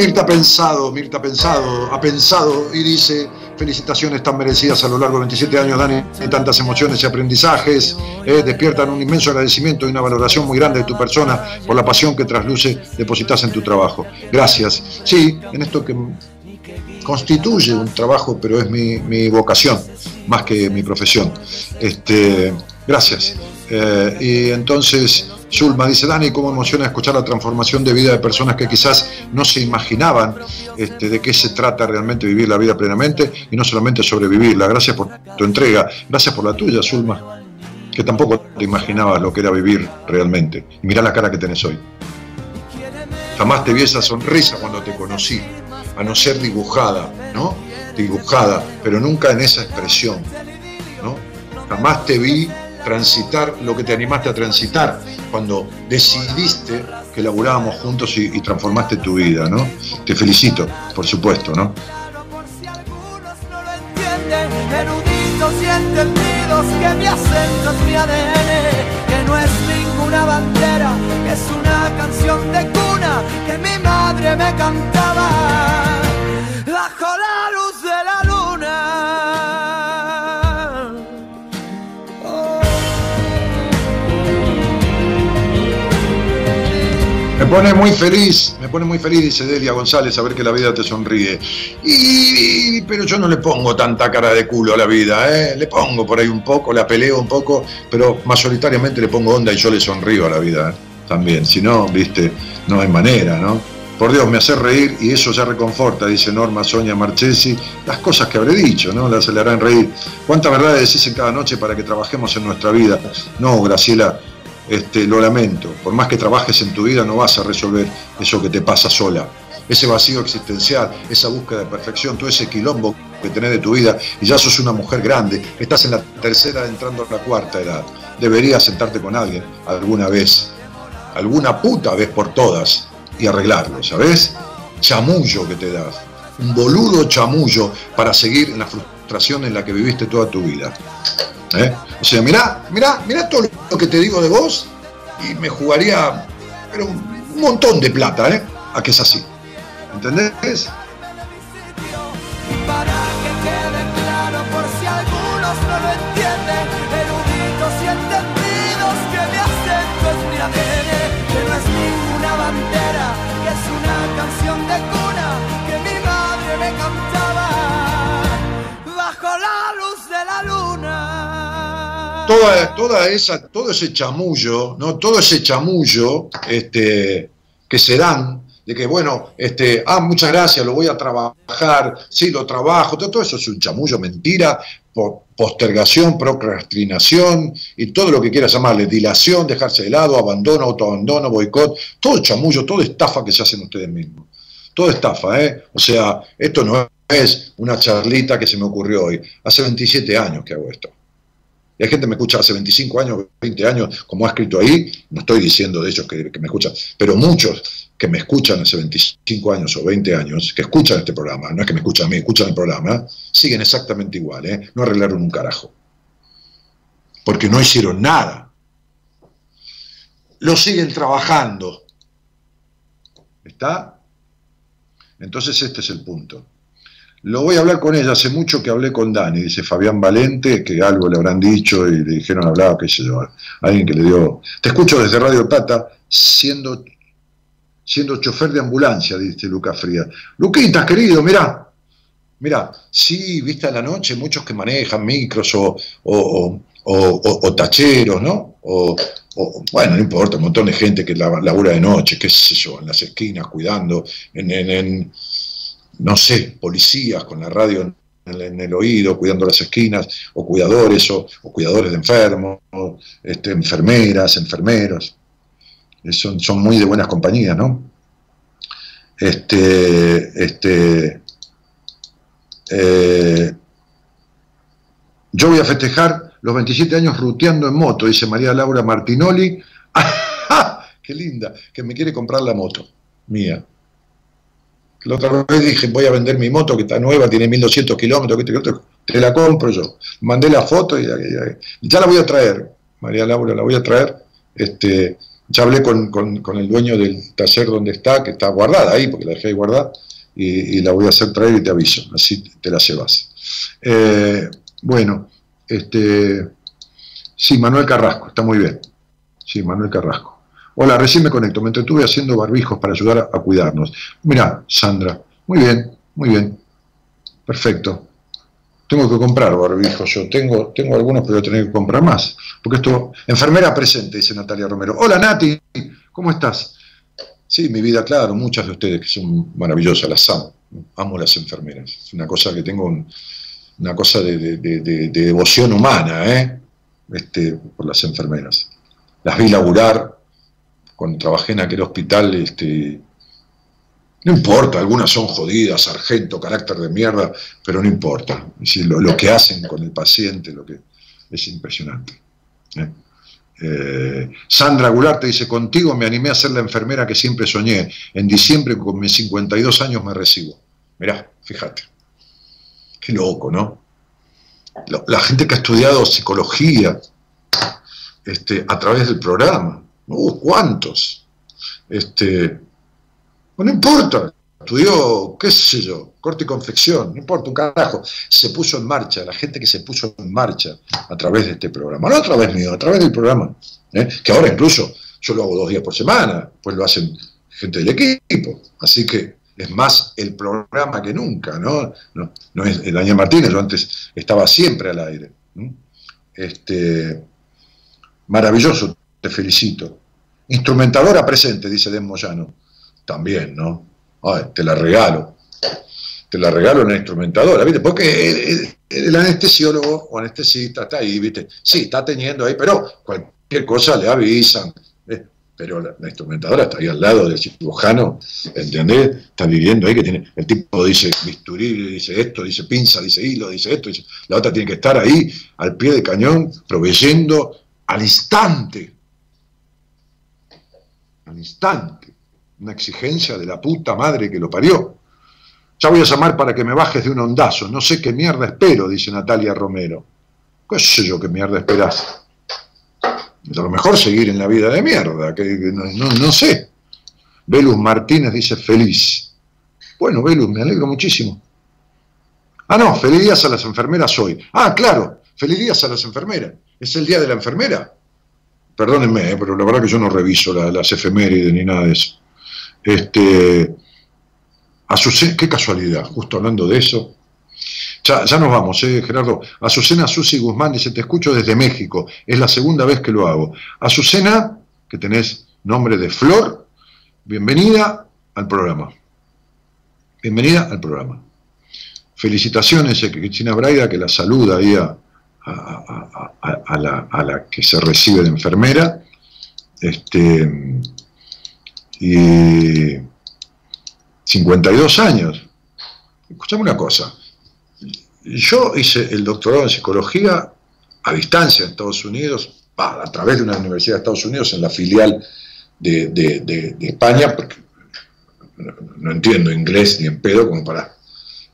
Mirta ha pensado, Mirta ha pensado, ha pensado y dice, felicitaciones tan merecidas a lo largo de 27 años, Dani, y tantas emociones y aprendizajes, eh, despiertan un inmenso agradecimiento y una valoración muy grande de tu persona por la pasión que trasluce, depositas en tu trabajo. Gracias. Sí, en esto que constituye un trabajo, pero es mi, mi vocación, más que mi profesión. Este, gracias. Eh, y entonces Zulma dice, Dani, ¿cómo emociona escuchar la transformación de vida de personas que quizás no se imaginaban este, de qué se trata realmente vivir la vida plenamente y no solamente sobrevivirla? Gracias por tu entrega, gracias por la tuya, Zulma, que tampoco te imaginabas lo que era vivir realmente. Mirá la cara que tenés hoy. Jamás te vi esa sonrisa cuando te conocí, a no ser dibujada, ¿no? Dibujada, pero nunca en esa expresión, ¿no? Jamás te vi transitar lo que te animaste a transitar cuando decidiste que laburábamos juntos y, transformaste tu vida, ¿no? Te felicito, por supuesto, ¿no? Pone muy feliz, me pone muy feliz, dice Delia González, saber que la vida te sonríe. Y, pero yo no le pongo tanta cara de culo a la vida, ¿eh? le pongo por ahí un poco, la peleo un poco, pero mayoritariamente le pongo onda y yo le sonrío a la vida ¿eh? también. Si no, viste, no hay manera, ¿no? Por Dios, me hace reír y eso ya reconforta, dice Norma Sonia Marchesi, las cosas que habré dicho, ¿no? Las le harán reír. ¿Cuántas verdades decís en cada noche para que trabajemos en nuestra vida? No, Graciela, este, lo lamento. Por más que trabajes en tu vida, no vas a resolver eso que te pasa sola. Ese vacío existencial, esa búsqueda de perfección, todo ese quilombo que tenés de tu vida, y ya sos una mujer grande, estás en la tercera entrando a la cuarta edad. Deberías sentarte con alguien alguna vez, alguna puta vez por todas, y arreglarlo, ¿sabes? Chamullo que te das. Un boludo chamullo para seguir en la frustración en la que viviste toda tu vida. ¿Eh? O sea, mirá, mirá, mirá todo lo que te digo de vos y me jugaría pero un montón de plata, ¿eh? A que es así. ¿Entendés? Toda, esa, todo ese chamullo, ¿no? Todo ese chamullo este, que se dan de que, bueno, este, ah, muchas gracias, lo voy a trabajar, sí, lo trabajo, todo, eso es un chamullo, mentira, po- postergación, procrastinación y todo lo que quieras llamarle, dilación, dejarse de lado, abandono, autoabandono, boicot, todo chamullo, toda estafa que se hacen ustedes mismos. Todo estafa, ¿eh? O sea, esto no es una charlita que se me ocurrió hoy. Hace 27 años que hago esto. Y hay gente que me escucha hace 25 años, 20 años, como ha escrito ahí, no estoy diciendo de ellos que, me escuchan, pero muchos que me escuchan hace 25 años o 20 años, que escuchan este programa, no es que me escuchan a mí, escuchan el programa, siguen exactamente igual, ¿eh? no arreglaron un carajo. Porque no hicieron nada. Lo siguen trabajando. ¿Está? Entonces este es el punto. Lo voy a hablar con ella, hace mucho que hablé con Dani, dice Fabián Valente, que algo le habrán dicho y le dijeron hablaba, qué sé yo, alguien que le dio... Te escucho desde Radio Tata, siendo, siendo chofer de ambulancia, dice Lucas Frías. Luquitas, querido, mirá, mirá, sí, viste a la noche, muchos que manejan micros o, o, o, tacheros, ¿no? O, bueno, no importa, un montón de gente que la- labura de noche, qué sé yo, en las esquinas, cuidando, en, en- en, no sé, policías con la radio en el, oído, cuidando las esquinas, o cuidadores, o, o cuidadores de enfermos, o, este, enfermeras, enfermeros. Eh, Son, son muy de buenas compañías, ¿no? Este, este, eh, yo voy a festejar los 27 años ruteando en moto, dice María Laura Martinoli. <laughs> ¡Qué linda! Que me quiere comprar la moto mía. La otra vez dije, voy a vender mi moto que está nueva, tiene 1200 kilómetros, que te la compro yo. Mandé la foto y, ya la voy a traer, María Laura, la voy a traer. Este, ya hablé con, el dueño del taller donde está, que está guardada ahí, porque la dejé ahí guardada, y, la voy a hacer traer y te aviso, así te la llevas. Eh, bueno, este, sí, Manuel Carrasco, está muy bien. Sí, Manuel Carrasco. Hola, recién me conecto, me entretuve haciendo barbijos para ayudar a, cuidarnos. Mira, Sandra, muy bien, muy bien. Perfecto. Tengo que comprar barbijos yo. Tengo, tengo algunos, pero voy a tener que comprar más. Porque esto. Enfermera presente, dice Natalia Romero. Hola Nati, ¿cómo estás? Sí, mi vida, claro, muchas de ustedes que son maravillosas, las amo. Amo las enfermeras. Es una cosa que tengo, una cosa de, devoción humana, ¿eh? Este, por las enfermeras. Las vi laburar cuando trabajé en aquel hospital, este, no importa, algunas son jodidas, sargento, carácter de mierda, pero no importa. lo, que hacen con el paciente lo que es impresionante. ¿eh? Eh, Sandra Goulart te dice, contigo me animé a ser la enfermera que siempre soñé. En diciembre con mis 52 años me recibo. Mirá, fíjate. Qué loco, ¿no? La, gente que ha estudiado psicología este, a través del programa. Uh, ¿Cuántos? Este, no importa, estudió, qué sé yo, corte y confección, no importa un carajo, se puso en marcha, la gente que se puso en marcha a través de este programa, no a través mío, a través del programa, ¿eh? que ahora incluso yo lo hago dos días por semana, pues lo hacen gente del equipo, así que es más el programa que nunca, ¿no? No, es el Daniel Martínez, yo antes estaba siempre al aire. Este, maravilloso, te felicito. Instrumentadora presente, dice Den Moyano también, ¿no? te la regalo. Te la regalo en la instrumentadora, ¿viste? Porque el, anestesiólogo o anestesista está ahí, ¿viste? Sí, está teniendo ahí, pero cualquier cosa le avisan. Pero la, instrumentadora está ahí al lado del cirujano, ¿entendés? Está viviendo ahí que tiene, el tipo dice bisturí, dice esto, dice pinza, dice hilo, dice esto, la otra tiene que estar ahí al pie de cañón, proveyendo al instante. Al instante una exigencia de la puta madre que lo parió. Ya voy a llamar para que me bajes de un ondazo. No sé qué mierda espero, dice Natalia Romero. ¿Qué sé yo qué mierda esperás? A lo mejor seguir en la vida de mierda, que, no, sé. Velus Martínez dice feliz. Bueno, Velus, me alegro muchísimo. Ah, no, feliz días a las enfermeras hoy. Ah, claro, feliz días a las enfermeras. Es el día de la enfermera. Perdónenme, eh, pero la verdad que yo no reviso las efemérides ni nada de eso. Este, Azucena, qué casualidad, justo hablando de eso. Ya, nos vamos, eh, Gerardo. Azucena Susi Guzmán dice, te escucho desde México, es la segunda vez que lo hago. Azucena, que tenés nombre de Flor, bienvenida al programa. Bienvenida al programa. Felicitaciones a Cristina Braida, que la saluda ahí a, a la que se recibe de enfermera. Este, y 52 años. Escuchame una cosa. Yo hice el doctorado en psicología a distancia en Estados Unidos, a través de una universidad de Estados Unidos, en la filial de, España, porque no, entiendo inglés ni en pedo como para...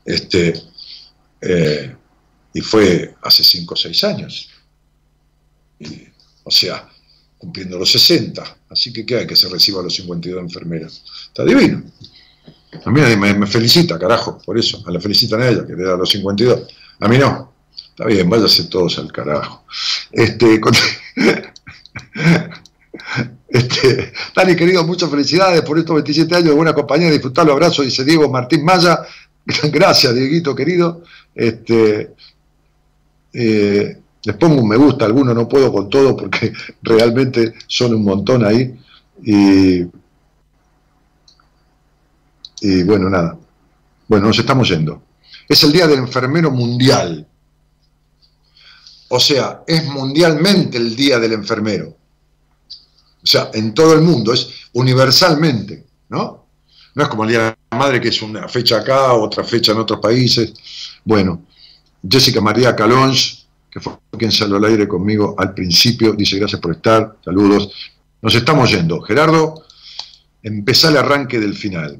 Este, eh, y fue hace 5 o 6 años. o sea, cumpliendo los 60. Así que, ¿qué hay? Que se reciba a los 52 enfermeras. Está divino. A mí me, felicita, carajo, por eso. A la felicitan a ella, que le da los 52. A mí no. Está bien, váyase todos al carajo. Este, <laughs> este, Dani, querido, muchas felicidades por estos 27 años de buena compañía. Disfrutar los abrazos, dice Diego Martín Maya. <laughs> Gracias, Dieguito, querido. Este, eh, les pongo un me gusta, algunos no puedo con todo porque <laughs> realmente son un montón ahí. Y, y bueno, nada. Bueno, nos estamos yendo. Es el Día del Enfermero Mundial. O sea, es mundialmente el Día del Enfermero. O sea, en todo el mundo, es universalmente, ¿no? No es como el Día de la Madre, que es una fecha acá, otra fecha en otros países. Bueno, Jessica María Calonge, que fue quien salió al aire conmigo al principio, dice gracias por estar, saludos. Nos estamos yendo. Gerardo, empezá el arranque del final.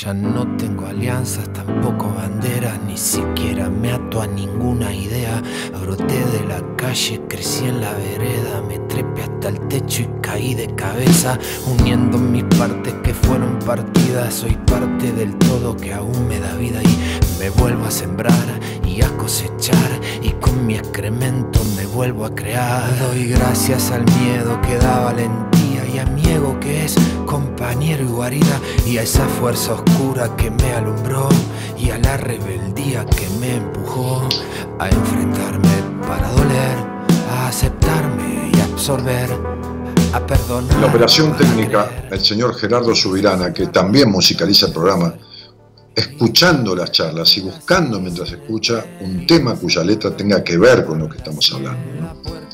Ya no tengo alianzas, tampoco banderas, ni siquiera me ato a ninguna idea. Broté de la calle, crecí en la vereda, me trepé hasta el techo y caí de cabeza, uniendo mis partes que fueron partidas. Soy parte del todo que aún me da vida y me vuelvo a sembrar y a cosechar y con mi excremento me vuelvo a crear. Doy gracias al miedo que da valentía y a mi ego que es compañero y guarida y a esa fuerza oscura que me alumbró y a la rebeldía que me empujó a enfrentarme para doler, a aceptarme y absorber. A perdonar. En la operación técnica, el señor Gerardo Subirana, que también musicaliza el programa, escuchando las charlas y buscando mientras escucha un tema cuya letra tenga que ver con lo que estamos hablando. ¿no?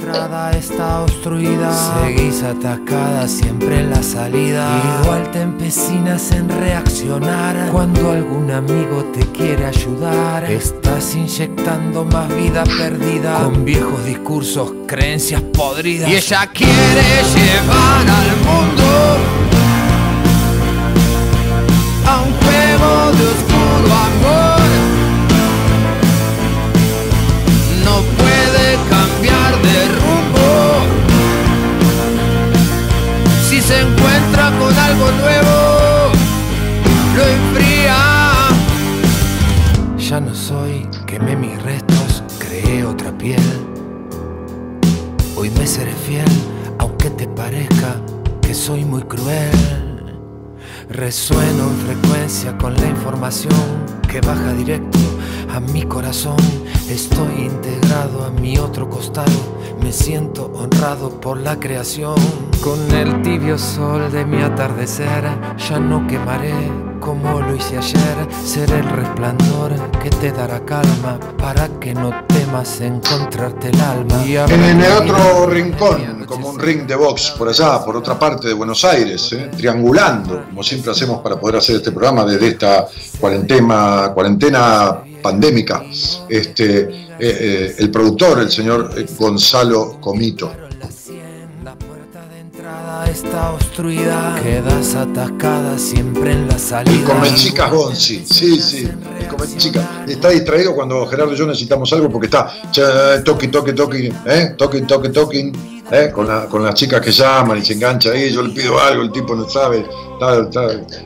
Entrada está obstruida, seguís atacada siempre en la salida. Igual te empecinas en reaccionar cuando algún amigo te quiere ayudar. Estás inyectando más vida perdida con viejos discursos, creencias podridas. Y ella quiere llevar al mundo Me siento honrado por la creación. Con el tibio sol de mi atardecer, ya no quemaré como lo hice ayer. Seré el resplandor que te dará calma para que no temas encontrarte el alma. Y En el otro rincón, como un ring de box por allá, por otra parte de Buenos Aires, ¿eh? triangulando, como siempre hacemos para poder hacer este programa desde esta cuarentena, cuarentena pandémica, este, eh, eh, el productor, el señor eh, Gonzalo Comito. La puerta de entrada está obstruida. Quedas atascada siempre en la salida. Y come chicas Gonzi, sí, sí, y come chicas. Está distraído cuando Gerardo y yo necesitamos algo porque está che, toqui, toqui, toqui, ¿eh? toqui, toqui, toqui, ¿eh? con, la- con las chicas que llaman y se engancha ahí, yo le pido algo, el tipo no sabe.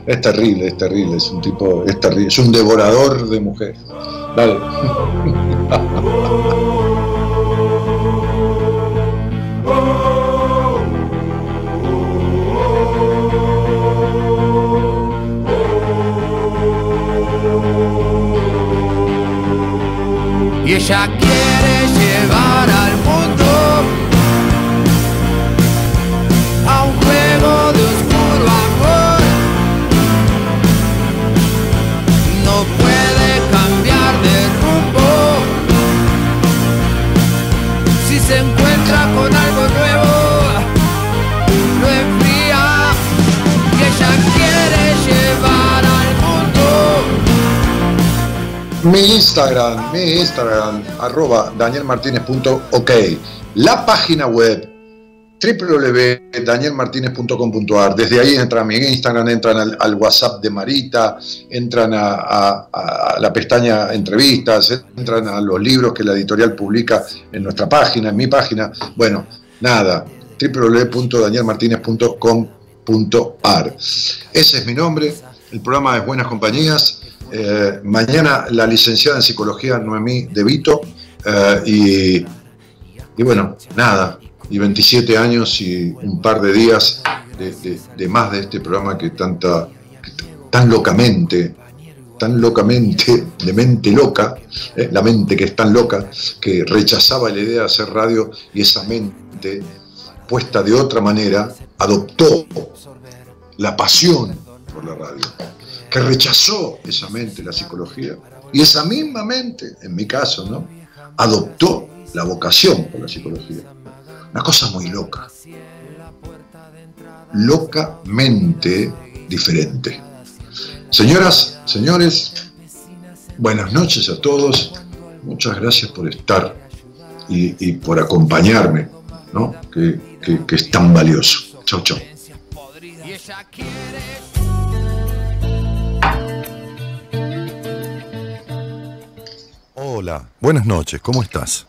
Es terrible, es terrible, es un tipo, es terrible, es un devorador de mujeres. Dale. Y ella quiere Mi Instagram, mi Instagram, arroba danielmartinez.ok. La página web www.danielmartinez.com.ar. Desde ahí entran a mi Instagram, entran al, WhatsApp de Marita, entran a, a- a la pestaña entrevistas, entran a los libros que la editorial publica en nuestra página, en mi página. Bueno, nada, www.danielmartinez.com.ar. Ese es mi nombre, el programa es Buenas Compañías. Eh, mañana la licenciada en psicología Noemí De Vito eh, y, bueno, nada, y 27 años y un par de días de, más de este programa que tanta, tan locamente, tan locamente, de mente loca, eh, la mente que es tan loca, que rechazaba la idea de hacer radio y esa mente puesta de otra manera adoptó la pasión por la radio, que rechazó esa mente la psicología y esa misma mente, en mi caso, ¿no? adoptó la vocación por la psicología. Una cosa muy loca. Locamente diferente. Señoras, señores, buenas noches a todos. Muchas gracias por estar y, por acompañarme, ¿no? que, que- que es tan valioso. Chau, chau. Hola, buenas noches, ¿cómo estás?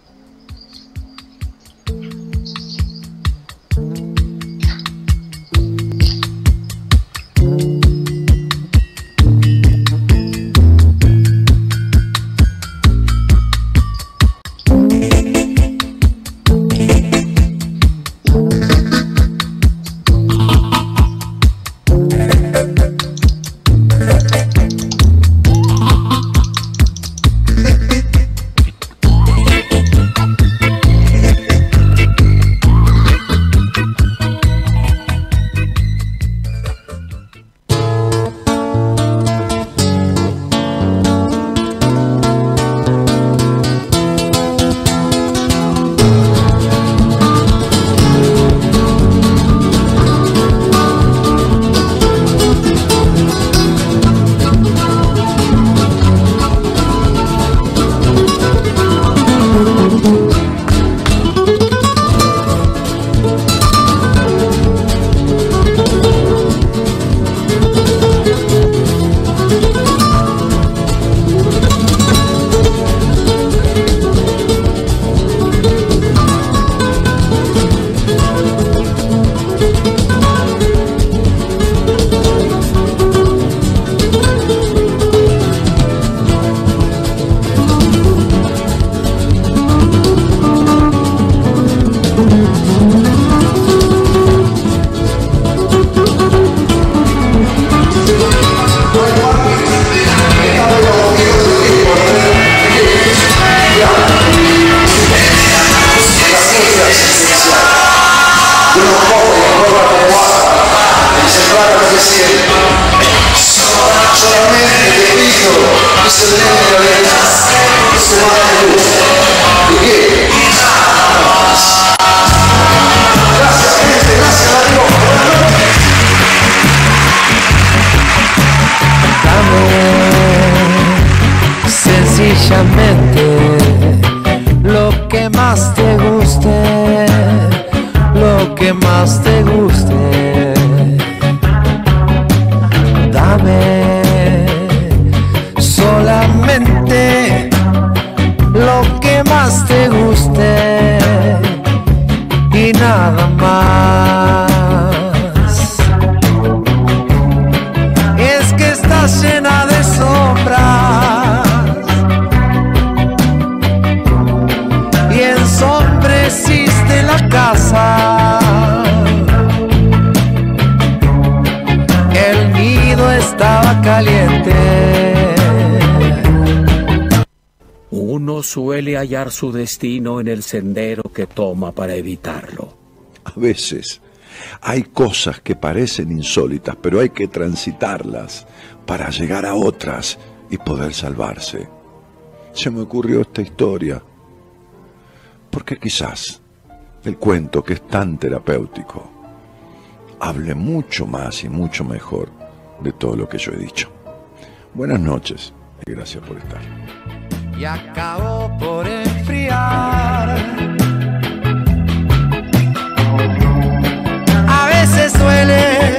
Hallar su destino en el sendero que toma para evitarlo. A veces hay cosas que parecen insólitas, pero hay que transitarlas para llegar a otras y poder salvarse. Se me ocurrió esta historia, porque quizás el cuento que es tan terapéutico hable mucho más y mucho mejor de todo lo que yo he dicho. Buenas noches y gracias por estar. Y acabó por enfriar. A veces suele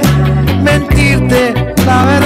mentirte la verdad.